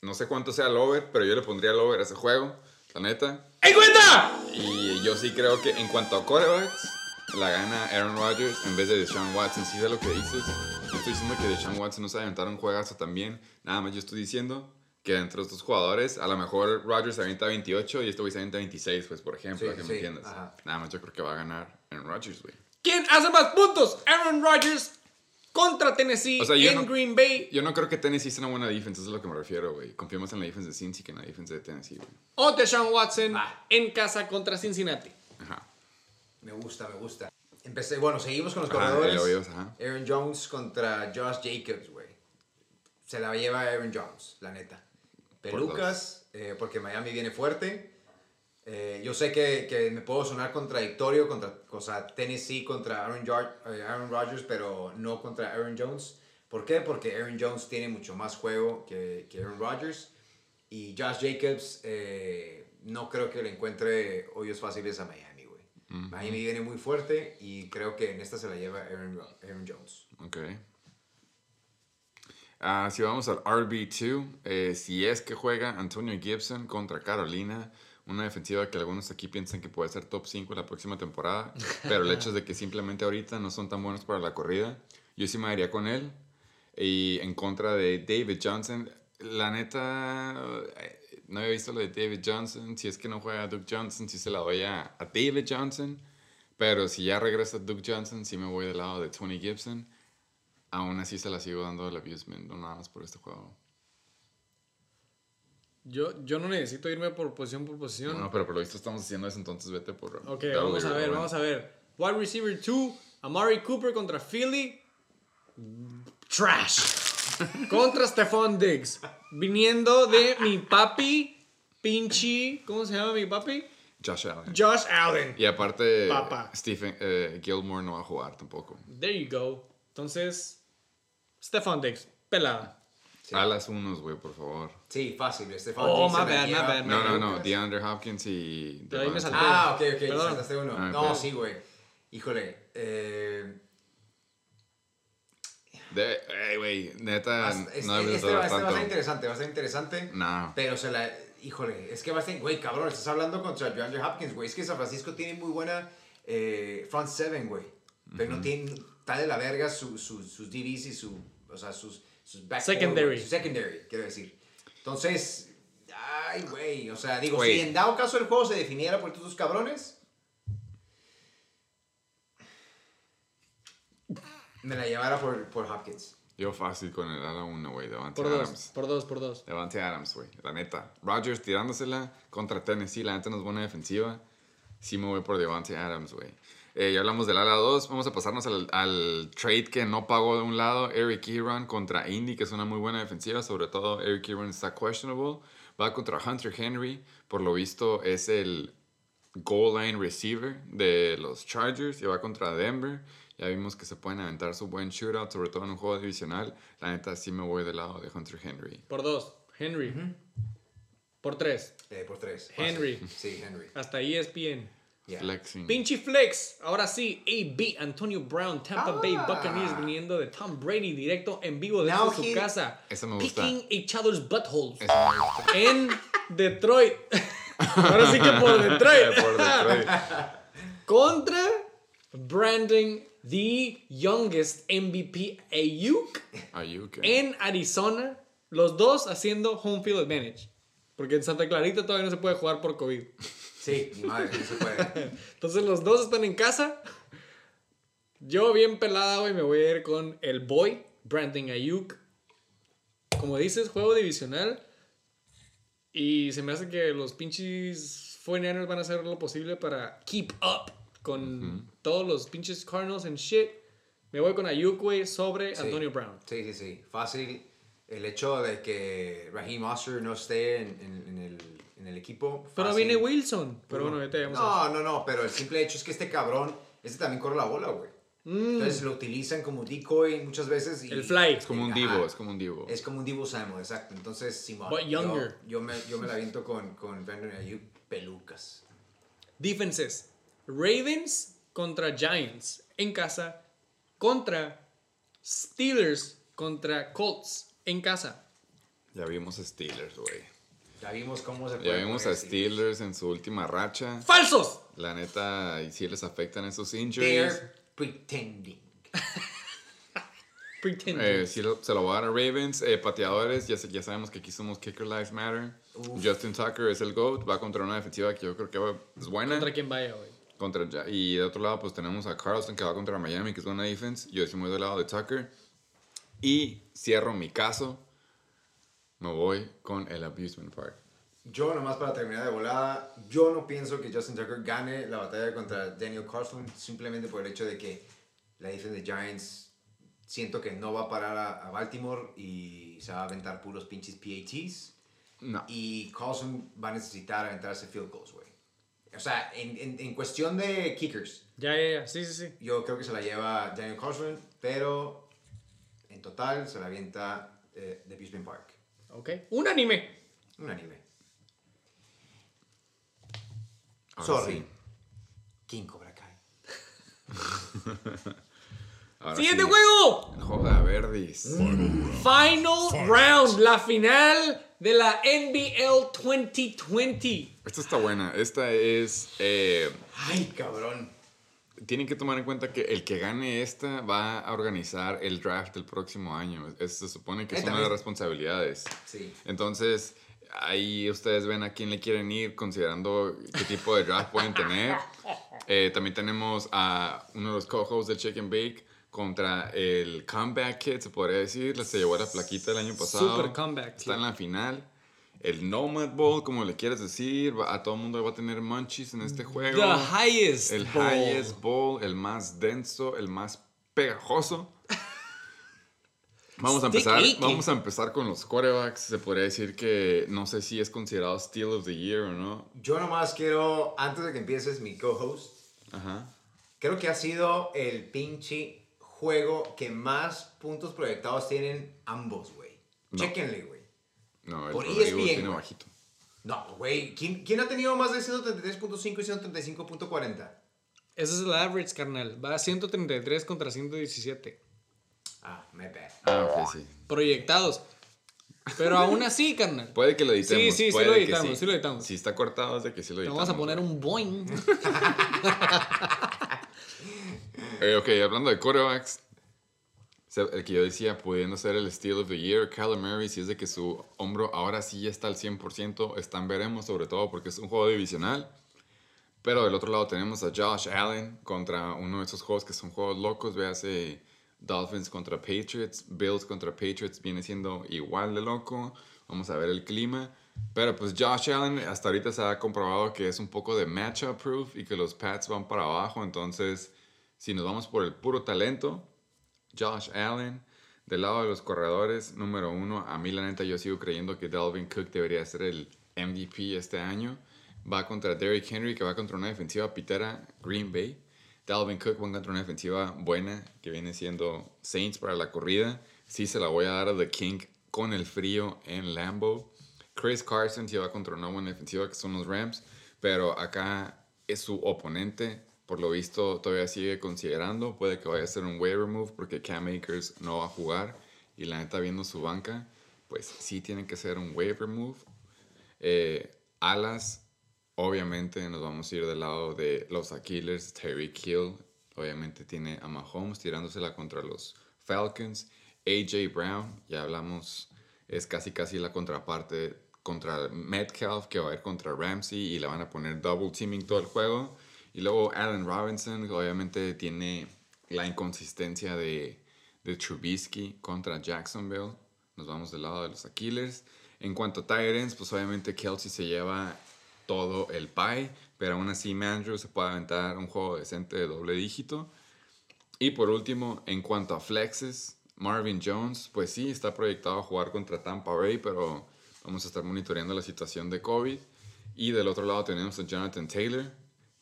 Speaker 1: No sé cuánto sea el over, pero yo le pondría el over a ese juego, la neta.
Speaker 2: ¡En cuenta!
Speaker 1: Y yo sí creo que en cuanto a quarterbacks, la gana Aaron Rodgers en vez de Deshaun Watson. Sí sé lo que dices. No estoy diciendo que Deshaun Watson no sabe aventar un juegazo también. Nada más yo estoy diciendo que entre estos jugadores, a lo mejor Rodgers avienta 28 y este güey se avienta 26, pues por ejemplo,
Speaker 3: Sí,
Speaker 1: que
Speaker 3: sí,
Speaker 1: me entiendas.
Speaker 3: ajá.
Speaker 1: Nada más yo creo que va a ganar Aaron Rodgers, güey.
Speaker 2: ¿Quién hace más puntos? ¿Aaron Rodgers contra Tennessee
Speaker 1: O sea,
Speaker 2: en
Speaker 1: no-
Speaker 2: Green Bay.
Speaker 1: Yo no creo que Tennessee sea una buena defensa, eso es a lo que me refiero, güey. Confiamos en la defensa de Cincy que en la defensa de Tennessee, güey.
Speaker 2: O Deshaun Watson
Speaker 3: Va.
Speaker 2: en casa contra Cincinnati.
Speaker 1: Ajá.
Speaker 3: Me gusta, me gusta. Empecé, bueno, seguimos con los
Speaker 1: Ajá,
Speaker 3: corredores. Aaron Jones contra Josh Jacobs, güey. Se la lleva Aaron Jones, la neta. Pelucas, eh, porque Miami viene fuerte. Eh, yo sé que, que me puedo sonar contradictorio contra o sea, Tennessee contra Aaron, eh, Aaron Rodgers, pero no contra Aaron Jones. ¿Por qué? Porque Aaron Jones tiene mucho más juego que, que Aaron Rodgers. Y Josh Jacobs no creo que le encuentre hoyos fáciles a Miami, güey. Miami viene muy fuerte y creo que en esta se la lleva Aaron, Aaron Jones.
Speaker 1: Ok. Ah, si vamos al RB2, eh, si es que juega Antonio Gibson contra Carolina, una defensiva que algunos aquí piensan que puede ser top 5 la próxima temporada, *laughs* pero el hecho es de que simplemente ahorita no son tan buenos para la corrida, yo sí me iría con él. Y en contra de David Johnson, la neta, no había visto lo de David Johnson, si es que no juega Duke Johnson, sí se la doy a, a David Johnson, pero si ya regresa Duke Johnson, sí me voy del lado de Tony Gibson. Aún así se la sigo dando el abusement, no nada más por este juego.
Speaker 2: Yo, yo no necesito irme por posición por posición.
Speaker 1: Bueno, pero por lo visto estamos haciendo eso, entonces vete por...
Speaker 2: Ok, vamos a ver, vamos a ver. Wide receiver 2, Amari Cooper contra Philly. Trash. *laughs* contra Stephon Diggs. Viniendo de mi papi, pinche. ¿Cómo se llama mi papi?
Speaker 1: Josh Allen.
Speaker 2: Josh Allen.
Speaker 1: y aparte. Stephen eh, Gilmore no va a jugar tampoco.
Speaker 2: There you go. Entonces, Stephon Diggs, pelada.
Speaker 3: Sí.
Speaker 1: Alas unos, güey, por favor.
Speaker 3: Sí, fácil. Este
Speaker 2: Oh,
Speaker 3: Diggs se
Speaker 2: my bad, my bad,
Speaker 1: No, no, no. DeAndre Hopkins y...
Speaker 2: Pero ahí me salté.
Speaker 3: Ah, ok, ok,
Speaker 2: Perdón.
Speaker 3: saltaste uno.
Speaker 1: Ah,
Speaker 3: no,
Speaker 1: pero-
Speaker 3: sí, güey. Híjole. Eh,
Speaker 1: De, ey, güey, neta,
Speaker 3: vas- este,
Speaker 1: no debes
Speaker 3: este, va, este va a
Speaker 1: tanto.
Speaker 3: ser interesante, va a ser interesante.
Speaker 1: No.
Speaker 3: Pero se la. Híjole, es que va a ser. Güey, cabrón, estás hablando contra DeAndre Hopkins, güey. Es que San Francisco tiene muy buena eh, front seven, güey. Pero no tiene. Está de la verga su, su- sus DBs y su. O sea, sus. sus back
Speaker 2: Secondary.
Speaker 3: Su secondary, quiero decir. Entonces. Ay, güey. O sea, digo,
Speaker 1: Güey.
Speaker 3: si en dado caso el juego se definiera por estos dos cabrones. Me la llevara por, por Hopkins.
Speaker 1: Yo fácil con el ala 1, güey, Devante
Speaker 2: Por dos,
Speaker 1: Adams.
Speaker 2: por dos, por dos.
Speaker 1: Devante Adams, güey, la neta. Rodgers tirándosela contra Tennessee, la neta no es buena defensiva. Sí me voy por Devante Adams, güey. Eh, ya hablamos del ala 2, vamos a pasarnos al, al trade que no pagó de un lado, Eric Ebron contra Indy, que es una muy buena defensiva, sobre todo Eric Ebron está questionable. Va contra Hunter Henry, por lo visto es el goal line receiver de los Chargers y va contra Denver. Ya vimos que se pueden aventar su buen shootout, sobre todo en un juego divisional. La neta sí me voy del lado de Hunter Henry.
Speaker 2: Por dos. Henry. Por tres.
Speaker 3: Eh, por tres.
Speaker 2: Henry.
Speaker 3: Sí, Henry.
Speaker 2: Hasta ESPN.
Speaker 3: Yeah.
Speaker 1: Flexing.
Speaker 2: Pinche Flex. Ahora sí, AB Antonio Brown, Tampa Bay
Speaker 3: Ah.
Speaker 2: Buccaneers viniendo de Tom Brady directo en vivo desde
Speaker 3: Now
Speaker 2: su
Speaker 3: he-
Speaker 2: casa.
Speaker 1: Eso me gusta.
Speaker 2: Picking each other's buttholes.
Speaker 1: Eso me gusta.
Speaker 2: En Detroit. *laughs* Ahora sí que por *laughs* Detroit.
Speaker 1: Por Detroit. *laughs*
Speaker 2: Contra Brandon, the youngest MVP Ayuk
Speaker 1: Ayuk.
Speaker 2: en Arizona. Los dos haciendo home field advantage. Porque en Santa Clarita todavía no se puede jugar por COVID.
Speaker 3: Sí, madre, no se puede. *laughs*
Speaker 2: Entonces los dos están en casa. Yo bien pelada hoy me voy a ir con el boy, Brandon Ayuk. Como dices, juego divisional. Y se me hace que los pinches 49ers van a hacer lo posible para keep up con todos los pinches Cardinals and shit. Me voy con Ayuk, güey, sobre
Speaker 3: Sí.
Speaker 2: Antonio Brown.
Speaker 3: Sí, sí, sí. Fácil. El hecho de que Raheem Oster no esté en, en- en el, en el equipo.
Speaker 2: Pero
Speaker 3: fácil.
Speaker 2: viene Wilson. Pero bueno, ya a
Speaker 3: No, no, no, pero el simple hecho es que este cabrón, este también corre la bola, güey. Entonces lo utilizan como decoy muchas veces. Y,
Speaker 2: Mm. El fly.
Speaker 1: Es como un
Speaker 3: Ajá.
Speaker 1: divo, es como un divo.
Speaker 3: Es como un Divo Samuel, exacto. Entonces, Simón.
Speaker 2: But younger.
Speaker 3: Yo, yo me, yo me la aviento con, con Brandon Ayuk pelucas.
Speaker 2: Defenses. Ravens contra Giants en casa. Contra Steelers contra Colts en casa.
Speaker 1: Ya vimos a Steelers, güey.
Speaker 3: Ya vimos cómo se
Speaker 1: Ya vimos a. Steelers en su última racha.
Speaker 2: ¡Falsos!
Speaker 1: La neta, y sí les afectan esos injuries.
Speaker 3: They're pretending.
Speaker 2: Pretend.
Speaker 1: Eh, sí lo- se lo voy a dar a Ravens. Eh, pateadores, ya, sabemos que aquí somos Kicker Lives Matter. Justin Tucker es el GOAT. Va contra una defensiva que yo creo que va- es buena.
Speaker 2: Contra quien vaya, güey.
Speaker 1: Contra, y de otro lado, pues tenemos a Carlson que va contra Miami, que es buena defense. Yo sí muy del lado de Tucker. Y cierro mi caso. Me voy con el Abusement Park.
Speaker 3: Yo, nomás para terminar de volada, yo no pienso que Justin Tucker gane la batalla contra Daniel Carlson simplemente por el hecho de que la defensa de Giants siento que no va a parar a, a Baltimore y se va a aventar puros pinches PATs.
Speaker 1: No.
Speaker 3: Y Carlson va a necesitar aventarse field goals, güey. O sea, en, en, en cuestión de kickers,
Speaker 2: Ya, ya, ya. Sí, sí, sí.
Speaker 3: yo creo que se la lleva Daniel Carlson, pero en total se la avienta eh, de Bisbee Park.
Speaker 2: Ok. Un anime.
Speaker 3: Un anime.
Speaker 1: Ahora
Speaker 3: Sorry.
Speaker 1: sí.
Speaker 3: King Cobra Kai. *laughs*
Speaker 1: Ahora
Speaker 2: ¡Siguiente
Speaker 1: sí.
Speaker 2: juego!
Speaker 1: Joda, Verdis.
Speaker 2: Final round. La final de la NBL 2020.
Speaker 1: Esta está buena. Esta es. eh,
Speaker 3: Ay, cabrón.
Speaker 1: tienen que tomar en cuenta que el que gane esta va a organizar el draft del próximo año. Es- se supone que
Speaker 3: Eh,
Speaker 1: es una de las responsabilidades.
Speaker 3: Sí.
Speaker 1: Entonces, ahí ustedes ven a quién le quieren ir, considerando qué tipo de draft pueden tener. *laughs* Eh, también tenemos a uno de los co-hosts de Chicken Bake contra el Comeback Kid, se podría decir. Se llevó la plaquita el año pasado.
Speaker 2: Super Comeback
Speaker 1: Está
Speaker 2: Kid.
Speaker 1: en la final. El Nomad Bowl, como le quieres decir. A todo el mundo va a tener munchies en este juego.
Speaker 2: The highest.
Speaker 1: El
Speaker 2: bowl.
Speaker 1: highest bowl, el más denso, el más pegajoso. Vamos a empezar, vamos a empezar con los quarterbacks. Se podría decir que no sé si es considerado Steal of the Year o no.
Speaker 3: Yo nomás quiero, antes de que empieces mi co-host,
Speaker 1: Ajá.
Speaker 3: creo que ha sido el pinche juego que más puntos proyectados tienen ambos, güey.
Speaker 1: No.
Speaker 3: Chéquenle, güey.
Speaker 1: No, el
Speaker 3: Por
Speaker 1: Rodrigo
Speaker 3: ESPN,
Speaker 1: tiene bajito.
Speaker 3: No, güey. ¿Quién, quién ha tenido más de 133.5 y 135.40?
Speaker 2: Ese es el average, carnal. Va a 133 contra 117.
Speaker 3: Ah, me bad.
Speaker 1: Ah, ok, sí.
Speaker 2: Proyectados. Pero *laughs* aún así, carnal.
Speaker 1: Puede que lo editemos.
Speaker 2: Sí, sí, sí lo editamos, sí lo editamos.
Speaker 1: Si está cortado es de que sí lo
Speaker 2: Te
Speaker 1: editamos.
Speaker 2: vamos a poner un boing. *laughs* *laughs*
Speaker 1: Eh, ok, hablando de quarterbacks, el que yo decía pudiendo ser el Steal of the Year, Kyler Murray, si es de que su hombro ahora sí ya está al 100%, están veremos, sobre todo porque es un juego divisional. Pero del otro lado tenemos a Josh Allen contra uno de esos juegos que son juegos locos, véase Dolphins contra Patriots, Bills contra Patriots viene siendo igual de loco. Vamos a ver el clima. Pero pues Josh Allen hasta ahorita se ha comprobado que es un poco de matchup proof y que los Pats van para abajo. Entonces, si nos vamos por el puro talento, Josh Allen. Del lado de los corredores, número uno, a mí la neta yo sigo creyendo que Dalvin Cook debería ser el MVP este año. Va contra Derrick Henry, que va contra una defensiva pitera, Green Bay. Dalvin Cook va contra una defensiva buena, que viene siendo Saints para la corrida. Sí se la voy a dar a The King con el frío en Lambeau. Chris Carson sí va contra una buena defensiva, que son los Rams. Pero acá es su oponente. Por lo visto, todavía sigue considerando. Puede que vaya a ser un waiver move porque Cam Akers no va a jugar. Y la neta, viendo su banca, pues sí tiene que ser un waiver move. Eh, alas, obviamente nos vamos a ir del lado de los Aquiles. Terry Hill, obviamente tiene a Mahomes tirándosela contra los Falcons. AJ Brown, ya hablamos, es casi casi la contraparte contra Metcalf, que va a ir contra Ramsey y le van a poner double teaming todo el juego. Y luego Allen Robinson, obviamente tiene la inconsistencia de, de Trubisky contra Jacksonville. Nos vamos del lado de los Aquiles. En cuanto a Tyrants, pues obviamente Kelsey se lleva todo el pie, pero aún así Mandrew se puede aventar un juego decente de doble dígito. Y por último, en cuanto a flexes, Marvin Jones, pues sí, está proyectado a jugar contra Tampa Bay, pero vamos a estar monitoreando la situación de COVID. Y del otro lado tenemos a Jonathan Taylor,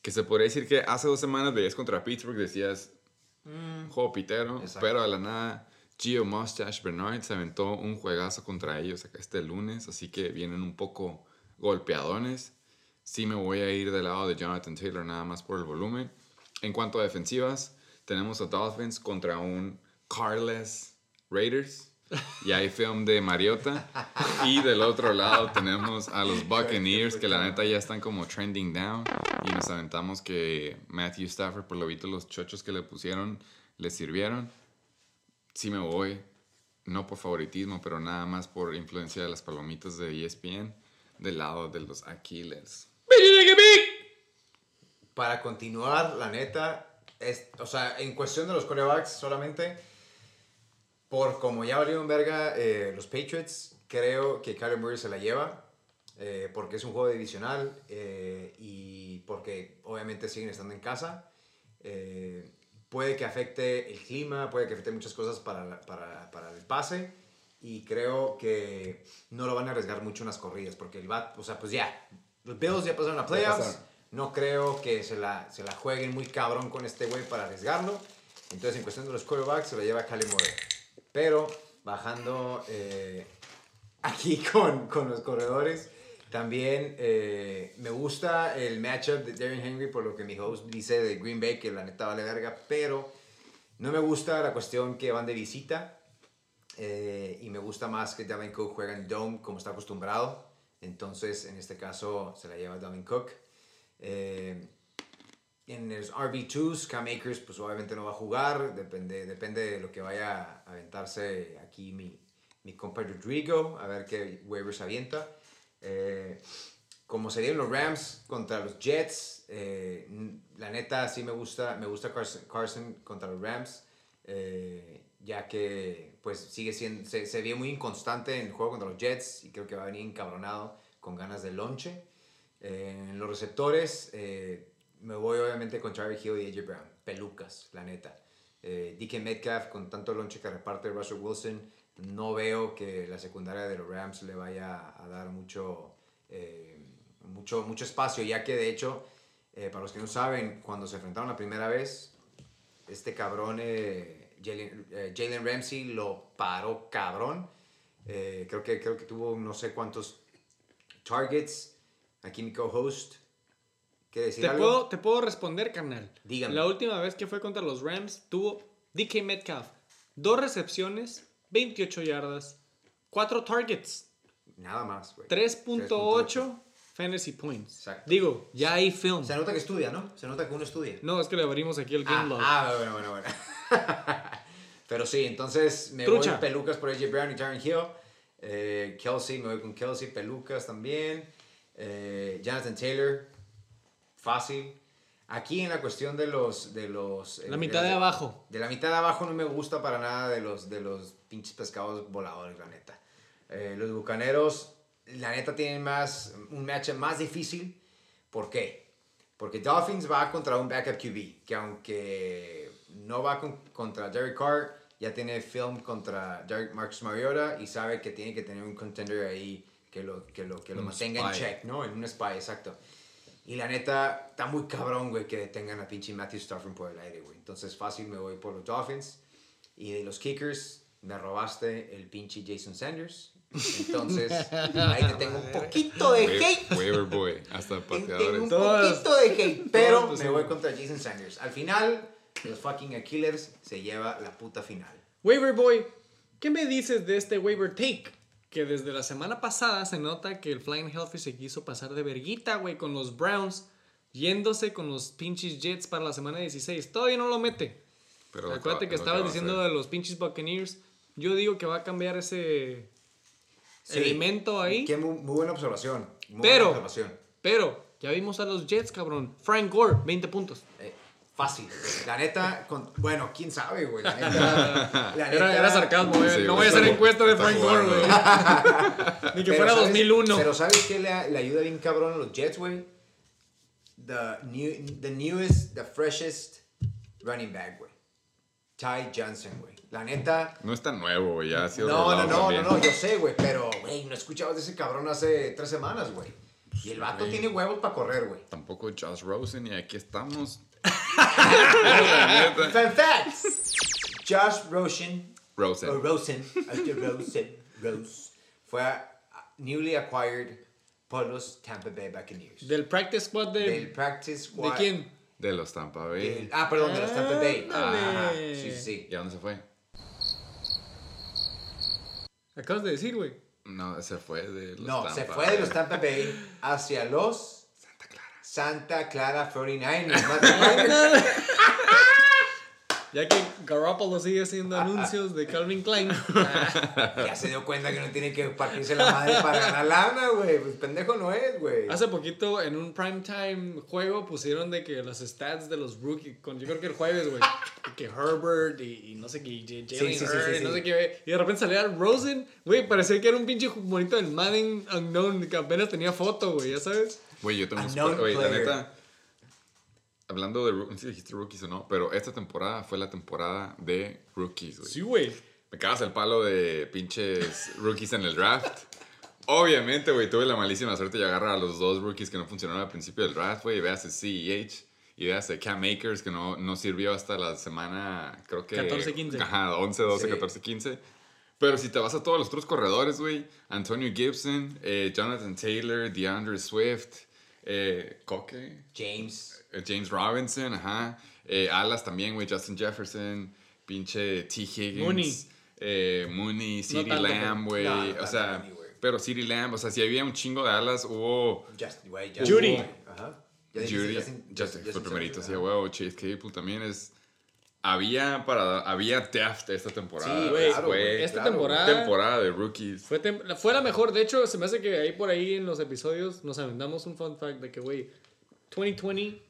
Speaker 1: que se podría decir que hace dos semanas veías contra Pittsburgh, decías, "Mm, juego pitero,
Speaker 3: Exacto.
Speaker 1: pero a la nada Gio Mustache Bernard se aventó un juegazo contra ellos acá este lunes, así que vienen un poco golpeadones. Sí me voy a ir del lado de Jonathan Taylor nada más por el volumen. En cuanto a defensivas, tenemos a Dolphins contra un Carless Raiders. Y hay film de Mariota. Y del otro lado tenemos a los Buccaneers, que la neta ya están como trending down. Y nos aventamos que Matthew Stafford, por lo visto, los chochos que le pusieron le sirvieron. Sí me voy, no por favoritismo, pero nada más por influencia de las palomitas de ESPN, del lado de los Aquiles.
Speaker 3: Para continuar, la neta, es, o sea, en cuestión de los corebacks solamente, por como ya valieron verga eh, los Patriots, creo que Kyler Murray se la lleva. eh, porque es un juego divisional eh, y porque obviamente siguen estando en casa. Eh, puede que afecte el clima, puede que afecte muchas cosas para, la- para, para el pase. Y creo que no lo van a arriesgar mucho en las corridas, porque el bat, o sea, pues ya, los Bills ya pasaron a playoffs.
Speaker 1: pasaron.
Speaker 3: No creo que se la, se la jueguen muy cabrón con este güey para arriesgarlo. Entonces, en cuestión de los quarterbacks, se lo lleva Cali Murray. Pero, bajando eh, aquí *laughs* con, con los corredores, también eh, me gusta el matchup de Darren Henry, por lo que mi host dice de Green Bay, que la neta vale verga, pero no me gusta la cuestión que van de visita. eh, y me gusta más que Dalvin Cook juega en Dome como está acostumbrado. Entonces, en este caso, se la lleva Dalvin Cook. En los RB2s, Cam Akers, pues obviamente no va a jugar. Depende, depende de lo que vaya a aventarse aquí mi, mi compa Rodrigo. A ver qué waivers avienta. Eh, como se dieron los Rams contra los Jets, eh, la neta sí me gusta, me gusta Carson, Carson contra los Rams, eh, ya que pues sigue siendo, se, se ve muy inconstante en el juego contra los Jets y creo que va a venir encabronado con ganas de lonche. Eh, en los receptores, eh, me voy obviamente con Charlie Hill y AJ Brown, pelucas, la neta. Eh, DK Metcalf, con tanto lonche que reparte Russell Wilson, no veo que la secundaria de los Rams le vaya a dar mucho, eh, mucho, mucho espacio, ya que de hecho, eh, para los que no saben, cuando se enfrentaron la primera vez, este cabrón, eh, Jalen Ramsey, lo paró cabrón. Creo, que, creo que tuvo no sé cuántos targets. Aquí mi co-host. ¿Quiere decir
Speaker 2: Te
Speaker 3: algo?
Speaker 2: puedo, te puedo responder, carnal.
Speaker 3: Dígame.
Speaker 2: La última vez que fue contra los Rams tuvo DK Metcalf. Dos recepciones, 28 yardas, 4 targets,
Speaker 3: Nada más, güey.
Speaker 2: 3.8 fantasy points.
Speaker 3: Exacto.
Speaker 2: Digo, ya hay film.
Speaker 3: Se nota que estudia, ¿no? Se nota que uno estudia.
Speaker 2: No, es que le abrimos aquí el game
Speaker 3: Ah,
Speaker 2: log.
Speaker 3: ah, bueno, bueno, bueno. *laughs* Pero sí, entonces me
Speaker 2: Trucha.
Speaker 3: voy pelucas por AJ Brown y Darren Hill. Eh, Kelsey, me voy con Kelsey, pelucas también. Eh, Jonathan Taylor, fácil. Aquí en la cuestión de los... De los eh,
Speaker 2: La mitad de abajo.
Speaker 3: De la mitad de abajo no me gusta para nada de los, de los pinches pescados voladores, la neta. Eh, los bucaneros, la neta, tienen más, un match más difícil. ¿Por qué? Porque Dolphins va contra un backup QB, que aunque no va con- contra Derek Carr, ya tiene film contra Derek Marcus Mariota y sabe que tiene que tener un contender ahí que lo, que lo, que lo mantenga en check, ¿no? En un spy, exacto. Y la neta, está muy cabrón, güey, que detengan a pinche Matthew Stafford por el aire, güey. Entonces, fácil me voy por los Dolphins. Y de los kickers, me robaste el pinche Jason Sanders. Entonces, *laughs* ahí te tengo un poquito de hate.
Speaker 1: Waiver boy, hasta
Speaker 3: Ten- Tengo
Speaker 1: pateadores.
Speaker 3: un poquito de hate, pero me voy contra Jason Sanders. Al final, los fucking Killers se lleva la puta final.
Speaker 2: Waiver Boy, ¿qué me dices de este waiver take? Que desde la semana pasada se nota que el Flying Healthy se quiso pasar de verguita, güey, con los Browns, yéndose con los pinches Jets para la semana 16. Todavía no lo mete.
Speaker 1: Pero
Speaker 2: Acuérdate que estabas diciendo de los pinches Buccaneers. Yo digo que va a cambiar ese
Speaker 3: Sí.
Speaker 2: elemento ahí.
Speaker 3: Qué muy, muy buena observación. Muy
Speaker 2: Pero-
Speaker 3: buena observación.
Speaker 2: Pero ya vimos a los Jets, cabrón. Frank Gore, 20 puntos.
Speaker 3: Eh, fácil. La neta, con- bueno, quién sabe, güey. La neta. *laughs* la
Speaker 2: Era,
Speaker 3: neta-
Speaker 2: era sarcasmo, güey.
Speaker 1: Sí,
Speaker 2: no
Speaker 1: güey,
Speaker 2: voy a hacer encuesta de Frank Gore, güey.
Speaker 1: jugando.
Speaker 2: Ni que
Speaker 3: Pero
Speaker 2: fuera
Speaker 3: ¿sabes-
Speaker 2: 2001.
Speaker 3: Pero ¿sabes qué le, le ayuda bien cabrón a los Jets, güey? The, new, the newest, the freshest running back, güey. Ty Johnson, güey. La neta.
Speaker 1: No es tan nuevo, güey. Ya ha sido
Speaker 3: No, no, no, no,
Speaker 1: también.
Speaker 3: no, yo sé, güey, pero, güey, no escuchabas de ese cabrón hace tres semanas, güey. Y el vato
Speaker 1: güey.
Speaker 3: tiene huevos para correr, güey.
Speaker 1: Tampoco Josh Rosen y aquí estamos.
Speaker 3: Fun facts. Josh Rosen,
Speaker 1: Rosen.
Speaker 3: o Rosen, Rosen, Rose, fue newly acquired por los Tampa Bay Buccaneers.
Speaker 2: Del practice squad de.
Speaker 3: Del practice
Speaker 2: ¿De quién?
Speaker 1: De los Tampa Bay.
Speaker 3: del- ah, perdón, de los Tampa Bay. Ajá, sí, sí, sí.
Speaker 1: ¿Y a dónde se fue?
Speaker 2: Acabas de decir, güey.
Speaker 1: No, se fue de los
Speaker 3: No,
Speaker 1: Tampa
Speaker 3: se fue de los
Speaker 1: Bay.
Speaker 3: Tampa Bay hacia los
Speaker 1: Santa Clara.
Speaker 3: Santa Clara 49ers. motherfucker.
Speaker 2: Ya que Garoppolo sigue haciendo anuncios de Calvin Klein.
Speaker 3: Ya se dio cuenta que no tiene que partirse la madre para ganar lana, güey. Pues pendejo no es, güey.
Speaker 2: Hace poquito en un primetime juego pusieron de que los stats de los rookies, con, yo creo que el jueves, güey, que Herbert y, y no sé qué, y Jalen
Speaker 3: Sí, sí, sí,
Speaker 2: no sé qué, y de repente salía Rosen, güey, parecía que era un pinche bonito del Madden Unknown que apenas tenía foto, güey, ya sabes.
Speaker 1: Güey, yo tengo un super- Güey, la neta. Hablando de no sé si dijiste rookies o no, pero esta temporada fue la temporada de rookies, güey.
Speaker 2: Sí, güey.
Speaker 1: Me cagas el palo de pinches rookies en el draft. Obviamente, güey, tuve la malísima suerte de agarrar a los dos rookies que no funcionaron al principio del draft, güey. Veas el CEH y veas el Cam Makers que no, no sirvió hasta la semana, creo que...
Speaker 2: 14, 15.
Speaker 1: Ajá, 11, 12,
Speaker 3: Sí.
Speaker 1: 14, 15. Pero si te vas a todos los otros corredores, güey. Antonio Gibson, eh, Jonathan Taylor, DeAndre Swift, eh, Coque,
Speaker 3: James.
Speaker 1: eh, James Robinson, ajá. Eh, Alas también, güey. Justin Jefferson, pinche T. Higgins.
Speaker 2: Mooney.
Speaker 1: eh, Mooney, CeeDee
Speaker 2: tanto,
Speaker 1: Lamb, güey.
Speaker 3: No, no
Speaker 1: o sea,
Speaker 3: Mooney,
Speaker 1: pero CeeDee Lamb, o sea, si había un chingo de alas, hubo
Speaker 3: Just, güey,
Speaker 2: Judy.
Speaker 3: Ajá.
Speaker 1: Judy,
Speaker 3: Justin-
Speaker 1: Justin fue
Speaker 3: Justin
Speaker 1: primerito, sí, huevo. Chase Claypool también es. Había para había depth esta temporada.
Speaker 3: Sí,
Speaker 2: Güey,
Speaker 3: claro,
Speaker 1: fue
Speaker 2: esta
Speaker 3: claro.
Speaker 2: temporada
Speaker 1: temporada de rookies.
Speaker 2: fue, tem- fue la mejor. De hecho, se me hace que ahí por ahí en los episodios nos aventamos un fun fact de que, güey, 2020,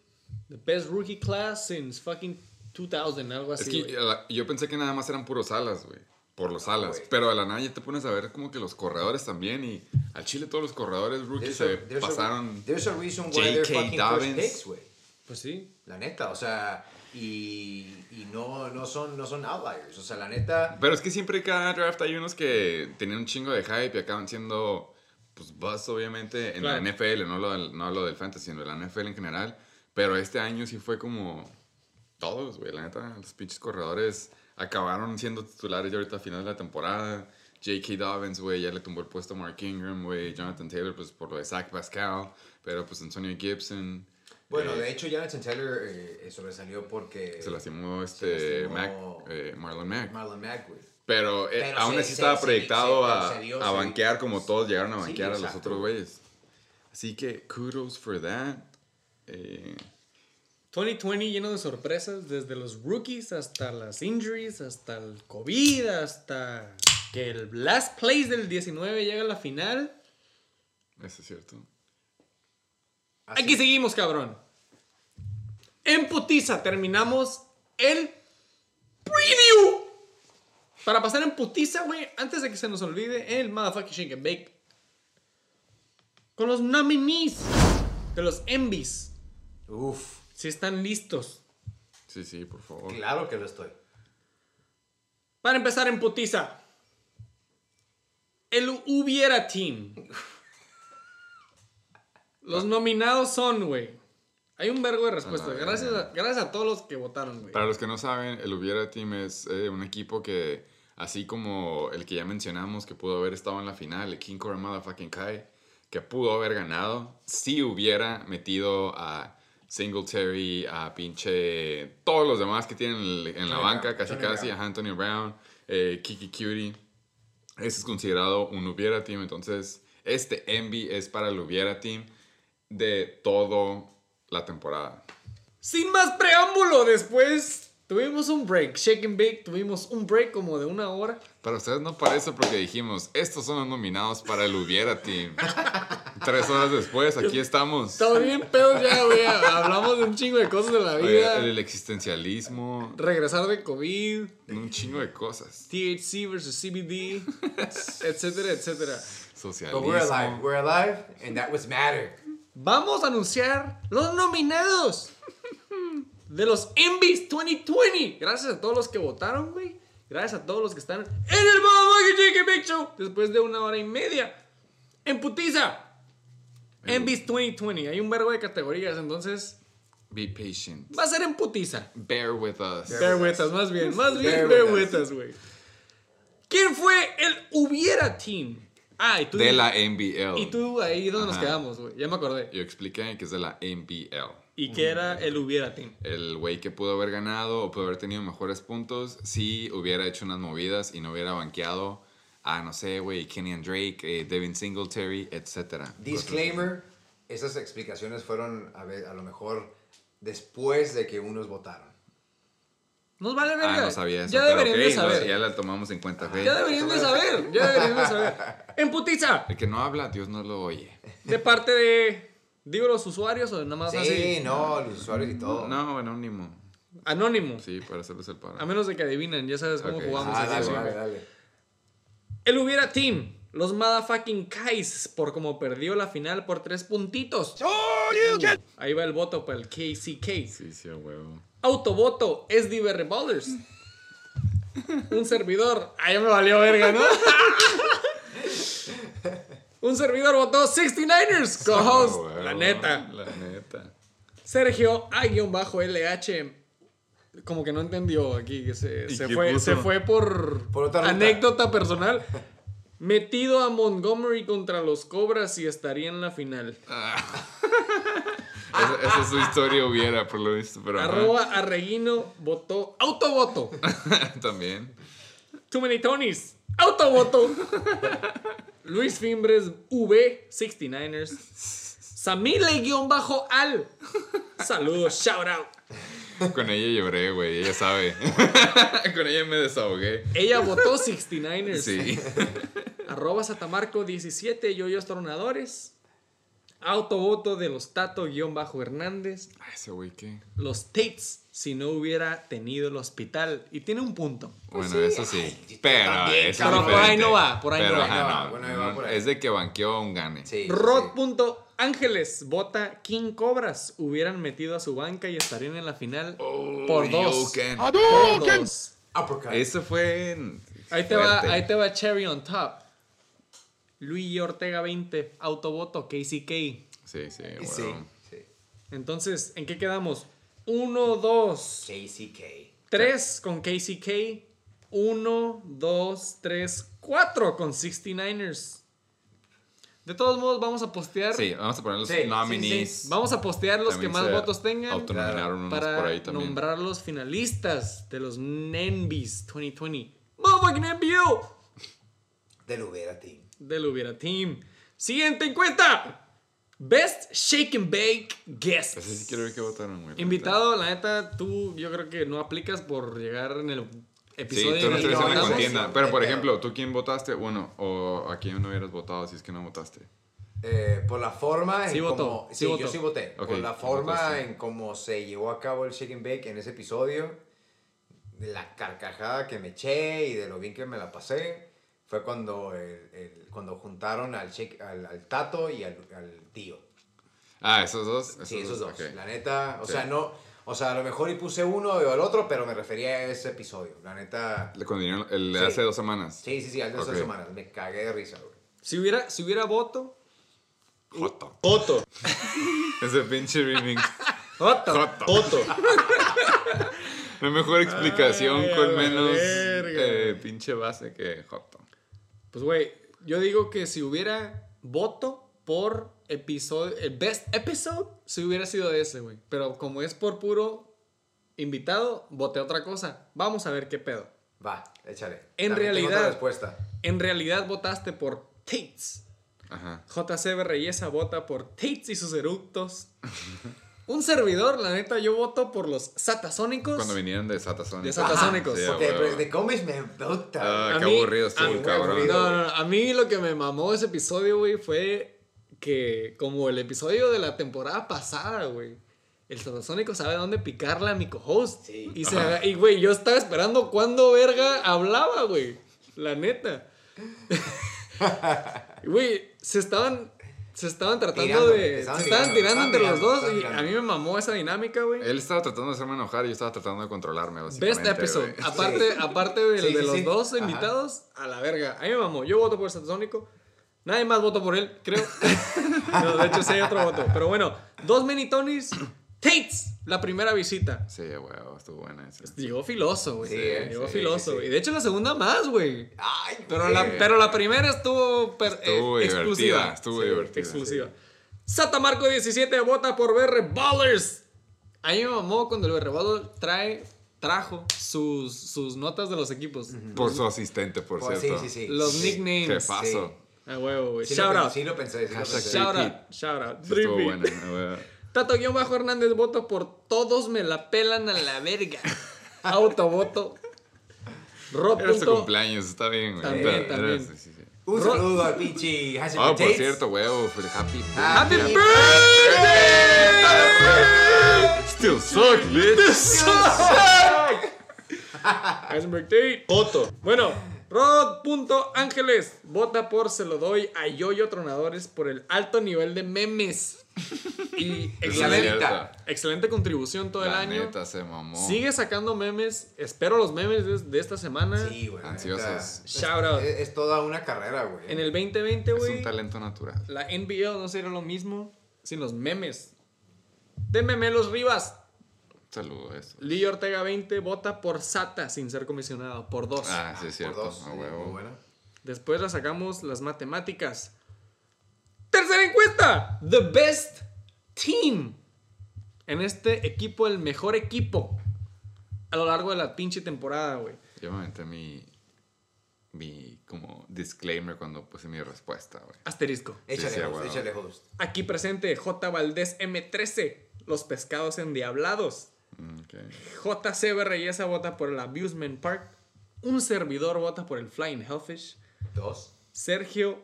Speaker 2: the best rookie class since fucking 2000, algo
Speaker 1: Es
Speaker 2: así.
Speaker 1: que
Speaker 2: güey.
Speaker 1: la- yo pensé que nada más eran puros alas, güey. Por los alas. Pero de la nada ya te pones a ver como que los corredores también. Y al Chile todos los corredores rookies
Speaker 3: There's a-
Speaker 1: se
Speaker 3: there's a-
Speaker 1: pasaron.
Speaker 3: There's a reason why they're
Speaker 1: J.K.
Speaker 3: fucking first picks, güey.
Speaker 2: Pues sí.
Speaker 3: La neta, o sea, y, y no, no, son, no son outliers. O sea, la neta,
Speaker 1: Pero es que siempre cada draft hay unos que tenían un chingo de hype y acaban siendo, pues, bust, obviamente, en
Speaker 2: Claro.
Speaker 1: la NFL. No lo, del, no lo del fantasy, sino de la NFL en general. Pero este año sí fue como todos, güey. La neta, los pinches corredores acabaron siendo titulares ya ahorita a final de la temporada. J.K. Dobbins, güey, ya le tumbó el puesto a Mark Ingram, güey. Jonathan Taylor, pues, por lo de Zach Pascal. Pero, pues, Antonio Gibson.
Speaker 3: Bueno,
Speaker 1: eh,
Speaker 3: de hecho, Jonathan Taylor eh, sobresalió porque
Speaker 1: Se lastimó
Speaker 3: se
Speaker 1: este
Speaker 3: lastimó
Speaker 1: Mac, eh, Marlon Mack.
Speaker 3: Marlon Mack, güey.
Speaker 1: Pero, eh,
Speaker 3: Pero
Speaker 1: aún
Speaker 3: se-
Speaker 1: así
Speaker 3: se-
Speaker 1: estaba
Speaker 3: se-
Speaker 1: proyectado
Speaker 3: se-
Speaker 1: a,
Speaker 3: dio,
Speaker 1: a banquear como todos llegaron a
Speaker 3: Sí,
Speaker 1: banquear a los otros güeyes. Así que, kudos for that. Eh,
Speaker 2: 2020 lleno de sorpresas, desde los rookies hasta las injuries, hasta el COVID, hasta que el last place del 19 llega a la final.
Speaker 1: eso es cierto.
Speaker 3: Así-
Speaker 2: Aquí seguimos, cabrón. En putiza terminamos el preview. Para pasar en putiza, güey, antes de que se nos olvide, el motherfucking shake and bake. Con los nominees de los Envies.
Speaker 3: Uf,
Speaker 2: Si están listos.
Speaker 1: Sí, sí, por favor.
Speaker 3: claro que lo estoy.
Speaker 2: Para empezar en putiza. El hubiera team. *laughs* Los nominados son, güey. Hay un vergo de respuestas.
Speaker 1: A la
Speaker 2: Gracias a, gracias a todos los que votaron, güey.
Speaker 1: Para los que no saben, el Hubiera Team es eh, un equipo que, así como el que ya mencionamos, que pudo haber estado en la final, el King Core Motherfucking Kai, que pudo haber ganado, si hubiera metido a Singletary, a pinche. todos los demás que tienen en, en la banca,
Speaker 3: Brown,
Speaker 1: casi casi,
Speaker 3: Brown.
Speaker 1: a Antonio Brown, eh, Kiki Cutie. Ese es considerado un Hubiera Team. Entonces, este Envy es para el Hubiera Team de toda la temporada.
Speaker 2: Sin más preámbulo, después tuvimos un break. Shake and bake, tuvimos un break como de una hora.
Speaker 1: Para ustedes no parece porque dijimos, estos son los nominados para el Hubiera Team. *laughs* Tres horas después, aquí estamos.
Speaker 2: Estamos bien pedos ya, güey. Hablamos de un chingo de cosas de la
Speaker 1: Oye,
Speaker 2: vida.
Speaker 1: el existencialismo,
Speaker 2: Regresar de COVID.
Speaker 1: un chingo de cosas.
Speaker 2: THC versus CBD. *laughs* etcétera, etcétera.
Speaker 1: Socialismo.
Speaker 3: But we're alive. We're alive, and that was matter.
Speaker 2: Vamos a anunciar los nominados de los Envies 2020. Gracias a todos los que votaron, güey. Gracias a todos los que están en el Big Show después de una hora y media. En putiza. Envies 2020. Hay un verbo de categorías, entonces
Speaker 1: Be patient.
Speaker 2: va a ser en putiza.
Speaker 1: Bear with us.
Speaker 2: Bear with us, más bien. Más *laughs* bien,
Speaker 3: Bear with
Speaker 2: us, güey. ¿Quién fue el hubiera team? Ah, y tú.
Speaker 1: De la NBL.
Speaker 2: Y tú ahí donde nos quedamos, güey. Ya me acordé.
Speaker 1: Yo expliqué que es de la NBL.
Speaker 2: ¿Y qué era el hubiera team?
Speaker 1: El güey que pudo haber ganado o pudo haber tenido mejores puntos si hubiera hecho unas movidas y no hubiera banqueado a, no sé, güey, Kenny Drake, eh, Devin Singletary, etc.
Speaker 3: Disclaimer, esas explicaciones fueron a, ver, a lo mejor después de que unos votaron.
Speaker 2: Nos vale verga.
Speaker 1: Ah, no sabía eso.
Speaker 2: Ya
Speaker 1: pero
Speaker 2: deberían
Speaker 1: ok,
Speaker 2: de
Speaker 1: no,
Speaker 2: saber.
Speaker 1: ya la tomamos en cuenta, güey.
Speaker 2: Ya deberían de saber. Ya deberían de saber. *laughs* En putiza.
Speaker 1: El que no habla, Dios no lo oye.
Speaker 2: De parte de. Digo los usuarios o nada más
Speaker 3: Sí,
Speaker 2: así.
Speaker 3: no, los usuarios y todo.
Speaker 1: No, anónimo.
Speaker 2: Anónimo.
Speaker 1: Sí, para hacerles el paro.
Speaker 2: A menos de que adivinen, ya sabes cómo jugamos
Speaker 3: Ah, dale, dale, dale.
Speaker 2: El hubiera team. Los motherfucking Kais por como perdió la final por tres puntitos. Ahí va el voto para el KCK.
Speaker 1: Sí, sí, a huevo.
Speaker 2: Autovoto es Diverre Ballers. Un servidor. Ah, ya me valió verga, ¿no? Un servidor votó 69ers. Co-host. La neta.
Speaker 1: La neta.
Speaker 2: Sergio A-LH. Como que no entendió aquí. Que se,
Speaker 1: ¿Y
Speaker 2: se fue,
Speaker 1: puso?
Speaker 2: se fue por,
Speaker 3: Por otra
Speaker 2: anécdota personal. Metido a Montgomery contra los Cobras y estaría en la final.
Speaker 1: Esa, esa es su historia hubiera, por lo visto, pero. ajá.
Speaker 2: Arroba Arreguino votó. Autovoto. *laughs*
Speaker 1: También.
Speaker 2: Too many Tonys. Autovoto. Luis Fimbres V 69ers. Samile-al. Saludos, shout out.
Speaker 1: Con ella lloré, güey, ella sabe. *laughs* Con ella me desahogué.
Speaker 2: Ella votó 69ers.
Speaker 1: Sí.
Speaker 2: Arroba Satamarco17, yoyos tronadores. Autovoto de los Tato-Hernández.
Speaker 1: Ay, ese güey, ¿qué?
Speaker 2: Los Tates, si no hubiera tenido el hospital. Y tiene un punto.
Speaker 1: Bueno, eso sí.
Speaker 3: ay,
Speaker 1: pero
Speaker 3: también,
Speaker 1: eso
Speaker 2: Por ahí no va, por ahí no
Speaker 1: Pero,
Speaker 2: va.
Speaker 1: ajá,
Speaker 3: No va,
Speaker 1: no,
Speaker 3: bueno, ahí va
Speaker 1: no,
Speaker 3: por ahí.
Speaker 1: Es de que banqueó un gane.
Speaker 3: Sí, sí,
Speaker 2: Rod.ángeles vota King Cobras. Hubieran metido a su banca y estarían en la final por dos. Por dos.
Speaker 3: Uppercut.
Speaker 1: Eso fue.
Speaker 2: Ahí te, va, ahí te va Cherry on top. Luis Ortega 20, autovoto, KCK.
Speaker 1: Sí, sí, bueno.
Speaker 3: Sí, sí.
Speaker 2: Entonces, ¿en qué quedamos? 1, 2,
Speaker 3: JCK.
Speaker 2: 3 con KCK. 1, 2, 3, 4 con 69ers. De todos modos, vamos a postear.
Speaker 1: Sí, vamos a poner los
Speaker 3: Sí, sí,
Speaker 1: nominees.
Speaker 3: sí.
Speaker 2: Vamos a postear los
Speaker 1: También
Speaker 2: que más votos tengan.
Speaker 1: Autonominaron unos
Speaker 2: para
Speaker 1: por ahí también.
Speaker 2: nombrar los finalistas de los Nenbis 2020. Motherfucking NBO
Speaker 3: Del Ubera Team.
Speaker 2: Del Hubiera Team. Siguiente encuesta. Best Shake and Bake Guests.
Speaker 1: Ese sí quiero ver qué votaron, güey.
Speaker 2: Invitado, la neta, tú yo creo que no aplicas por llegar en el
Speaker 1: Sí,
Speaker 2: episodio
Speaker 1: tú
Speaker 2: en
Speaker 1: no
Speaker 2: que
Speaker 1: en la contienda. Pero, por ejemplo, ¿tú quién votaste? Bueno, o a quién no hubieras votado si es que no votaste.
Speaker 3: Eh, por la forma en
Speaker 2: Sí votó,
Speaker 3: cómo-
Speaker 2: sí
Speaker 3: sí,
Speaker 2: votó.
Speaker 3: yo sí voté.
Speaker 1: Ok,
Speaker 3: por la
Speaker 1: sí
Speaker 3: forma
Speaker 1: votaste.
Speaker 3: en cómo se llevó a cabo el Shake and Bake en ese episodio, de la carcajada que me eché y de lo bien que me la pasé, fue cuando, el- el- cuando juntaron al, shake, al, al Tato y al, al tío.
Speaker 1: Ah, esos dos.
Speaker 3: sí, esos dos. La neta, o
Speaker 1: Sí.
Speaker 3: sea, no, o sea, a lo mejor y puse uno o el otro, pero me refería a ese episodio. La neta,
Speaker 1: Le cuando vinieron- el de
Speaker 3: Sí.
Speaker 1: hace dos semanas.
Speaker 3: sí, sí, sí, esas
Speaker 1: Ok.
Speaker 3: semanas, me cagué de risa, güey.
Speaker 2: Si hubiera, si hubiera voto.
Speaker 1: Joto.
Speaker 2: Voto. *laughs*
Speaker 1: Ese pinche remix. Joto.
Speaker 2: Voto. *laughs*
Speaker 1: La mejor explicación
Speaker 2: Ay,
Speaker 1: con menos eh, pinche base que Joto.
Speaker 2: Pues, güey, yo digo que si hubiera voto por episodio, el best episode, si hubiera sido ese, güey. Pero como es por puro invitado, voté otra cosa. Vamos a ver qué pedo.
Speaker 3: Va, échale.
Speaker 2: En
Speaker 3: También
Speaker 2: realidad-
Speaker 3: respuesta.
Speaker 2: En realidad votaste por Tates.
Speaker 1: Ajá.
Speaker 2: JCB Reyesa vota por Tates y sus eructos. *laughs* Un servidor, la neta, yo voto por los satasónicos.
Speaker 1: Cuando vinieron de Satasónicos.
Speaker 2: De Satasónicos.
Speaker 1: Sí,
Speaker 3: Porque de Gómez me gusta.
Speaker 1: Ah,
Speaker 2: A
Speaker 1: qué
Speaker 2: mí-
Speaker 1: aburrido estuvo cabrón.
Speaker 2: No, no, no, a mí lo que me mamó ese episodio, güey, fue que como el episodio de la temporada pasada, güey. El Satasónico sabe dónde picarla a mi co-host.
Speaker 3: Sí.
Speaker 2: Y, se y, güey, yo estaba esperando cuándo verga hablaba, güey. La neta. *laughs* Güey, se estaban, se estaban tratando
Speaker 3: Tirando,
Speaker 2: de...
Speaker 3: estaban
Speaker 2: se estaban
Speaker 3: tirando,
Speaker 2: tirando
Speaker 3: estaban
Speaker 2: entre los
Speaker 3: tirando,
Speaker 2: dos y
Speaker 3: tirando.
Speaker 2: a mí me mamó esa dinámica, güey.
Speaker 1: Él estaba tratando de hacerme enojar y yo estaba tratando de controlarme, básicamente.
Speaker 2: Best episode.
Speaker 1: güey.
Speaker 2: Aparte,
Speaker 3: Sí.
Speaker 2: aparte del-
Speaker 3: Sí,
Speaker 2: de
Speaker 3: sí,
Speaker 2: los dos
Speaker 3: Ajá.
Speaker 2: invitados, a la verga. A mí me mamó. Yo voto por Satasónico. Nadie más votó por él, creo. *laughs* no, de hecho, sí hay otro voto. Pero bueno, dos mini Tonys. Tates, la primera visita.
Speaker 1: Sí, güey, estuvo buena esa.
Speaker 2: Llegó filoso, güey.
Speaker 3: Sí, eh,
Speaker 2: Llegó
Speaker 3: sí,
Speaker 2: filoso,
Speaker 3: sí.
Speaker 2: Y de hecho, la segunda más, güey.
Speaker 3: Ay,
Speaker 2: Pero la, pero la primera estuvo, per-
Speaker 1: Estuvo
Speaker 2: eh,
Speaker 1: divertida,
Speaker 2: exclusiva.
Speaker 1: estuvo
Speaker 2: Sí,
Speaker 1: divertida,
Speaker 2: Exclusiva. Satamarco 17 vota por BR Ballers. A mí me mamó cuando el BR Baller trae, trajo sus, sus notas de los equipos.
Speaker 1: Por su asistente, por
Speaker 3: Pues, sí,
Speaker 1: cierto.
Speaker 3: sí, sí.
Speaker 2: Los
Speaker 3: Sí.
Speaker 2: nicknames.
Speaker 1: Jefazo.
Speaker 2: A huevo, güey.
Speaker 3: Sí,
Speaker 2: shout out.
Speaker 3: sí lo pensé, sí lo pensé.
Speaker 2: Shout out. Shout out.
Speaker 1: Estuvo buena.
Speaker 2: Tato-Hernández voto por todos me la pelan a la verga. *laughs* Autovoto. Rod.
Speaker 1: Era su cumpleaños, está bien, güey.
Speaker 2: También,
Speaker 1: Era- era-
Speaker 2: también.
Speaker 1: sí, sí, sí.
Speaker 3: Un saludo al pinche Hassan
Speaker 1: Ah, por cierto, huevo, fue happy.
Speaker 2: ¡Happy
Speaker 3: Happy
Speaker 2: birthday!
Speaker 1: Still suck, bitch.
Speaker 2: Heisenberg Tate. Voto. Bueno, Rod.ángeles. Vota por se lo doy a Yoyo Tronadores por el alto nivel de memes. *laughs* Y
Speaker 1: Es
Speaker 2: excelente, excelente contribución todo el
Speaker 1: La
Speaker 2: año.
Speaker 1: neta se mamó.
Speaker 2: Sigue sacando memes. Espero los memes de, de esta semana.
Speaker 3: Sí, güey.
Speaker 1: Ansiosos.
Speaker 3: es-
Speaker 2: Shout out.
Speaker 3: Es, es toda una carrera, güey.
Speaker 2: En el 2020,
Speaker 1: Es
Speaker 2: güey.
Speaker 1: un talento natural.
Speaker 2: La NBL no sería lo mismo sin los memes. De Memelos Rivas.
Speaker 1: Saludo a eso.
Speaker 2: Lee Ortega 20 vota por Sata sin ser comisionado. Por dos.
Speaker 1: Ah, sí, es
Speaker 3: Por
Speaker 1: cierto.
Speaker 3: dos,
Speaker 1: a
Speaker 3: sí,
Speaker 1: huevo.
Speaker 3: muy buena.
Speaker 2: Después la sacamos las matemáticas. Tercera encuesta. The best team. En este equipo, el mejor equipo. A lo largo de la pinche temporada, güey.
Speaker 1: Yo me aventé mi. Mi como disclaimer cuando puse mi respuesta, güey.
Speaker 2: Asterisco.
Speaker 3: Échale
Speaker 1: sí, a
Speaker 3: host, échale host.
Speaker 2: Aquí presente J. Valdés M13. Los pescados endiablados.
Speaker 1: Mm, ok.
Speaker 2: JCB Reyesa vota por el Abusement Park. Un servidor vota por el Flying Hellfish.
Speaker 3: Dos.
Speaker 2: Sergio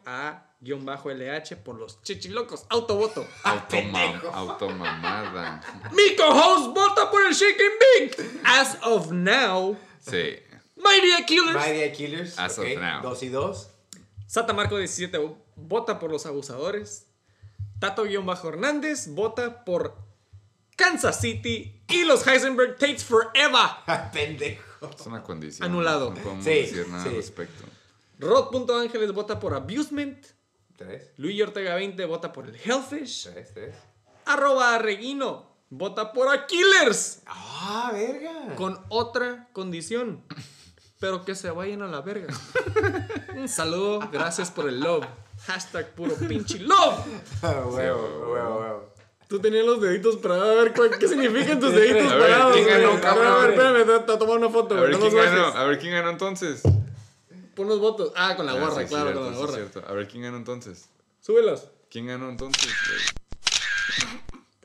Speaker 2: A-LH por los chichilocos. Autovoto. *laughs*
Speaker 1: Automa automamada. *laughs*
Speaker 2: Mi co-host vota por el Shaking Big. As of now,
Speaker 1: Sí.
Speaker 2: Mighty Killers.
Speaker 3: Mighty Killers.
Speaker 1: As of now.
Speaker 3: Dos y dos.
Speaker 2: Sata Marco 17 vota por los abusadores. Tato-Hernández vota por Kansas City y los Heisenberg Tates Forever. *laughs*
Speaker 3: Pendejo.
Speaker 1: Es una condición.
Speaker 2: Anulado.
Speaker 1: No podemos
Speaker 3: Sí,
Speaker 1: decir nada
Speaker 3: sí.
Speaker 1: al respecto.
Speaker 2: Rod.ángeles vota por Abusement. Luis Ortega 20 vota por el Hellfish.
Speaker 3: Tres, tres.
Speaker 2: Arroba Reguino vota por a Killers.
Speaker 3: Ah, verga.
Speaker 2: Con otra condición. Pero que se vayan a la verga. Un saludo, gracias por el love. Hashtag puro pinche love. *laughs*
Speaker 3: Ah, huevo, huevo, huevo.
Speaker 2: Tú tenías los deditos para ver cuál- qué significan tus deditos *laughs*
Speaker 1: A ver,
Speaker 2: parados.
Speaker 1: ¿quién ganó?
Speaker 2: A ver, espérame, te, te tomar una foto.
Speaker 1: A ver quién ganó. A ver quién ganó entonces.
Speaker 2: Pon los votos. Ah, con la
Speaker 1: Ah,
Speaker 2: gorra,
Speaker 1: sí,
Speaker 2: claro,
Speaker 1: cierto,
Speaker 2: con la
Speaker 1: sí,
Speaker 2: gorra.
Speaker 1: cierto. A ver quién ganó entonces.
Speaker 2: Súbelos.
Speaker 1: ¿Quién ganó entonces?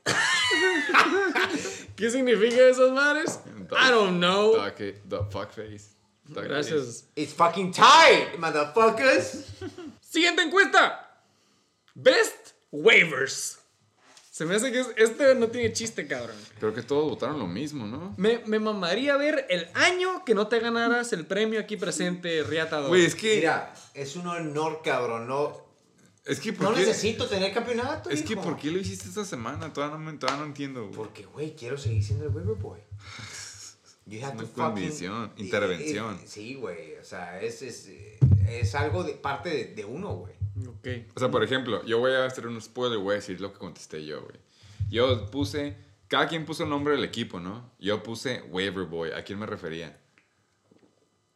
Speaker 1: *laughs*
Speaker 2: ¿Qué significan esas madres? I don't know.
Speaker 1: It- the fuckface. Duck
Speaker 2: Gracias.
Speaker 3: It's fucking tight, motherfuckers.
Speaker 2: Siguiente encuesta. Best waivers. Se me hace que es- este no tiene chiste, cabrón.
Speaker 1: Creo que todos votaron lo mismo, ¿no?
Speaker 2: Me, me mamaría ver el año que no te ganaras el premio aquí presente, Riata Dog.
Speaker 1: Güey, es que.
Speaker 3: Mira, es un honor, cabrón. No,
Speaker 1: es que
Speaker 3: no necesito tener campeonato.
Speaker 1: Es que. ¿por qué lo hiciste esta semana? Todavía no, todavía no entiendo. güey.
Speaker 3: Porque, güey, quiero seguir siendo el waiver boy. *laughs* You have
Speaker 1: una
Speaker 3: to fucking-
Speaker 1: condición,
Speaker 3: Eh,
Speaker 1: intervención.
Speaker 3: Sí, güey. O sea, es, es, es algo de parte de, de uno, güey.
Speaker 2: Ok.
Speaker 1: O sea, por ejemplo, yo voy a hacer un spoiler, voy a decir lo que contesté yo, güey. Yo puse, cada quien puso el nombre del equipo, ¿no? Yo puse Waiver Boy, ¿a quién me refería?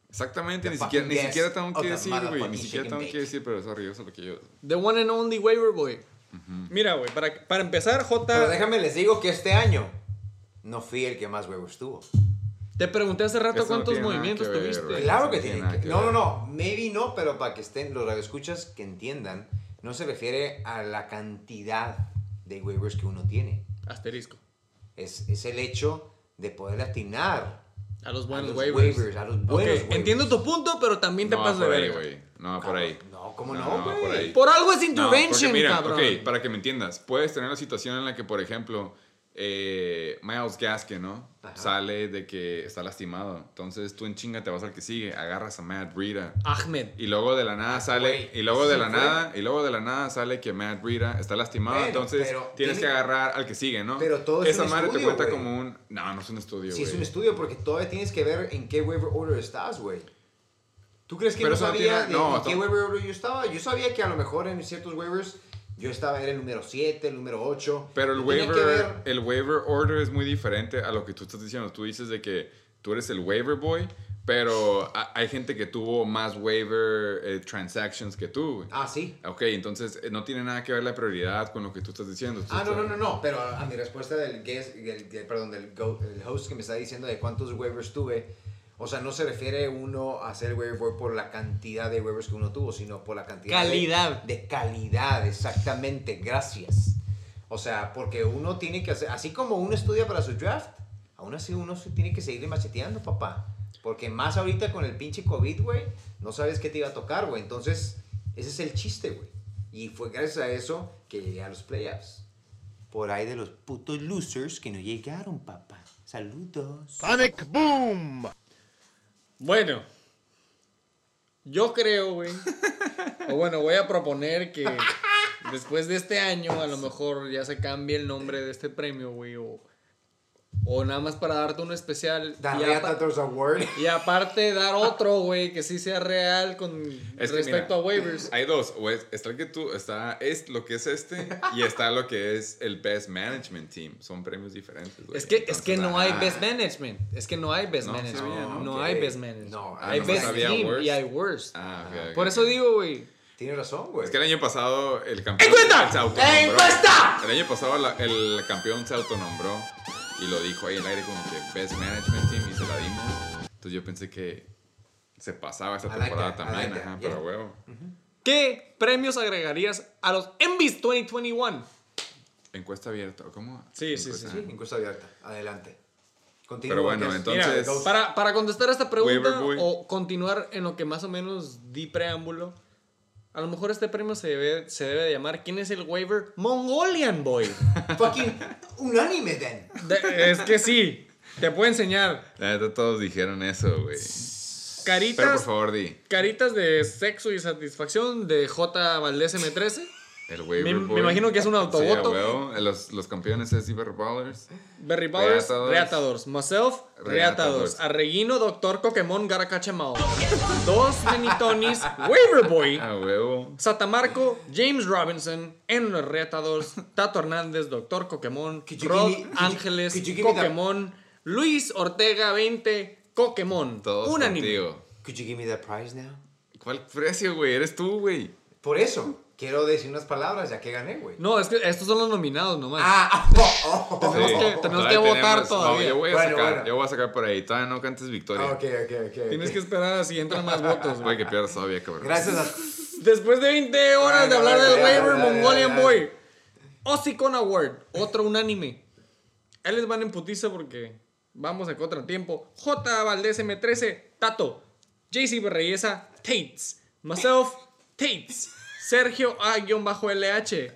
Speaker 1: Exactamente,
Speaker 3: The
Speaker 1: ni siquiera, ni tengo que decir, güey, ni siquiera tengo
Speaker 3: bake.
Speaker 1: que decir, pero sorry, eso es lo que yo...
Speaker 2: The one and only waiver boy. Mira, güey, para, para empezar, J.
Speaker 3: Pero déjame les digo que este año no fui el que más waivers tuvo.
Speaker 2: Te pregunté hace rato
Speaker 1: Eso no
Speaker 2: cuántos
Speaker 1: nada
Speaker 2: movimientos
Speaker 1: ver,
Speaker 2: tuviste.
Speaker 1: güey.
Speaker 3: Claro que
Speaker 1: no tiene
Speaker 3: que...
Speaker 1: que
Speaker 3: No, no,
Speaker 1: ver.
Speaker 3: no. Maybe no, pero para que estén los radioescuchas que entiendan, no se refiere a la cantidad de waivers que uno tiene.
Speaker 2: Asterisco.
Speaker 3: Es, es el hecho de poder atinar
Speaker 2: A los
Speaker 3: a
Speaker 2: buenos
Speaker 3: los
Speaker 2: waivers.
Speaker 3: waivers, a los buenos waivers.
Speaker 2: entiendo tu punto, pero también te
Speaker 1: No,
Speaker 2: pasas de
Speaker 1: por ahí,
Speaker 2: verga.
Speaker 1: güey. No, por ahí.
Speaker 3: No, ¿cómo
Speaker 1: No,
Speaker 3: no,
Speaker 1: no,
Speaker 3: güey?
Speaker 1: por ahí.
Speaker 2: Por algo es
Speaker 1: No,
Speaker 2: intervention,
Speaker 1: porque mira,
Speaker 2: cabrón.
Speaker 1: ok, para que me entiendas, puedes tener la situación en la que, por ejemplo, eh, Miles Gaskin, ¿no?
Speaker 3: Ajá.
Speaker 1: Sale de que está lastimado. Entonces tú en chinga te vas al que sigue, agarras a Matt Breida.
Speaker 2: Ahmed.
Speaker 1: Y luego de la nada sale,
Speaker 3: güey,
Speaker 1: y luego de la
Speaker 3: fue.
Speaker 1: nada, y luego de la nada sale que Matt Breida está lastimado,
Speaker 3: Bueno,
Speaker 1: entonces tienes
Speaker 3: tiene-
Speaker 1: que agarrar al que sigue, ¿no?
Speaker 3: Pero todo es
Speaker 1: Esa madre te cuenta como un, no, no es un estudio,
Speaker 3: Sí, es un estudio porque todavía tienes que ver en qué waiver order estás, güey. ¿Tú crees que
Speaker 1: Pero
Speaker 3: no
Speaker 1: eso no
Speaker 3: sabía
Speaker 1: tiene-
Speaker 3: de
Speaker 1: no,
Speaker 3: en qué waiver order yo estaba? Yo sabía que a lo mejor en ciertos waivers yo estaba, era el número 7, el número 8.
Speaker 1: Pero el waiver,
Speaker 3: ver-
Speaker 1: el waiver order es muy diferente a lo que tú estás diciendo. Tú dices de que tú eres el waiver boy, pero ha- hay gente que tuvo más waiver eh, transactions que tú.
Speaker 3: Ah, sí.
Speaker 1: Ok, entonces eh, no tiene nada que ver la prioridad con lo que tú estás diciendo.
Speaker 3: Ah, no, no, no, no. Pero a, mi respuesta del, guest, del- del- perdón, del el host que me está diciendo de cuántos waivers tuve, o sea, no se refiere uno a hacer el waiver boy por la cantidad de waivers que uno tuvo, sino por la cantidad de-
Speaker 2: Calidad.
Speaker 3: De, calidad, exactamente. Gracias. O sea, porque uno tiene que hacer, así como uno estudia para su draft, aún así uno se tiene que seguirle macheteando, papá. Porque más ahorita con el pinche COVID, güey, no sabes qué te iba a tocar, güey. Entonces, ese es el chiste, güey. Y fue gracias a eso que llegué a los playoffs. Por ahí de los putos losers que no llegaron, papá. Saludos.
Speaker 5: Panic Boom.
Speaker 2: Bueno, yo creo, güey. *laughs* o bueno, voy a proponer que después de este año, a lo mejor ya se cambie el nombre de este premio, güey. O, o nada más para darte uno especial.
Speaker 3: Reatatos Award.
Speaker 2: y aparte dar otro, güey, que sí sea real con
Speaker 1: Es que
Speaker 2: respecto
Speaker 1: mira,
Speaker 2: a waivers.
Speaker 1: Hay dos, o es- está el que tú, está es lo que es este y está lo que es el Best Management Team. Son premios diferentes. güey.
Speaker 2: Es que, es
Speaker 1: Entonces,
Speaker 2: que no hay
Speaker 1: ah,
Speaker 2: best management. Es que no hay best
Speaker 1: No,
Speaker 2: management. no
Speaker 1: ¿no?
Speaker 2: hay best management.
Speaker 3: No,
Speaker 2: hay best team
Speaker 1: worst.
Speaker 2: y hay worst.
Speaker 1: Ah, ok, ok,
Speaker 2: Por eso digo, güey.
Speaker 3: Tienes razón, güey.
Speaker 1: Es que el año pasado el campeón
Speaker 2: ¡Encuesta!
Speaker 1: se autonombró.
Speaker 3: ¡Encuesta!
Speaker 1: El año pasado la- el campeón se autonombró y lo dijo ahí en el aire como que Best Management Team y se la dimos. Entonces yo pensé que se pasaba esta
Speaker 3: I like
Speaker 1: temporada
Speaker 3: that, I
Speaker 1: también,
Speaker 3: like
Speaker 1: ajá,
Speaker 3: yeah.
Speaker 1: pero huevo.
Speaker 2: ¿Qué premios agregarías a los Envies 2021?
Speaker 1: Encuesta abierta, ¿o ¿cómo?
Speaker 2: Sí, sí,
Speaker 1: Encuesta-
Speaker 3: Sí, encuesta abierta. Adelante. Continúa.
Speaker 1: Pero bueno, entonces-
Speaker 2: Mira, para, para contestar a esta pregunta o continuar en lo que más o menos di preámbulo, a lo mejor este premio se debe, se debe de llamar ¿Quién es el waiver? Mongolian Boy. *laughs*
Speaker 3: Fucking unánime, then.
Speaker 2: De- es que sí, te puedo enseñar.
Speaker 1: La todos dijeron eso, güey. Pero por
Speaker 2: Caritas,
Speaker 1: favor, di.
Speaker 2: caritas de sexo y satisfacción de J. Valdés M13.
Speaker 1: El waiver
Speaker 2: Me- me imagino que es un autovoto.
Speaker 1: Sí. Los, los campeones es Cyber Ballers.
Speaker 2: Berry
Speaker 1: Reatadores.
Speaker 2: Reatadors. Myself, Reatadors.
Speaker 1: Reatadors.
Speaker 2: Arreguino, Doctor Pokémon, Garakachamao. Dos Benitonis, Waiver Boy.
Speaker 1: A huevo.
Speaker 2: Satamarco, James Robinson, en los Reatadores, Tato Hernández, Doctor Pokémon, Rod
Speaker 3: me-
Speaker 2: Ángeles, Pokémon, Luis Ortega 20, Pokémon.
Speaker 1: Todos
Speaker 2: Unánime.
Speaker 1: contigo.
Speaker 3: Could you give me the prize now?
Speaker 1: ¿Cuál precio, güey? Eres tú, güey.
Speaker 3: Por eso, quiero decir unas palabras ya que gané, güey.
Speaker 2: No, es que estos son los nominados nomás.
Speaker 3: Ah, *laughs* oh, oh, oh.
Speaker 2: Tenemos que- tenemos que votar todavía.
Speaker 1: No, yo voy a
Speaker 3: Bueno,
Speaker 1: sacar,
Speaker 3: bueno.
Speaker 1: yo voy a sacar por ahí. Todavía no cantes victoria.
Speaker 3: Ah, ok, ok, ok.
Speaker 2: Tienes que esperar a si entran más votos. güey.
Speaker 1: Que pierdas todavía, cabrón.
Speaker 3: Gracias a...
Speaker 2: Después de 20 horas de hablar del
Speaker 3: ya,
Speaker 2: Mongolian. Boy. Ossicon Award, otro unánime. Ahí les van en putiza porque vamos a contratiempo. J. Valdés M13, Tato. JC Berreyesa, Tates. Myself, Tates. Sergio A-LH,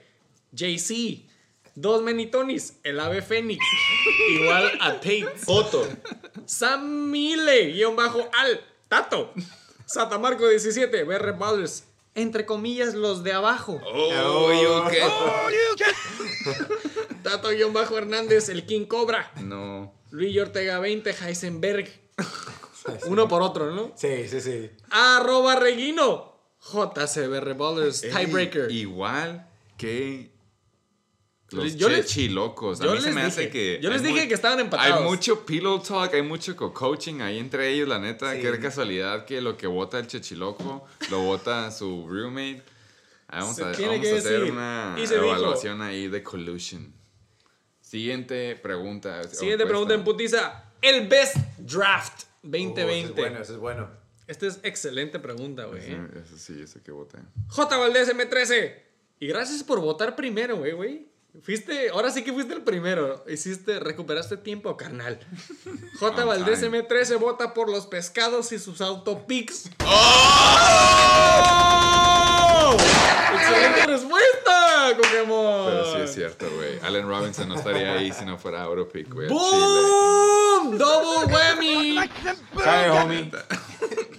Speaker 2: JC. Dos Menitonis, el ave Fénix. *laughs* Igual a Tates. Otto. Samile, guion bajo al Tato. Satamarco 17, BR Ballers. Entre comillas, los de abajo.
Speaker 1: Oh, you qué?
Speaker 2: Tato guion bajo Hernández, el King Cobra.
Speaker 1: No.
Speaker 2: Luis Ortega 20, Heisenberg. Uno por otro, ¿no?
Speaker 3: Sí, sí, sí.
Speaker 2: Arroba Reguino. JCBR Ballers, tiebreaker.
Speaker 1: Igual que los
Speaker 2: Yo les-
Speaker 1: chilocos. A
Speaker 2: yo
Speaker 1: mí se me hace que.
Speaker 2: yo les
Speaker 1: hay
Speaker 2: dije que estaban empatados.
Speaker 1: Hay mucho pillow talk, hay mucho co-coaching ahí entre ellos, la neta.
Speaker 3: Sí.
Speaker 1: Qué casualidad que lo que vota el chechiloco lo vota su roommate. Ahí vamos
Speaker 2: Se
Speaker 1: a, vamos a hacer
Speaker 2: decir.
Speaker 1: una
Speaker 2: dijo.
Speaker 1: evaluación ahí de collusion. Siguiente pregunta.
Speaker 2: Siguiente pregunta en putiza. El Best Draft
Speaker 3: Oh,
Speaker 2: 2020.
Speaker 3: ese es bueno, ese es bueno.
Speaker 2: Esta es excelente pregunta, güey.
Speaker 1: Ese, ese sí, ese que voté.
Speaker 2: J. Valdés M13. Y gracias por votar primero, güey, güey. Fuiste, ahora sí que fuiste el primero. Hiciste, recuperaste tiempo, carnal. *laughs* J.
Speaker 1: On
Speaker 2: Valdés
Speaker 1: time.
Speaker 2: M13 vota por los pescados y sus autopics.
Speaker 1: ¡Oh!
Speaker 2: ¡Excelente respuesta, Pokémon!
Speaker 1: Pero sí es cierto, güey. Allen Robinson no estaría ahí si no fuera Autopic, güey. Chile.
Speaker 2: ¡Double whammy!
Speaker 3: Sorry, homie.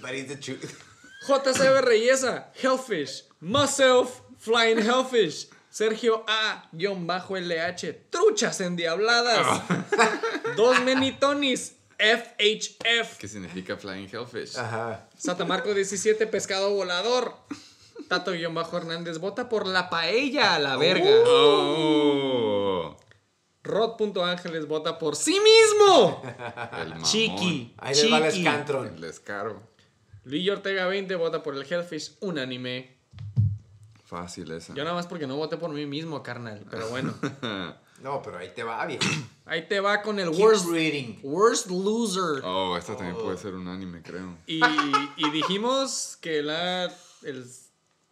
Speaker 3: But it's the truth.
Speaker 2: JCB Reyesa, Hellfish, Myself, Flying Hellfish, Sergio A-LH, Truchas Endiabladas, *laughs* Dos Menitonis, FHF,
Speaker 1: ¿Qué significa Flying Hellfish?
Speaker 3: Ajá.
Speaker 2: Satamarco 17, Pescado Volador, Tato-Hernández, vota por la paella a la verga.
Speaker 1: ¡Oh!
Speaker 2: Rod.ángeles vota por sí mismo. *laughs*
Speaker 1: El mamón.
Speaker 2: Chiqui.
Speaker 3: Ahí les va el
Speaker 2: Chiqui.
Speaker 3: Scantron.
Speaker 1: El descaro.
Speaker 2: Luis Ortega 20 vota por el Hellfish unánime.
Speaker 1: Fácil esa.
Speaker 2: Yo nada más porque no voté por mí mismo, carnal. Pero bueno. *laughs*
Speaker 3: No, pero ahí te va, viejo.
Speaker 2: Ahí te va con el
Speaker 3: Keep
Speaker 2: worst,
Speaker 3: reading.
Speaker 2: worst loser.
Speaker 1: Oh, esta también puede ser un anime, creo.
Speaker 2: Y, y dijimos que la, el,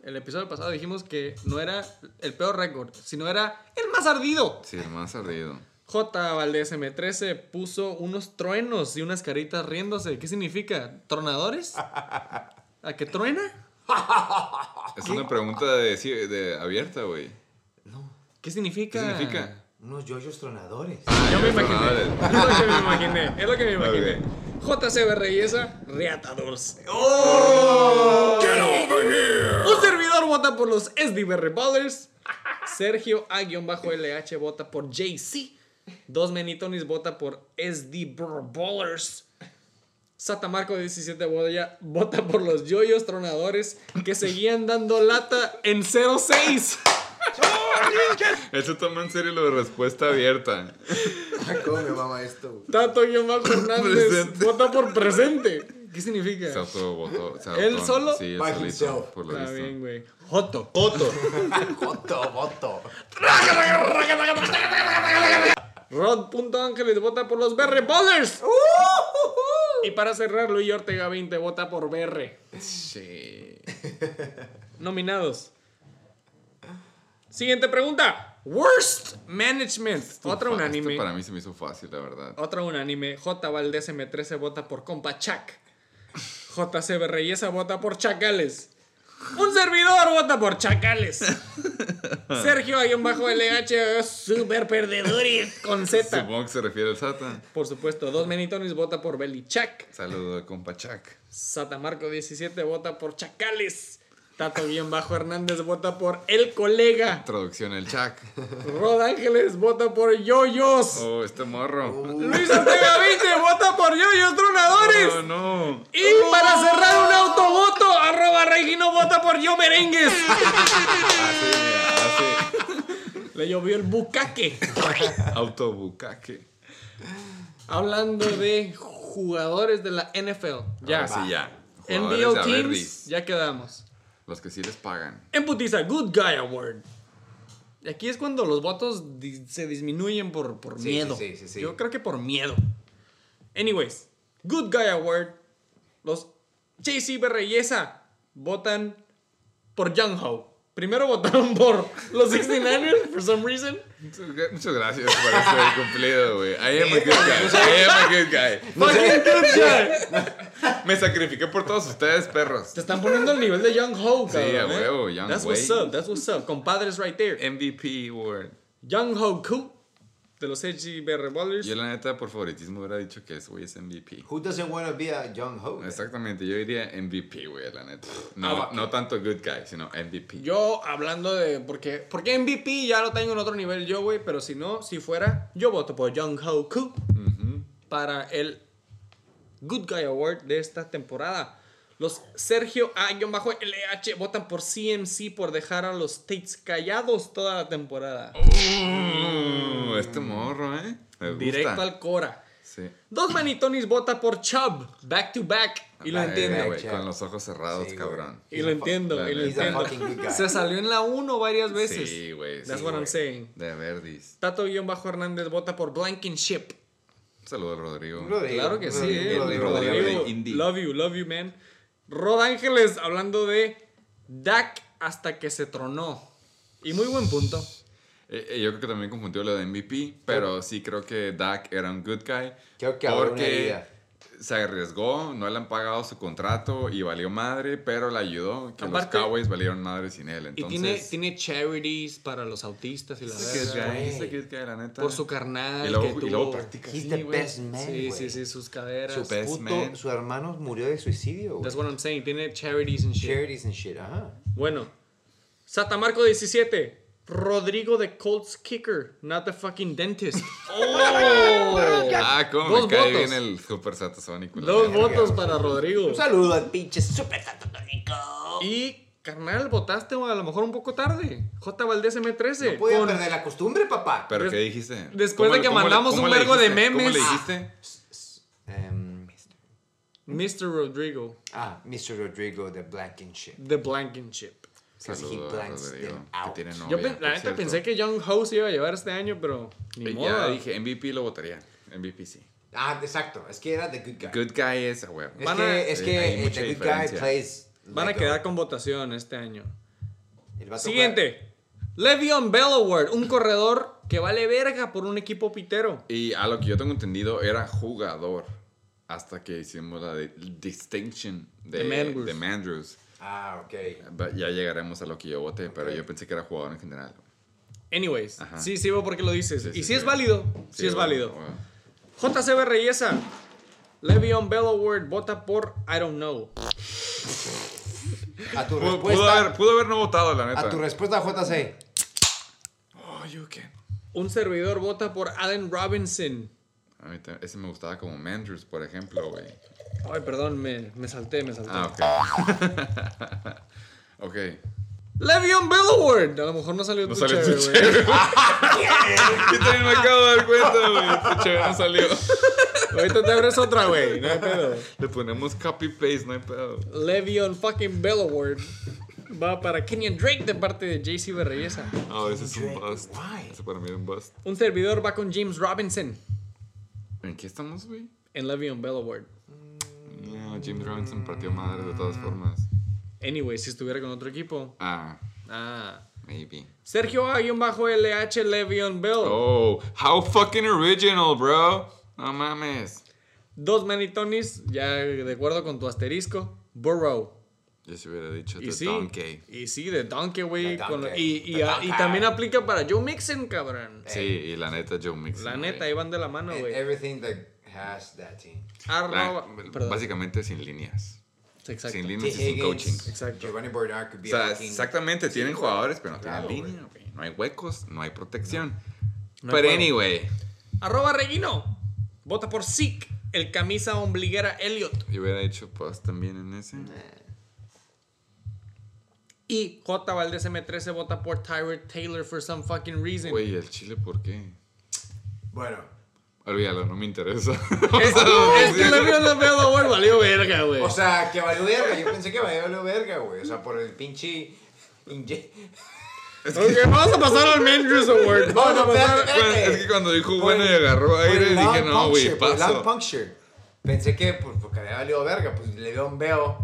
Speaker 2: el episodio pasado dijimos que no era el peor récord, sino era el más ardido.
Speaker 1: Sí, el más ardido.
Speaker 2: J. Valdés M13 puso unos truenos y unas caritas riéndose. ¿Qué significa? ¿Tronadores? ¿A qué truena?
Speaker 1: Es una pregunta de, abierta, güey.
Speaker 2: ¿Qué significa?
Speaker 1: ¿Qué significa?
Speaker 3: Unos yoyos tronadores.
Speaker 2: Yo me imaginé.
Speaker 1: tronadores.
Speaker 2: Es lo que me imaginé. Es lo que me imaginé. JCB Reyesa, Reatadores. Un servidor vota por los SDBR Ballers. Sergio A-LH vota por JC. Dos Menitonis vota por SDBR Ballers. Satamarco 17 vota, vota por los yoyos tronadores que seguían dando lata en 06. *laughs*
Speaker 1: Eso toma en serio lo de respuesta abierta.
Speaker 3: Ay, ¿Cómo me mama esto? güey?
Speaker 2: Tato-Hernández
Speaker 1: Presente.
Speaker 2: vota por presente. ¿Qué significa?
Speaker 1: Se autovotó.
Speaker 2: ¿Él solo?
Speaker 1: Sí, él
Speaker 3: By
Speaker 1: solito,
Speaker 3: himself.
Speaker 1: por lo
Speaker 2: Está
Speaker 1: visto.
Speaker 2: bien, güey. Joto. Joto.
Speaker 3: Voto, voto.
Speaker 2: Rod.ángeles vota por los BR Ballers. Y para cerrar, Luis Ortega 20 vota por BR.
Speaker 1: Sí.
Speaker 2: Nominados. Siguiente pregunta. Worst Management. Otra
Speaker 1: Fa-
Speaker 2: unánime.
Speaker 1: Esto para mí se me hizo fácil, la verdad.
Speaker 2: Otra unánime. J. Valdés M13 vota por compa Chac. JCB Reyesa vota por Chacales. Un servidor vota por Chacales. *laughs* Sergio Ayón bajo LH, super perdedores con Z.
Speaker 1: Supongo que se refiere al Sata.
Speaker 2: Por supuesto, dos Menitonis vota por Belichak.
Speaker 1: Saludo compa Chuck.
Speaker 2: Satamarco 17 vota por Chacales. Tato guion bajo Hernández vota por El Colega.
Speaker 1: Traducción el Chuck.
Speaker 2: Rod Ángeles vota por Yoyos.
Speaker 1: Oh, este morro.
Speaker 2: Luis Ortega 20 vota por Yoyos Tronadores.
Speaker 1: Oh, no.
Speaker 2: Y para cerrar un autovoto, arroba Regino vota por Yo Merengues. *laughs*
Speaker 1: Así, mira,
Speaker 2: Le llovió el bucaque.
Speaker 1: así. Autobucaque.
Speaker 2: Hablando de jugadores de la NFL. Ya.
Speaker 1: Sí, ya. Jugadores de
Speaker 2: Teams, ya quedamos.
Speaker 1: Los que sí les pagan.
Speaker 2: En putiza, Good Guy Award. Y aquí es cuando los votos di- se disminuyen por, por
Speaker 3: Sí,
Speaker 2: miedo.
Speaker 3: sí, sí.
Speaker 2: Yo creo que por miedo. Anyways, Good Guy Award. Los JC Berreyesa votan por Young Ho. Primero votaron por los 69ers, for some reason.
Speaker 1: Muchas gracias por ese cumplido, güey. I am a good guy. I am a good guy.
Speaker 2: Fucking good guy. *laughs*
Speaker 1: Me sacrifiqué por todos ustedes, perros.
Speaker 2: Te están poniendo al nivel de Young Ho,
Speaker 1: Sí,
Speaker 2: cabrón.
Speaker 1: a
Speaker 2: ¿eh?
Speaker 1: huevo, Young
Speaker 2: That's what's up, that's what's up. Compadres right there.
Speaker 1: MVP Award.
Speaker 2: Young Ho Koo de los HGBR Ballers.
Speaker 1: Yo la neta por favoritismo hubiera dicho que ese güey es MVP.
Speaker 3: Who doesn't want to be a young ho?
Speaker 1: Exactamente, yo diría MVP, güey, la neta.
Speaker 2: Ah,
Speaker 1: No,
Speaker 2: va.
Speaker 1: no tanto good guy, sino MVP.
Speaker 2: Yo hablando de. Porque, porque MVP ya lo tengo en otro nivel yo, güey. Pero si no, si fuera, yo voto por Young Ho Koo para el Good Guy Award de esta temporada. Los Sergio A-LH votan por CMC por dejar a los States callados toda la temporada.
Speaker 1: Uh, este morro, ¿eh? Me gusta.
Speaker 2: Directo al Cora.
Speaker 1: Sí.
Speaker 2: Dos Manitonis vota por Chubb, back to back. Y lo
Speaker 1: Ay,
Speaker 2: entiendo.
Speaker 1: güey,
Speaker 3: Chubb.
Speaker 1: con los ojos cerrados,
Speaker 3: Sí,
Speaker 1: cabrón.
Speaker 2: Y lo entiendo, y lo entiendo. Se salió en la 1 varias veces.
Speaker 1: Sí, güey.
Speaker 2: That's
Speaker 1: sí,
Speaker 2: what I'm
Speaker 1: güey.
Speaker 2: saying.
Speaker 1: De Verdis.
Speaker 2: Tato-Hernández vota por Blankenship.
Speaker 1: Un saludo a Rodrigo.
Speaker 3: Rodrigo.
Speaker 2: Claro que sí,
Speaker 3: Rodrigo,
Speaker 2: eh.
Speaker 3: Rodrigo,
Speaker 1: Rodrigo.
Speaker 2: Love you, love you, man. Rod Ángeles hablando de Dak hasta que se tronó. Y muy buen punto.
Speaker 1: Eh, eh, yo creo que también confundió lo de MVP, pero sí creo que Dak era un good guy.
Speaker 3: Creo que
Speaker 1: porque. Se arriesgó, no le han pagado su contrato y valió madre, pero le ayudó. Que
Speaker 2: Aparte-
Speaker 1: los Cowboys valieron madre sin él.
Speaker 2: Y
Speaker 1: Entonces,
Speaker 2: tiene, tiene charities para los autistas y la
Speaker 1: neta.
Speaker 2: Por su carnal
Speaker 1: Y luego-
Speaker 2: que
Speaker 1: y
Speaker 2: tuvo.
Speaker 1: luego practica.
Speaker 3: He's
Speaker 2: Sí,
Speaker 3: the best man,
Speaker 2: Sí, sí, sí, sus caderas.
Speaker 1: Su best
Speaker 3: Puto,
Speaker 1: man.
Speaker 3: su hermano murió de suicidio, güey.
Speaker 2: That's what I'm saying. Tiene charities and shit.
Speaker 3: Charities and shit, ajá.
Speaker 2: Bueno. Satamarco 17. Rodrigo de Colts Kicker, not the fucking dentist. *laughs* ¡Oh! *laughs*
Speaker 1: Ah, cómo
Speaker 2: Dos
Speaker 1: me cae
Speaker 2: votos.
Speaker 1: bien el super satasónico.
Speaker 2: Dos votos para Rodrigo.
Speaker 3: Un saludo al pinche super satánico.
Speaker 2: Y, carnal, votaste a lo mejor un poco tarde. J. Valdés M13.
Speaker 3: No podía
Speaker 2: con-
Speaker 3: perder la costumbre, papá.
Speaker 1: ¿Pero
Speaker 2: Des-
Speaker 1: qué dijiste?
Speaker 2: después
Speaker 1: ¿Cómo
Speaker 2: de que
Speaker 1: cómo
Speaker 2: mandamos un vergo de
Speaker 1: dijiste? ¿Cómo le
Speaker 2: memes.
Speaker 1: dijiste?
Speaker 3: Em,
Speaker 2: Mr. Rodrigo,
Speaker 3: ah, Mr. Rodrigo de Blankenship.
Speaker 2: The Blankenship.
Speaker 3: Because he
Speaker 1: Saludos a
Speaker 3: out.
Speaker 1: novia,
Speaker 2: Yo, la neta,
Speaker 1: cierto.
Speaker 2: pensé que Young Ho se iba a llevar este año, pero ni
Speaker 1: Y
Speaker 2: modo.
Speaker 1: Ya dije, MVP lo votaría. MVP sí.
Speaker 3: Ah, exacto. Es que era The Good Guy.
Speaker 1: Good guy es a huevo.
Speaker 3: Es
Speaker 2: Van
Speaker 3: que,
Speaker 2: a-
Speaker 3: es que eh, The Good Guy plays.
Speaker 2: Van a
Speaker 3: like
Speaker 2: quedar con votación este año. Siguiente. Le'Veon Bell Award, un corredor que vale verga por un equipo pitero.
Speaker 1: Y a lo que yo tengo entendido era jugador. Hasta que hicimos la de- distinction de,
Speaker 2: De Mandrews.
Speaker 3: Ah, ok.
Speaker 1: But Ya llegaremos a lo que yo voté, pero yo pensé que era jugador en general.
Speaker 2: Anyways,
Speaker 1: Ajá.
Speaker 2: sí, sí veo por qué lo dices.
Speaker 1: Sí,
Speaker 2: y
Speaker 1: sí,
Speaker 2: es válido, sí,
Speaker 1: Sí,
Speaker 2: es válido.
Speaker 1: bueno.
Speaker 2: JCB Reyesa, Le'Veon Bell Award, vota por I don't know.
Speaker 3: A tu
Speaker 1: Pudo,
Speaker 3: respuesta.
Speaker 1: pudo haber, pudo haber no votado, la neta.
Speaker 3: A tu respuesta, JC.
Speaker 1: Oh, you can.
Speaker 2: Un servidor vota por Allen Robinson.
Speaker 1: A mí ese me gustaba como Mandrews, por ejemplo, güey.
Speaker 2: Ay, perdón, me, me salté, me salté.
Speaker 1: Ah, ok. *laughs* ok.
Speaker 2: Le'Veon Bell Award. A lo mejor no salió
Speaker 1: No
Speaker 2: tu
Speaker 1: salió
Speaker 2: chévere,
Speaker 1: tu
Speaker 2: güey.
Speaker 1: chévere. *laughs* Yo también me acabo de dar cuenta, güey. Tu chévere no salió. *laughs*
Speaker 2: Ahorita te abres otra, güey. No hay pedo.
Speaker 1: Le ponemos copy paste, no hay pedo.
Speaker 2: Le'Veon fucking Bell Award va para Kenyon Drake de parte de JC Berreyesa.
Speaker 1: Ah, ese es un bust.
Speaker 3: Why?
Speaker 1: Ese para mí era un bust.
Speaker 2: Un servidor va con James Robinson
Speaker 1: ¿En qué estamos, güey?
Speaker 2: en Le'Veon Bell
Speaker 1: No, James Robinson partió madre de todas formas.
Speaker 2: Anyway, si estuviera con otro equipo.
Speaker 1: Ah,
Speaker 2: Ah.
Speaker 1: maybe.
Speaker 2: Sergio A-LH Le'Veon Bell.
Speaker 1: Oh, how fucking original, bro. No mames.
Speaker 2: Dos manitonis, ya de acuerdo con tu asterisco. Burrow.
Speaker 1: Yo se hubiera dicho
Speaker 2: Y
Speaker 1: The
Speaker 2: sí,
Speaker 1: Donkey.
Speaker 2: y sí, de Donkey, güey.
Speaker 3: The
Speaker 2: con-
Speaker 3: Donkey.
Speaker 2: Y, y, también aplica para Joe Mixon, cabrón.
Speaker 1: Sí, y la neta, Joe Mixon.
Speaker 2: La neta, ahí van de la mano,
Speaker 3: And
Speaker 2: güey.
Speaker 3: everything that has that team.
Speaker 2: Arroba.
Speaker 1: La- básicamente sin líneas.
Speaker 2: Exacto.
Speaker 1: Sin líneas y sin coaching.
Speaker 2: Exacto.
Speaker 3: Giovanni Bernard could
Speaker 1: O sea,
Speaker 3: a
Speaker 1: exactamente, tienen
Speaker 3: Sí,
Speaker 1: jugadores, pero no
Speaker 3: Claro,
Speaker 1: tienen línea, güey. No hay huecos, no hay protección.
Speaker 2: No hay
Speaker 1: Pero anyway,
Speaker 2: Arroba Reguino. Vota por Zeke, el camisa ombliguera Elliot.
Speaker 1: yo hubiera hecho pues también en ese.
Speaker 2: Y J. Valdez M13 vota por Tyrod Taylor for some fucking reason.
Speaker 1: Güey, el chile, ¿por qué?
Speaker 3: Bueno,
Speaker 1: Olvídalo, no me interesa. *laughs* *laughs*
Speaker 2: Es, es que le vio la pedo, güey. Valió verga, güey.
Speaker 3: o sea, que valió verga. Yo pensé que valió verga, güey. O sea, por el pinche. inje-
Speaker 2: Ok, vamos a pasar al Mandrews Award.
Speaker 3: No,
Speaker 2: Vamos
Speaker 3: no,
Speaker 2: a pasar.
Speaker 1: Bueno,
Speaker 3: espérate.
Speaker 1: es que cuando dijo
Speaker 3: Por
Speaker 1: bueno y agarró aire,
Speaker 3: el
Speaker 1: dije, no, güey, paso.
Speaker 3: puncture. Pensé que, pues, porque había valido verga, pues le dio un veo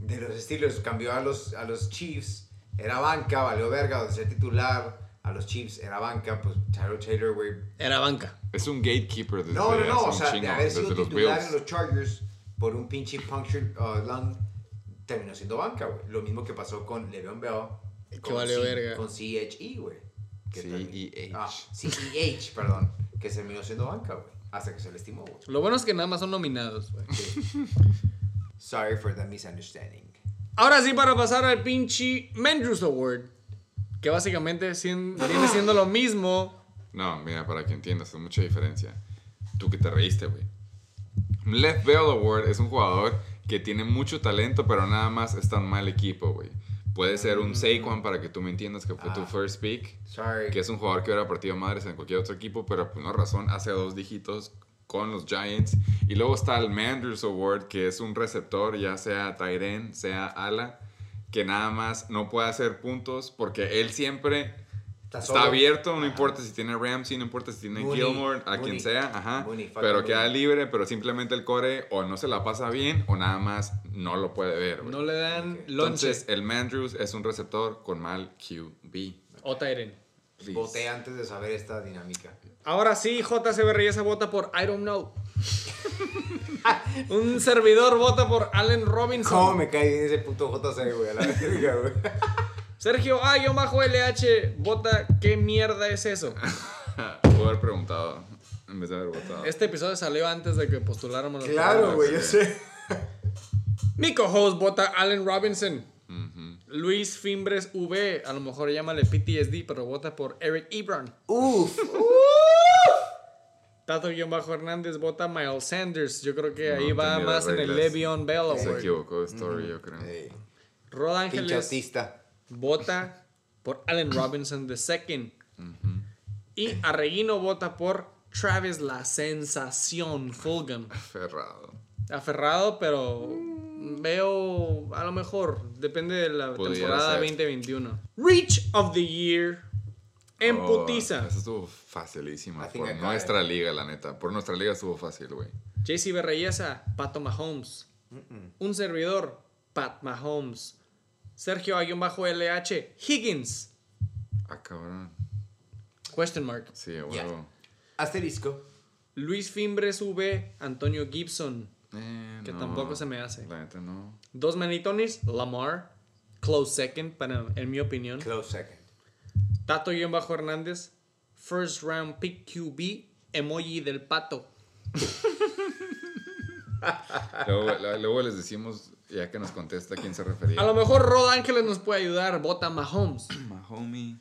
Speaker 3: de los estilos, cambió a los, a los Chiefs, era banca, valió verga, de ser titular, a los Chiefs era banca, pues Tyrod Taylor, güey.
Speaker 2: Era banca.
Speaker 1: Es un gatekeeper desde
Speaker 3: No, no, no, o sea, de haber sido
Speaker 1: desde los
Speaker 3: titular en los Chargers por un pinche punctured uh, lung, terminó siendo banca, güey. Lo mismo que pasó con Le'Veon Bell.
Speaker 2: Que valió verga.
Speaker 3: Con CHE, güey.
Speaker 1: CEH.
Speaker 3: Ah, CEH, perdón. Que terminó siendo banca, güey. Hasta que se le estimó, güey.
Speaker 2: Lo bueno es que nada más son nominados, güey.
Speaker 3: Sorry for the misunderstanding.
Speaker 2: Ahora sí, para pasar al pinche Mandrews Award. Que básicamente sien- viene siendo lo mismo.
Speaker 1: No, mira, para que entiendas, hay mucha diferencia. Tú que te reíste, güey. Left Bell Award es un jugador que tiene mucho talento, pero nada más está en mal equipo, güey. Puede ser un Saquon, para que tú me entiendas, que fue tu
Speaker 3: Ah.
Speaker 1: first pick.
Speaker 3: Sorry.
Speaker 1: Que es un jugador que hubiera partido madres en cualquier otro equipo, pero por una razón hace dos dígitos con los Giants. Y luego está el Manders Award, que es un receptor, ya sea Tyren, sea ala, que nada más no puede hacer puntos porque él siempre
Speaker 3: Está
Speaker 1: está, abierto, no
Speaker 3: Ajá.
Speaker 1: importa si tiene Ramsey, no importa si tiene
Speaker 3: Mooney,
Speaker 1: Gilmore, a
Speaker 3: Mooney.
Speaker 1: quien sea, ajá,
Speaker 3: Mooney,
Speaker 1: pero queda libre, pero simplemente el core o no se la pasa bien o nada más no lo puede ver.
Speaker 2: No le dan
Speaker 3: Ok.
Speaker 2: lonche.
Speaker 1: Entonces, el Mandrews es un receptor con mal QB.
Speaker 2: O Tyren.
Speaker 3: Voté antes de saber esta dinámica.
Speaker 2: Ahora sí, JCB Reyesa vota por I don't know. *laughs* Un servidor vota por Allen Robinson.
Speaker 3: ¿Cómo me cae bien ese puto JC, güey? A la verga, güey.
Speaker 2: Sergio A-LH vota ¿Qué mierda es eso? *laughs*
Speaker 1: Puedo haber preguntado en vez de haber votado.
Speaker 2: Este episodio salió antes de que postuláramos los
Speaker 3: Claro, güey, yo sé.
Speaker 2: Mi co-host vota Allen Robinson. Luis Fimbres V, a lo mejor llámale PTSD, pero vota por Eric Ebron.
Speaker 3: Uf. *laughs*
Speaker 2: Tato-Hernández vota Miles Sanders. Yo creo que
Speaker 1: No
Speaker 2: ahí va más en el. Le'Veon Bell
Speaker 1: Se equivocó story, yo creo.
Speaker 2: Rod Ángeles vota *laughs* por Allen Robinson II. Y Arreguino vota por Travis la Sensación Fulgham.
Speaker 1: Ferrado.
Speaker 2: Aferrado, pero veo a lo mejor, depende de la
Speaker 1: Pudiera
Speaker 2: temporada
Speaker 1: ser.
Speaker 2: 2021. Reach of the Year en
Speaker 1: Oh,
Speaker 2: putiza.
Speaker 1: Eso estuvo facilísima.
Speaker 3: Think
Speaker 1: Por nuestra liga, la neta. Por nuestra liga estuvo fácil, güey.
Speaker 2: JC Berreyesa, Pato Mahomes. Un servidor, Pat Mahomes. Sergio LH, Higgins.
Speaker 1: Ah, cabrón.
Speaker 2: Question mark.
Speaker 1: Sí, huevo.
Speaker 3: Asterisco.
Speaker 2: Luis Fimbres V, Antonio Gibson.
Speaker 1: Eh,
Speaker 2: Que
Speaker 1: no,
Speaker 2: tampoco se me hace.
Speaker 1: La neta no.
Speaker 2: Dos manitones, Lamar. Close second, para, en mi opinión.
Speaker 3: Close second.
Speaker 2: Tato-Bajo Hernández. First round pick QB. Emoji del pato. *laughs*
Speaker 1: Luego, les decimos, ya que nos contesta a quién se refería.
Speaker 2: A lo mejor Rod Ángeles nos puede ayudar. Vota Mahomes. *clears throat*
Speaker 1: My homie.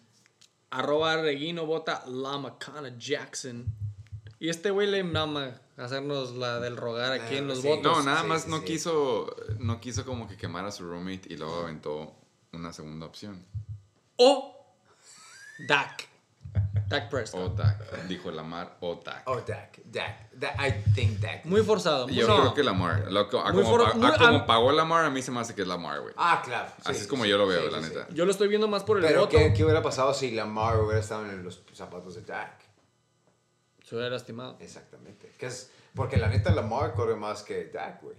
Speaker 2: Arroba Reguino vota Lamacana Jackson. Y este güey le mama hacernos la del rogar aquí en los
Speaker 3: sí.
Speaker 2: votos.
Speaker 1: No, nada
Speaker 3: Sí,
Speaker 1: más
Speaker 3: sí,
Speaker 1: no
Speaker 3: sí.
Speaker 1: quiso, no quiso como que quemar a su roommate y luego aventó una segunda opción.
Speaker 2: O Dak. Dak Prescott.
Speaker 1: O Dak, dijo Lamar o Dak.
Speaker 3: Oh, Dak. Dak. Dak. I think Dak.
Speaker 2: Muy forzado.
Speaker 1: Yo
Speaker 2: No.
Speaker 1: creo que Lamar. Lo, a, como,
Speaker 2: for-
Speaker 1: pa-
Speaker 2: muy-
Speaker 1: a como
Speaker 2: a-
Speaker 1: pagó Lamar, a mí se me hace que es Lamar, güey.
Speaker 3: Ah, claro. sí,
Speaker 1: Así es como
Speaker 3: sí.
Speaker 1: yo lo veo,
Speaker 3: Sí,
Speaker 1: la
Speaker 3: sí,
Speaker 1: neta.
Speaker 3: sí.
Speaker 2: Yo lo estoy viendo más por el
Speaker 3: Pero
Speaker 2: voto.
Speaker 3: ¿qué, ¿qué hubiera pasado si Lamar hubiera estado en los zapatos de Dak?
Speaker 2: Se hubiera lastimado.
Speaker 3: Exactamente. Que es, porque la neta Lamar corre más que Dak, güey.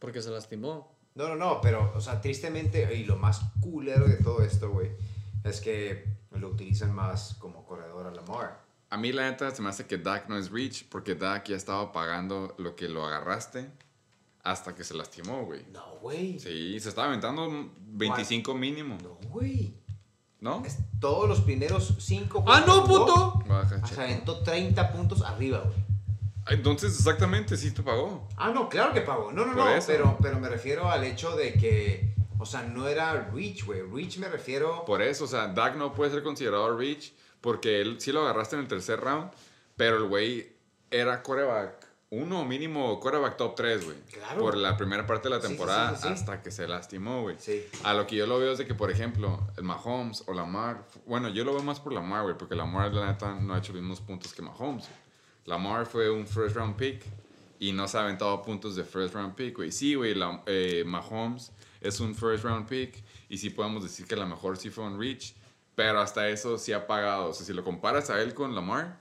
Speaker 2: Porque se lastimó.
Speaker 3: No, no, no, pero, o sea, tristemente, y lo más culero de todo esto, güey, es que lo utilizan más como corredor a Lamar.
Speaker 1: A mí la neta se me hace que Dak no es reach porque Dak ya estaba pagando lo que lo agarraste hasta que se lastimó, güey.
Speaker 3: No, güey.
Speaker 1: Sí, se estaba aventando 25 mínimo,
Speaker 3: No, güey.
Speaker 1: ¿no?
Speaker 3: Es todos los primeros cinco
Speaker 2: ¡Ah, no, puto!
Speaker 1: Baja,
Speaker 3: Se aventó 30 puntos arriba, güey.
Speaker 1: Ah, Entonces, exactamente, sí te pagó.
Speaker 3: Ah, no, claro que pagó. No, no,
Speaker 1: Por
Speaker 3: no.
Speaker 1: eso.
Speaker 3: Pero, pero me refiero al hecho de que, o sea, no era reach, güey. Reach me refiero.
Speaker 1: Por eso, o sea, Dak no puede ser considerado reach porque él sí lo agarraste en el tercer round, pero el güey era coreback uno mínimo coreback top 3, güey.
Speaker 3: Claro.
Speaker 1: Por la primera parte de la temporada
Speaker 3: sí, sí, sí.
Speaker 1: hasta que se lastimó, güey.
Speaker 3: Sí.
Speaker 1: A lo que yo lo veo es de que, por ejemplo, el Mahomes o Lamar, bueno, yo lo veo más por Lamar, güey, porque Lamar, la neta, no ha hecho los mismos puntos que Mahomes. Lamar fue un first round pick y no se ha aventado puntos de first round pick, güey. Sí, güey, eh, Mahomes es un first round pick y sí podemos decir que a lo mejor sí fue un reach, pero hasta eso sí ha pagado. O sea, si lo comparas a él con Lamar,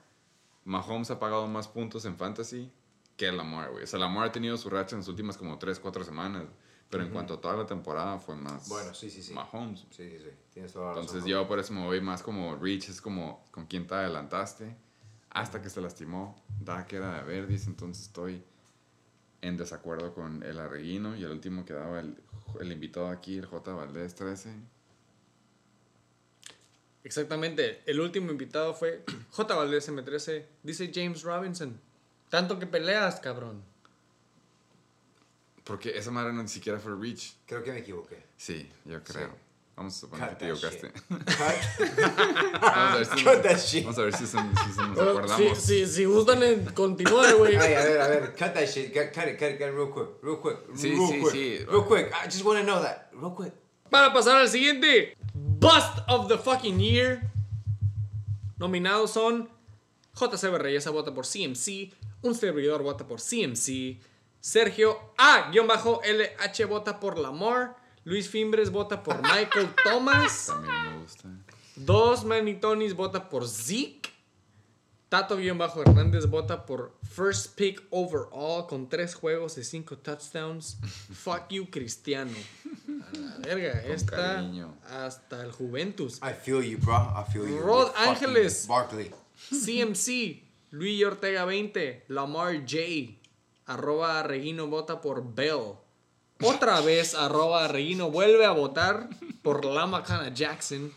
Speaker 1: Mahomes ha pagado más puntos en fantasy que Lamar, güey. O sea, Lamar ha tenido su racha en las últimas como 3, 4 semanas. Pero en cuanto a toda la temporada fue más
Speaker 3: Bueno, sí, sí, sí.
Speaker 1: Mahomes.
Speaker 3: Sí, sí, sí. Tienes toda la razón.
Speaker 1: Entonces yo por eso me voy más como Reach, es como con quién te adelantaste. Hasta que se lastimó. Dak era de Verdis, entonces estoy en desacuerdo con el Arreguino. Y el último que daba el, el invitado aquí, el J. Valdés 13.
Speaker 2: Exactamente. El último invitado fue J. Valdés M13. Dice James Robinson. Tanto que peleas, cabrón.
Speaker 1: Porque esa madre no ni siquiera fue Reach.
Speaker 3: Creo que me equivoqué.
Speaker 1: Sí, yo creo.
Speaker 3: Sí.
Speaker 1: Vamos a suponer
Speaker 3: Cut
Speaker 1: que te equivocaste.
Speaker 3: Cut. *laughs*
Speaker 1: Vamos a ver si,
Speaker 3: Cut that shit.
Speaker 1: vamos a ver si, se- si se nos
Speaker 2: Si,
Speaker 1: acordamos.
Speaker 2: si, si gustan, eh, continúa, güey.
Speaker 3: Ay, a ver, a ver. Cut that shit. Cut, cut it, cut it, cut it real quick. Real quick.
Speaker 1: Sí,
Speaker 3: real
Speaker 1: sí,
Speaker 3: quick.
Speaker 1: sí.
Speaker 3: Real quick. I just want to know that. Real quick.
Speaker 2: Para pasar al siguiente. Bust of the fucking year. Nominados son JCB Reyesa vota por CMC. Un servidor vota por CMC. Sergio A-LH vota por Lamar. Luis Fimbres vota por Michael *laughs* Thomas.
Speaker 1: También me gusta.
Speaker 2: Dos Manitonis vota por Zeke. Tato-Hernández vota por First Pick Overall con tres juegos y cinco touchdowns. Fuck you, Cristiano. A la verga, esta
Speaker 1: cariño.
Speaker 2: hasta el Juventus.
Speaker 3: I feel you, bro. I feel you.
Speaker 2: Rod Ángeles.
Speaker 3: Barkley.
Speaker 2: CMC, Luis Ortega 20, Lamar J, arroba Reguino vota por Bell. Otra vez, arroba Reguino vuelve a votar por Lamacana Jackson.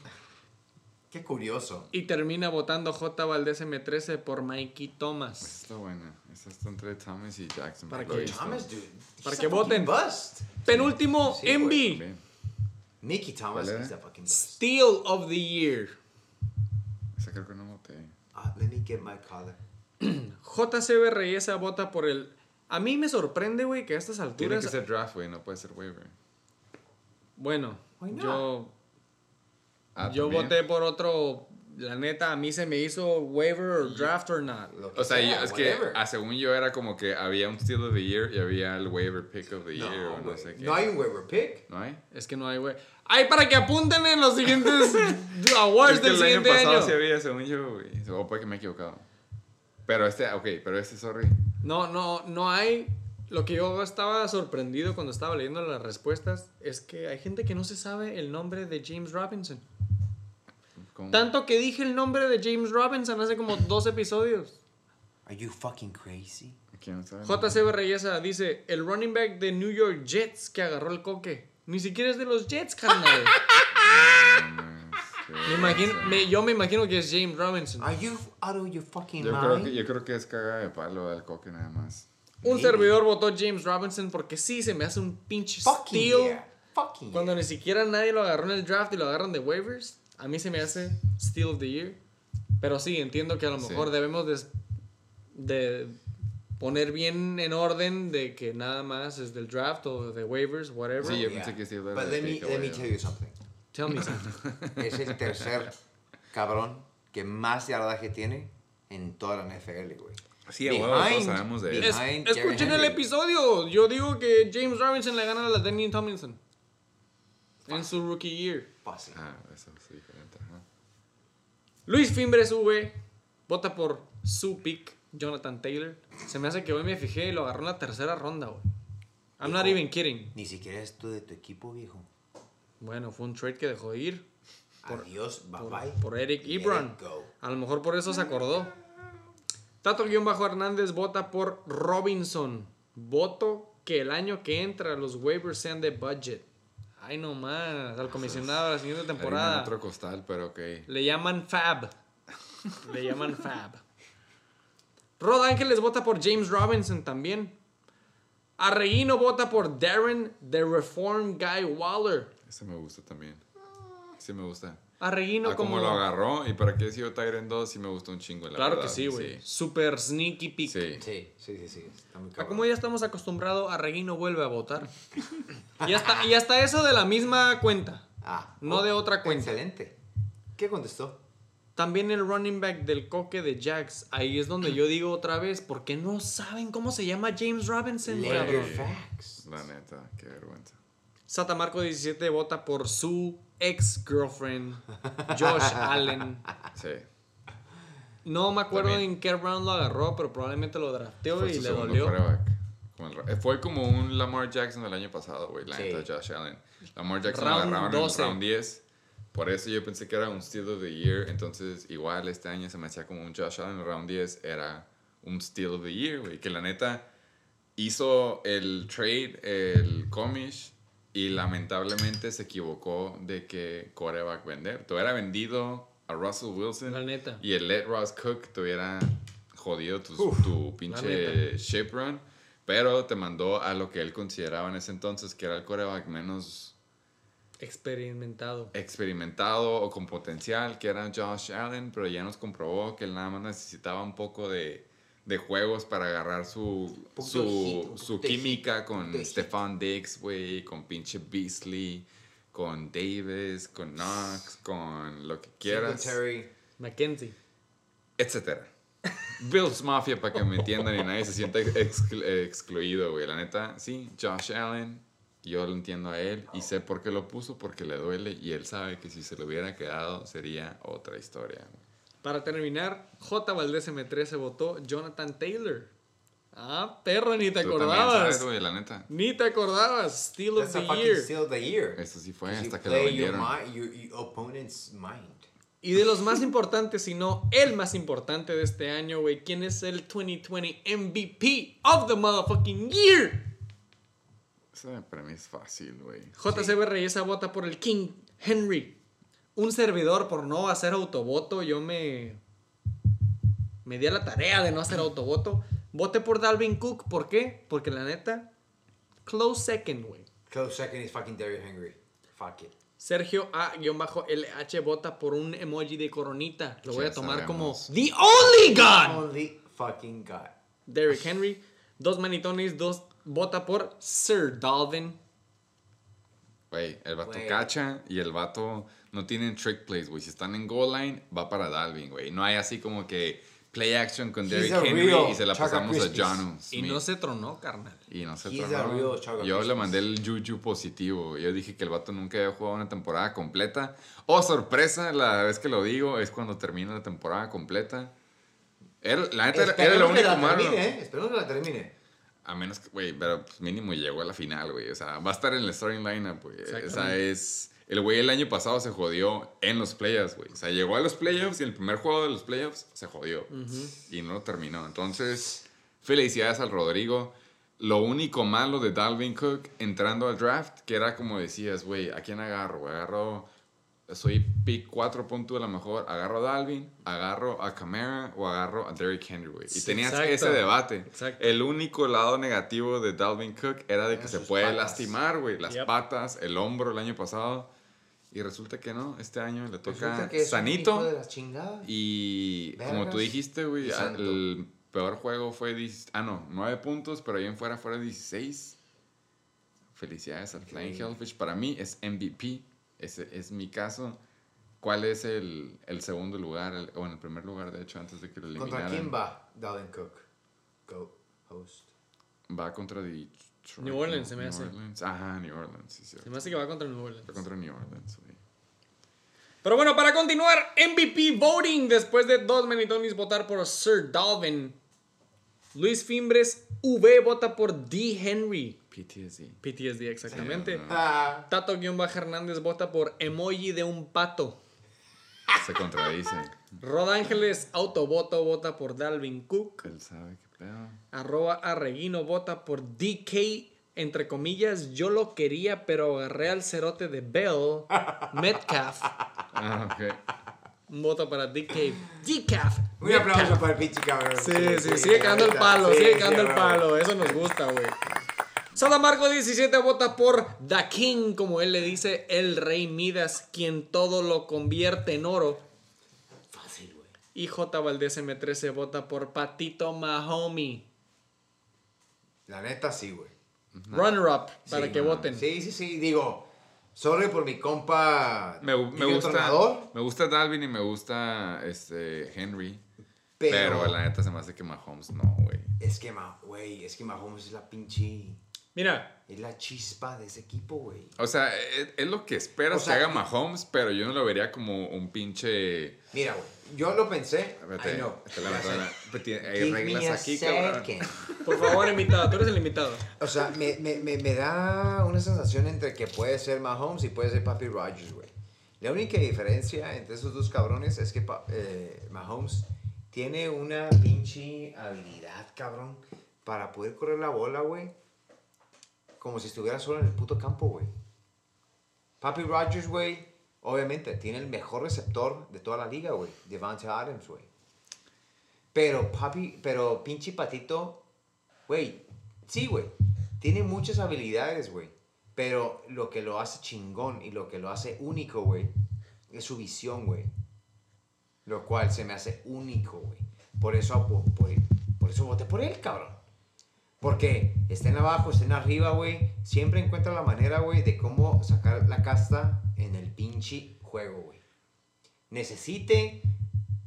Speaker 3: Qué curioso.
Speaker 2: Y termina votando J. Valdés M13 por Mikey Thomas.
Speaker 1: Está buena. Esta está entre Thomas y Jackson.
Speaker 2: Para que-.
Speaker 3: Thomas, dude.
Speaker 2: Para que voten.
Speaker 3: Bust.
Speaker 2: Penúltimo,
Speaker 3: Sí,
Speaker 2: Envy.
Speaker 3: Mickey Thomas
Speaker 1: ¿Cuál era?
Speaker 3: is a fucking bust.
Speaker 2: Steal of the Year.
Speaker 1: Esa creo que no voté.
Speaker 3: Ah, let me get my collar.
Speaker 2: JCB Reyesa vota por el. A mí me sorprende, güey, que a estas
Speaker 1: Tiene
Speaker 2: alturas.
Speaker 1: que ser draft, güey. No puede ser waiver.
Speaker 2: Bueno, yo.
Speaker 1: Ah,
Speaker 2: yo
Speaker 1: ¿también?
Speaker 2: voté por otro. La neta, a mí se me hizo waiver o draft or not.
Speaker 1: O sea,
Speaker 3: sea,
Speaker 1: yo- es que
Speaker 3: whatever.
Speaker 1: ah, según yo era como que había un Steal of the Year y había el waiver pick of the year
Speaker 3: No,
Speaker 1: o no
Speaker 3: güey.
Speaker 1: sé qué.
Speaker 3: No hay un waiver pick.
Speaker 1: ¿No hay?
Speaker 2: Es que no hay, güey. Ay, para que apunten en los siguientes *laughs* awards
Speaker 1: Es que
Speaker 2: del
Speaker 1: el año
Speaker 2: siguiente
Speaker 1: pasado
Speaker 2: año.
Speaker 1: sí había, según yo, güey. O puede que me he equivocado. Pero este, ok, pero este, sorry.
Speaker 2: No, no, no hay. Lo que yo estaba sorprendido cuando estaba leyendo las respuestas es que hay gente que no se sabe el nombre de James Robinson.
Speaker 1: ¿Cómo?
Speaker 2: Tanto que dije el nombre de James Robinson hace como dos episodios.
Speaker 3: Are you fucking crazy?
Speaker 2: JCB Reyesa dice, el running back de New York Jets que agarró el coque. Ni siquiera es de los Jets, carnal. *laughs* Me imagino, me- yo me imagino que es James Robinson.
Speaker 3: Are you out of your fucking
Speaker 1: Yo creo,
Speaker 3: mind?
Speaker 1: que, yo creo que es caga de palo del coque nada más.
Speaker 2: Un
Speaker 3: Maybe.
Speaker 2: servidor votó James Robinson porque sí se me hace un pinche
Speaker 3: Fucking
Speaker 2: steal.
Speaker 3: yeah. Fucking
Speaker 2: Cuando
Speaker 3: yeah.
Speaker 2: ni siquiera nadie lo agarró en el draft y lo agarran de waivers, a mí se me hace Steal of the Year. Pero sí, entiendo que a lo
Speaker 1: Sí.
Speaker 2: mejor debemos de, de poner bien en orden de que nada más es del draft o de waivers, whatever.
Speaker 1: Sí, yo
Speaker 3: Yeah.
Speaker 1: pensé que sí
Speaker 3: But
Speaker 1: ser
Speaker 3: let me,
Speaker 1: pick,
Speaker 3: let me
Speaker 1: güey.
Speaker 3: tell you something.
Speaker 2: Tell me something.
Speaker 3: Es el tercer cabrón que más yardaje tiene en toda la NFL, güey.
Speaker 1: Sí, a huevo, todos sabemos de él.
Speaker 2: Es-
Speaker 3: Behind
Speaker 2: escuchen el episodio. Yo digo que James Robinson le gana a la Danny Tomlinson en su rookie year.
Speaker 3: Fácil.
Speaker 1: Ah, eso es diferente.
Speaker 2: Luis Fimbres V vota por su pick, Jonathan Taylor. Se me hace que hoy me fijé y lo agarró en la tercera ronda, güey. I'm not even kidding.
Speaker 3: Ni siquiera es tú de tu equipo, viejo.
Speaker 2: Bueno, fue un trade que dejó de ir
Speaker 3: Adiós, bye
Speaker 2: por,
Speaker 3: bye.
Speaker 2: por Eric Ebron. A lo mejor por eso se acordó. Tato-Hernández vota por Robinson. Voto que el año que entra los waivers sean de budget. Ay, no más. Al comisionado de la siguiente temporada.
Speaker 1: otro costal, pero ok.
Speaker 2: Le llaman Fab. Le llaman Fab. Rod Ángeles vota por James Robinson también. Arreguino vota por Darren, The Reform Guy Waller.
Speaker 1: Ese me gusta también. Sí me gusta.
Speaker 2: Arreguino
Speaker 1: Ah, como
Speaker 2: como...
Speaker 1: lo agarró y para qué sido Tyrant 2 sí me gustó un chingo, la
Speaker 2: Claro
Speaker 1: verdad.
Speaker 2: que sí, güey. Super sneaky pick.
Speaker 1: Sí.
Speaker 3: Sí, sí, sí, sí. Está muy
Speaker 2: como ya estamos acostumbrados, Arreguino vuelve a votar. y, hasta, y hasta eso de la misma cuenta.
Speaker 3: Ah,
Speaker 2: No de otra cuenta.
Speaker 3: Excelente. ¿Qué contestó?
Speaker 2: También el running back del coque de Jags. Ahí es donde yo digo otra vez, ¿por qué no saben cómo se llama James Robinson,
Speaker 3: Later facts.
Speaker 1: La neta, qué vergüenza.
Speaker 2: Satamarco 17 vota por su ex girlfriend, Josh *laughs* Allen.
Speaker 1: Sí.
Speaker 2: No me acuerdo
Speaker 1: También.
Speaker 2: en qué round lo agarró, pero probablemente lo drafteó
Speaker 1: Fue
Speaker 2: y le dolió.
Speaker 1: Como el Fue como un Lamar Jackson del año pasado, güey. La
Speaker 3: Sí.
Speaker 1: neta, Josh Allen. Lamar Jackson
Speaker 2: Round
Speaker 1: lo agarraron
Speaker 2: 12.
Speaker 1: en round 10. Por eso yo pensé que era un Steal of the Year. Entonces, igual este año se me hacía como un Josh Allen en round 10. Era un Steal of the Year, güey. Que la neta hizo el trade, el comish. Y lamentablemente se equivocó de que coreback vender. Te hubiera vendido a Russell Wilson.
Speaker 2: La neta.
Speaker 1: Y el Let Ross Cook te hubiera jodido tu,
Speaker 3: Uf,
Speaker 1: tu pinche ship run. Pero te mandó a lo que él consideraba en ese entonces que era el coreback menos
Speaker 2: Experimentado.
Speaker 1: experimentado o con potencial, que era Josh Allen. Pero ya nos comprobó que él nada más necesitaba un poco de, de juegos para agarrar su, su, química con. Stefan Diggs, güey, con pinche Beasley, con Davis, con Knox, con lo que quieras
Speaker 3: Singletary.
Speaker 2: Mackenzie.
Speaker 1: etcétera. Bills Mafia, para que me entiendan y nadie se sienta exclu- excluido, güey. La neta, sí, Josh Allen, yo lo entiendo a él y sé por qué lo puso, porque le duele y él sabe que si se lo hubiera quedado sería otra historia. güey.
Speaker 2: Para terminar, J. Valdés M13 votó Jonathan Taylor. Ah, perro, ni te
Speaker 1: Tú
Speaker 2: acordabas.
Speaker 1: sabes, güey, la neta.
Speaker 2: Ni te acordabas. Steal of the year.
Speaker 3: steal of the year.
Speaker 1: Eso sí fue hasta que lo
Speaker 3: your,
Speaker 1: vendieron.
Speaker 3: mi- your, your opponent's mind.
Speaker 2: Y de los más importantes, si no el más importante de este año, güey. ¿Quién es el 2020 MVP of the motherfucking year?
Speaker 1: Esa para mí es fácil, güey.
Speaker 2: JCB Reyesa vota por el King Henry. Un servidor por no hacer autovoto. Yo me. Me di a la tarea de no hacer autovoto. Vote por Dalvin Cook. ¿Por qué? Porque la neta. Close second, güey.
Speaker 3: Close second is fucking Derrick Henry. Fuck it.
Speaker 2: Sergio A-LH vota por un emoji de coronita. Lo voy a tomar como. The Only God.
Speaker 3: Only fucking guy.
Speaker 2: Derrick Henry. Dos manitones, dos vota por Sir Dalvin.
Speaker 1: Güey, el vato cacha y el vato no tienen trick plays, güey. Si están en goal line, va para Dalvin, güey. No hay así como que play action con Derrick Henry y se la pasamos a
Speaker 3: Crispies.
Speaker 1: Jonu
Speaker 2: Y
Speaker 1: Smith.
Speaker 2: no se tronó, carnal.
Speaker 1: Y no se
Speaker 3: He's
Speaker 1: tronó. Yo le mandé el juju positivo. Yo dije que el vato nunca había jugado una temporada completa. Oh, sorpresa, la vez que lo digo es cuando termina la temporada completa. Era, la neta era, lo
Speaker 3: que
Speaker 1: único
Speaker 3: la
Speaker 1: malo.
Speaker 3: termine, ¿eh? Esperemos que la termine.
Speaker 1: A menos que, güey, pero pues, mínimo llegó a la final, güey. O sea, va a estar en el starting lineup, güey. O sea, es. El güey el año pasado se jodió en los playoffs, güey. O sea, llegó a los playoffs y el primer juego de los playoffs se jodió. Y no lo terminó. Entonces, felicidades al Rodrigo. Lo único malo de Dalvin Cook entrando al draft, que era como decías, güey, ¿a quién agarro? Agarro, soy pick 4 puntos a lo mejor, agarro a Dalvin, agarro a Camara o agarro a Derrick Henry, güey. Y tenías
Speaker 2: exacto.
Speaker 1: ese debate.
Speaker 2: Exacto.
Speaker 1: El único lado negativo de Dalvin Cook era de que se puede
Speaker 3: patas.
Speaker 1: lastimar, güey. Las
Speaker 2: Yep.
Speaker 1: patas, el hombro el año pasado. Y resulta que no, este año le toca
Speaker 3: que
Speaker 1: sanito.
Speaker 3: de la chingada.
Speaker 1: Y como tú
Speaker 3: Vergas
Speaker 1: dijiste, güey, el peor juego fue. 10 Ah, no, 9 puntos, pero ahí en fuera fueron 16. Felicidades al Flying Hellfish. Para mí es MVP. Ese es mi caso. ¿Cuál es el, el segundo lugar? El- o en el primer lugar, de hecho, antes de que lo eliminaran.
Speaker 3: ¿Contra quién va Dalvin Cook? Go, host.
Speaker 1: Va contra Detroit.
Speaker 2: New Orleans, se me
Speaker 1: New
Speaker 2: hace.
Speaker 1: Orleans. Ajá, New Orleans, sí,
Speaker 2: Se me hace que va contra New Orleans.
Speaker 1: Va contra New Orleans, güey.
Speaker 2: Pero bueno, para continuar, MVP voting. Después de dos Menitonis votar por Sir Dalvin. Luis Fimbres V vota por D. Henry.
Speaker 1: PTSD.
Speaker 2: PTSD, exactamente.
Speaker 1: Sí, no.
Speaker 3: Ah,
Speaker 2: Hernández vota por emoji de un pato.
Speaker 1: Se contradice.
Speaker 2: Rod Ángeles Autovoto vota por Dalvin Cook.
Speaker 1: Él sabe qué
Speaker 2: Arroba Arreguino vota por DK. Entre comillas, yo lo quería, pero agarré al cerote de Bell. Metcalf. *laughs*
Speaker 1: Ah, ok.
Speaker 2: Un voto para DK. Decaf.
Speaker 3: un aplauso para el pinche cabrón.
Speaker 2: Sí, sí, sigue cagando el palo,
Speaker 3: Sí,
Speaker 2: sigue
Speaker 3: sí,
Speaker 2: cagando el palo. Eso nos gusta, güey. Salamarco 17 vota por The King, como él le dice, el rey Midas, quien todo lo convierte en oro. Y J. Valdés M13 vota por Patito Mahomi.
Speaker 3: La neta, sí, güey.
Speaker 2: Runner up, para
Speaker 3: Sí,
Speaker 2: que voten.
Speaker 3: Sí, sí, sí. Digo, sorry por mi compa.
Speaker 1: Me, me gusta.
Speaker 3: Tronador,
Speaker 1: Me gusta Dalvin y me gusta este Henry.
Speaker 3: pero,
Speaker 1: Pero, la neta se me hace que Mahomes no, güey.
Speaker 3: Es que, güey, es que Mahomes es la pinche.
Speaker 2: Mira,
Speaker 3: Es la chispa de ese equipo, güey.
Speaker 1: O sea, es, es lo que esperas
Speaker 3: O sea,
Speaker 1: que haga Mahomes, pero yo no lo vería como un pinche.
Speaker 3: Mira, güey. Yo lo pensé.
Speaker 1: Espérate,
Speaker 3: sé.
Speaker 1: pues tiene- Hay
Speaker 3: Give me
Speaker 1: reglas
Speaker 3: a
Speaker 1: aquí, cabrón.
Speaker 2: por favor, invitado. Tú eres el invitado.
Speaker 3: O sea, me, me, me, me da una sensación entre que puede ser Mahomes y puede ser Papi Rogers, güey. La única diferencia entre esos dos cabrones es que eh, Mahomes tiene una pinche habilidad, cabrón, para poder correr la bola, güey. Como si estuviera solo en el puto campo, güey. Papi Rogers, güey, obviamente tiene el mejor receptor de toda la liga, güey. Devante Adams, güey. Pero papi, pero pinche patito, güey, sí, güey. Tiene muchas habilidades, güey. Pero lo que lo hace chingón y lo que lo hace único, güey, es su visión, güey. Lo cual se me hace único, güey. Por eso, por, por, eso voté por él, cabrón. Porque estén abajo, estén arriba, güey. Siempre encuentra la manera, güey, de cómo sacar la casta en pinche juego, güey. Necesite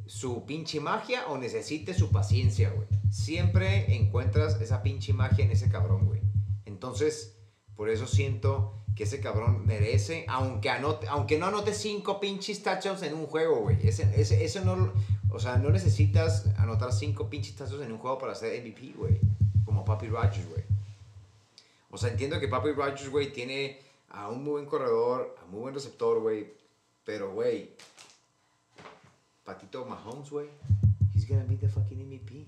Speaker 3: su pinche magia o necesite su paciencia, güey. Siempre encuentras esa pinche magia en ese cabrón, güey. Entonces, por eso siento que ese cabrón merece, aunque, anote, aunque no anote cinco pinches touchdowns en un juego, güey. Ese, ese, eso no, o sea, no necesitas anotar cinco pinches touchdowns en un juego para ser MVP, güey. Como Papi Rogers, güey. O sea, entiendo que Papi Rogers, güey, tiene a un muy buen corredor, a muy buen receptor, güey. Pero, güey, Patito Mahomes, güey, he's gonna be the fucking MVP.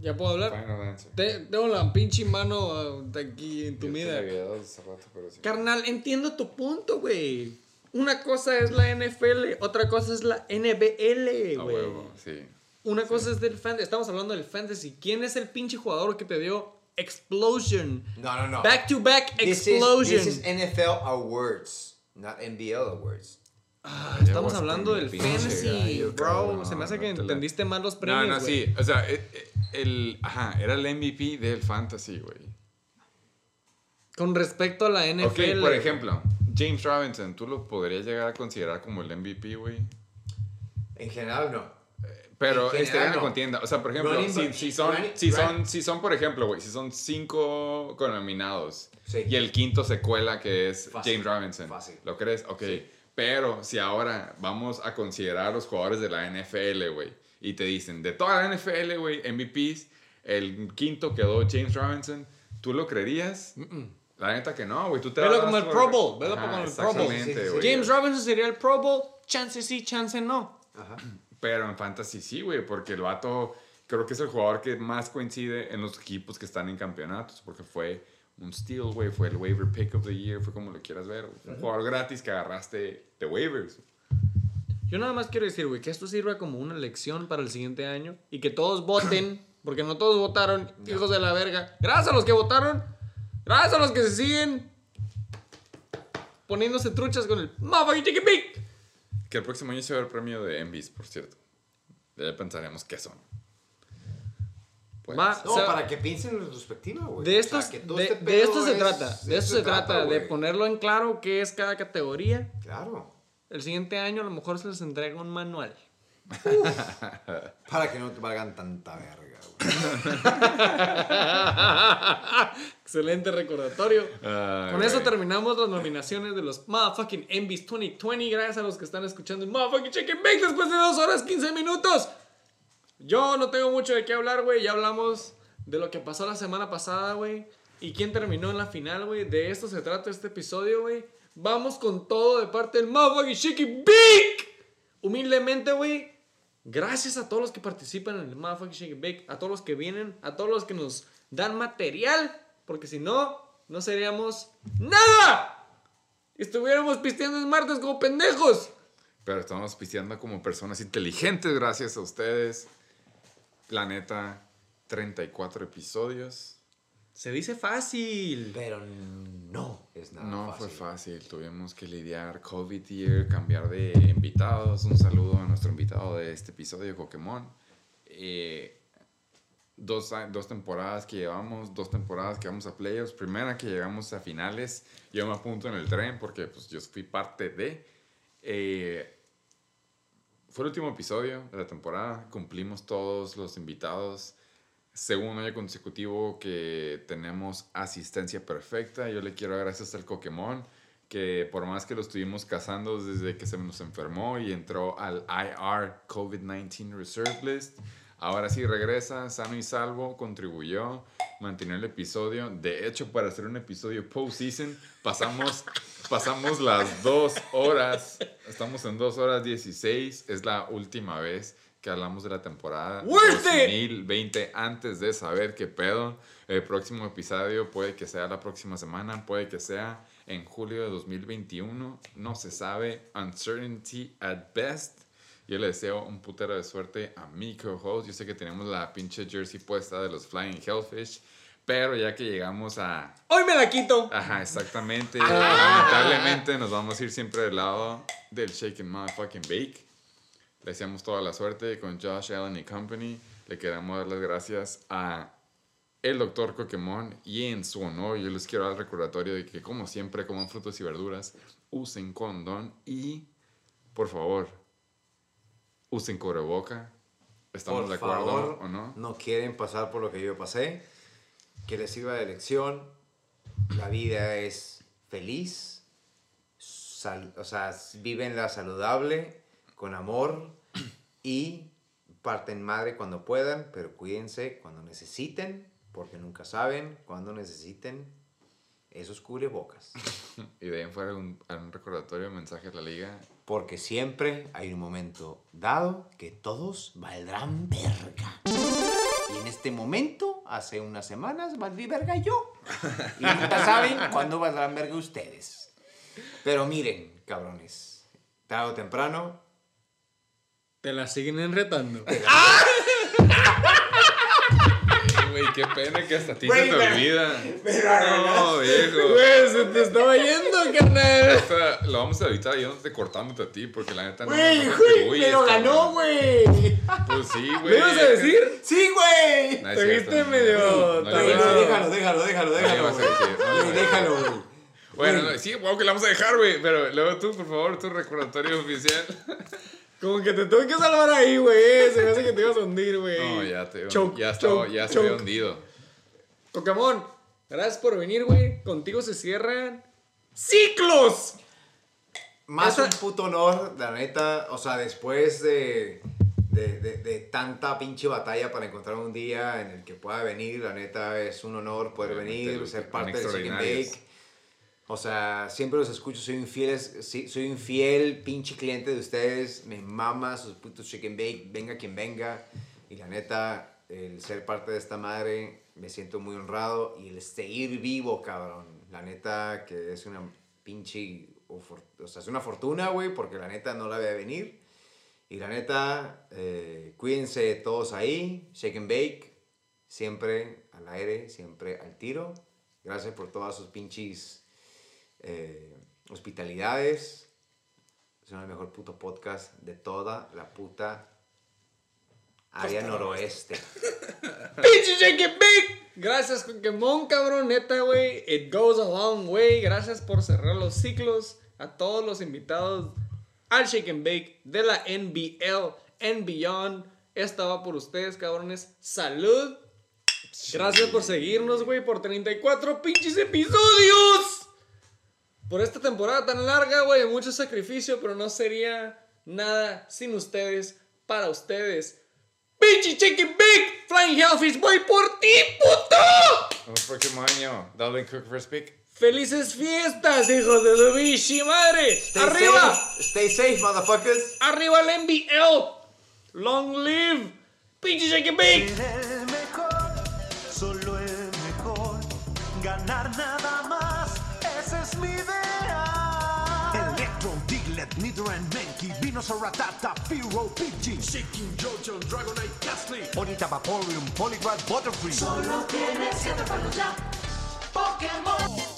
Speaker 2: ¿Ya puedo hablar?
Speaker 1: Final answer.
Speaker 2: Te- tengo la pinche mano ah, de aquí entumida.
Speaker 1: sí.
Speaker 2: Carnal, entiendo tu punto, güey. Una cosa es la NFL, otra cosa es la NBL,
Speaker 1: A
Speaker 2: güey.
Speaker 1: huevo, sí.
Speaker 2: Una cosa es del fantasy. Estamos hablando del fantasy. ¿Quién es el pinche jugador que te dio explosion?
Speaker 3: No, no, no.
Speaker 2: Back to back
Speaker 3: This is,
Speaker 2: explosion.
Speaker 3: this is NFL awards, not NBL awards.
Speaker 2: Ah, estamos hablando del fantasy, bro. Se me hace que
Speaker 1: no la-
Speaker 2: entendiste mal los
Speaker 1: No,
Speaker 2: premios.
Speaker 1: no,
Speaker 2: güey.
Speaker 1: sí. O sea, eh, eh, el, ajá, era el MVP del fantasy, güey.
Speaker 2: Con respecto a la NFL.
Speaker 1: Ok, por ejemplo, James Robinson, ¿tú lo podrías llegar a considerar como el MVP, güey?
Speaker 3: En general, no.
Speaker 1: Pero
Speaker 3: En
Speaker 1: este
Speaker 3: general,
Speaker 1: año
Speaker 3: no.
Speaker 1: contienda. O sea, por ejemplo,
Speaker 3: Running
Speaker 1: si, si son,
Speaker 3: running-
Speaker 1: si, son,
Speaker 3: running-
Speaker 1: si son, por ejemplo, güey, si son cinco nominados
Speaker 3: Sí.
Speaker 1: y el quinto se cuela que es
Speaker 3: Fácil,
Speaker 1: James Robinson,
Speaker 3: fácil.
Speaker 1: ¿lo crees? Ok.
Speaker 3: Sí.
Speaker 1: Pero si ahora vamos a considerar a los jugadores de la NFL, güey, y te dicen, de toda la NFL, güey, MVPs, el quinto quedó James Robinson, ¿tú lo creerías? La neta que no, güey. Tú te
Speaker 2: Velo como el
Speaker 1: por-
Speaker 2: Pro Bowl, velo
Speaker 1: Ajá,
Speaker 2: como el Pro Bowl.
Speaker 1: Exactamente,
Speaker 3: Sí, sí, sí,
Speaker 1: güey.
Speaker 2: James Robinson sería el Pro Bowl. Chance sí, chance no.
Speaker 3: Ajá.
Speaker 1: Pero en Fantasy sí, güey, porque el vato creo que es el jugador que más coincide en los equipos que están en campeonatos, porque fue un steal, güey, fue el waiver pick of the year, fue como lo quieras ver, un jugador gratis que agarraste de waivers.
Speaker 2: Yo nada más quiero decir, güey, que esto sirva como una lección para el siguiente año y que todos voten, *clears throat* porque no todos votaron, hijos de la verga. Gracias a los que votaron, gracias a los que se siguen poniéndose truchas con el motherfucking chicken bake.
Speaker 1: Que el próximo año se va el premio de Envies, por cierto. Ya pensaremos qué son. Pues,
Speaker 2: Va,
Speaker 3: No,
Speaker 2: o sea,
Speaker 3: para que piensen en retrospectiva, güey.
Speaker 2: de,
Speaker 3: O sea,
Speaker 2: de,
Speaker 3: este
Speaker 2: de esto se
Speaker 3: es-
Speaker 2: trata, de esto se trata, de ponerlo en claro qué es cada categoría.
Speaker 3: Claro.
Speaker 2: El siguiente año a lo mejor se les entrega un manual. *laughs*
Speaker 3: Para que no te valgan tanta verga, güey. *laughs*
Speaker 2: Excelente recordatorio.
Speaker 1: Ay,
Speaker 2: Con eso terminamos las nominaciones de los motherfucking Envies 2020. Gracias a los que están escuchando el motherfucking Chicken Bake después de 2 horas 15 minutos. Yo no tengo mucho de qué hablar, güey. Ya hablamos de lo que pasó la semana pasada, güey. Y quién terminó en la final, güey. De esto se trata este episodio, güey. Vamos con todo de parte del motherfucking Chicken Bake. Humildemente, güey. Gracias a todos los que participan en el Motherfucking and Bake, a todos los que vienen, a todos los que nos dan material, porque si no, no seríamos nada. Estuviéramos pisteando en martes como pendejos.
Speaker 1: Pero estamos pisteando como personas inteligentes gracias a ustedes. La neta, 34 episodios.
Speaker 2: Se dice fácil.
Speaker 3: Pero no es nada
Speaker 1: No
Speaker 3: fácil.
Speaker 1: fue fácil, tuvimos que lidiar COVID year, cambiar de invitados. Un saludo a nuestro invitado de este episodio, Pokémon. Eh, dos, dos temporadas que llevamos, dos temporadas que vamos a playoffs. Primera que llegamos a finales, yo me apunto en el tren porque pues, yo fui parte de. Eh, fue el último episodio de la temporada, cumplimos todos los invitados. Segundo año consecutivo que tenemos asistencia perfecta. Yo le quiero dar gracias al Pokémon, que por más que lo estuvimos cazando desde que se nos enfermó y entró al IR COVID-19 Reserve List, ahora sí regresa sano y salvo, contribuyó, mantuvo el episodio. De hecho, para hacer un episodio postseason, pasamos, *laughs* pasamos las dos horas. Estamos en dos horas 16. Es la última vez que hablamos de la temporada
Speaker 2: Worth it.
Speaker 1: 2020 antes de saber qué pedo. El próximo episodio puede que sea la próxima semana, puede que sea en julio de 2021. No se sabe. Uncertainty at best. Yo le deseo un putero de suerte a mi co-host. Yo sé que tenemos la pinche jersey puesta de los Flying Hellfish. Pero ya que llegamos a...
Speaker 2: Hoy me la quito.
Speaker 1: Ajá, exactamente. Lamentablemente nos vamos a ir siempre del lado del Shake and Motherfucking Bake. Le deseamos toda la suerte con Josh Allen y Company. Le queremos dar las gracias a el doctor Pokémon y en su honor yo les quiero dar el recordatorio de que como siempre coman frutas y verduras, usen condón y por favor usen cubreboca. ¿Estamos
Speaker 3: Por
Speaker 1: de acuerdo
Speaker 3: favor,
Speaker 1: o no?
Speaker 3: No quieren pasar por lo que yo pasé. Que les sirva de lección. La vida es feliz. sal- o sea, vivenla saludable, con amor y parten madre cuando puedan, pero cuídense cuando necesiten, porque nunca saben cuándo necesiten esos cubrebocas. *laughs*
Speaker 1: Y de ahí fuera un, un recordatorio, mensaje a la liga.
Speaker 3: Porque siempre hay un momento dado que todos valdrán verga. Y en este momento, hace unas semanas, valdrí verga yo. Y nunca *laughs* saben cuándo valdrán verga ustedes. Pero miren, cabrones, tarde o temprano,
Speaker 2: Te la siguen enretando. *laughs*
Speaker 1: Güey, qué pena que hasta a ti se te olvida. No, viejo.
Speaker 2: Güey, se te estaba yendo, carnal.
Speaker 1: Esta lo vamos a evitar yéndote cortándote a ti, porque la neta no.
Speaker 3: güey,
Speaker 1: no
Speaker 3: güey, lo ganó, güey.
Speaker 1: Pues sí, güey.
Speaker 2: ¿Me ibas a decir?
Speaker 3: Sí, güey.
Speaker 1: No
Speaker 2: Te viste medio
Speaker 1: no,
Speaker 3: déjalo, déjalo, déjalo, déjalo. déjalo, güey.
Speaker 1: Bueno, sí, wow, que la vamos a dejar, güey. Pero luego tú, por favor, tu recordatorio oficial.
Speaker 2: Como que te tuve que salvar ahí, güey. Se me hace que te ibas a hundir, güey.
Speaker 1: No, ya te.
Speaker 2: Choke,
Speaker 1: ya estaba,
Speaker 2: choke,
Speaker 1: ya había hundido.
Speaker 2: Pokémon, gracias por venir, güey. Contigo se cierran ciclos.
Speaker 3: Más
Speaker 2: Esa-
Speaker 3: un puto honor, la neta. O sea, después de, de, de- de tanta pinche batalla para encontrar un día en el que pueda venir, la neta es un honor poder venir, ser parte del Chicken. Bake. O sea, siempre los escucho, soy un fiel, sí, soy un fiel pinche cliente de ustedes. Me mama sus putos chicken bake, venga quien venga. Y la neta, el ser parte de esta madre, me siento muy honrado. Y el seguir vivo, cabrón. La neta, que es una pinche, o sea, es una fortuna, güey, porque la neta no la voy venir. Y la neta, eh, cuídense todos ahí. Shake and bake, siempre al aire, siempre al tiro. Gracias por todas sus pinches eh, hospitalidades. Son el mejor puto podcast de toda la puta área noroeste. *laughs*
Speaker 2: ¡Pinche Shake and Bake! Gracias, Pokémon, cabrón, neta, güey. It goes a long way. Gracias por cerrar los ciclos. A todos los invitados al Shake and Bake de la NBL and Beyond. Esta va por ustedes, cabrones. ¡Salud! Gracias por seguirnos, güey, por 34 pinches episodios. Por esta temporada tan larga, güey, mucho sacrificio, pero no sería nada sin ustedes, para ustedes. ¡Pinche Chicken Big! Flying Hellfish, voy por ti, puto!
Speaker 1: El próximo año, Dublin Cook for Speak.
Speaker 2: ¡Felices fiestas, hijos de su bichi madre!
Speaker 3: Stay
Speaker 2: ¡Arriba!
Speaker 3: safe, stay safe, motherfuckers.
Speaker 2: ¡Arriba el NBL! ¡Long live! ¡Pinche Chicken Big!
Speaker 5: Venusaur, Ratata, Firo, Pidgey, Shaking Jojo, Dragonite, Ghastly, Bonita Vaporeon, Poliwrath, Butterfree.
Speaker 6: Solo tienes que atraparlos ya. Pokémon.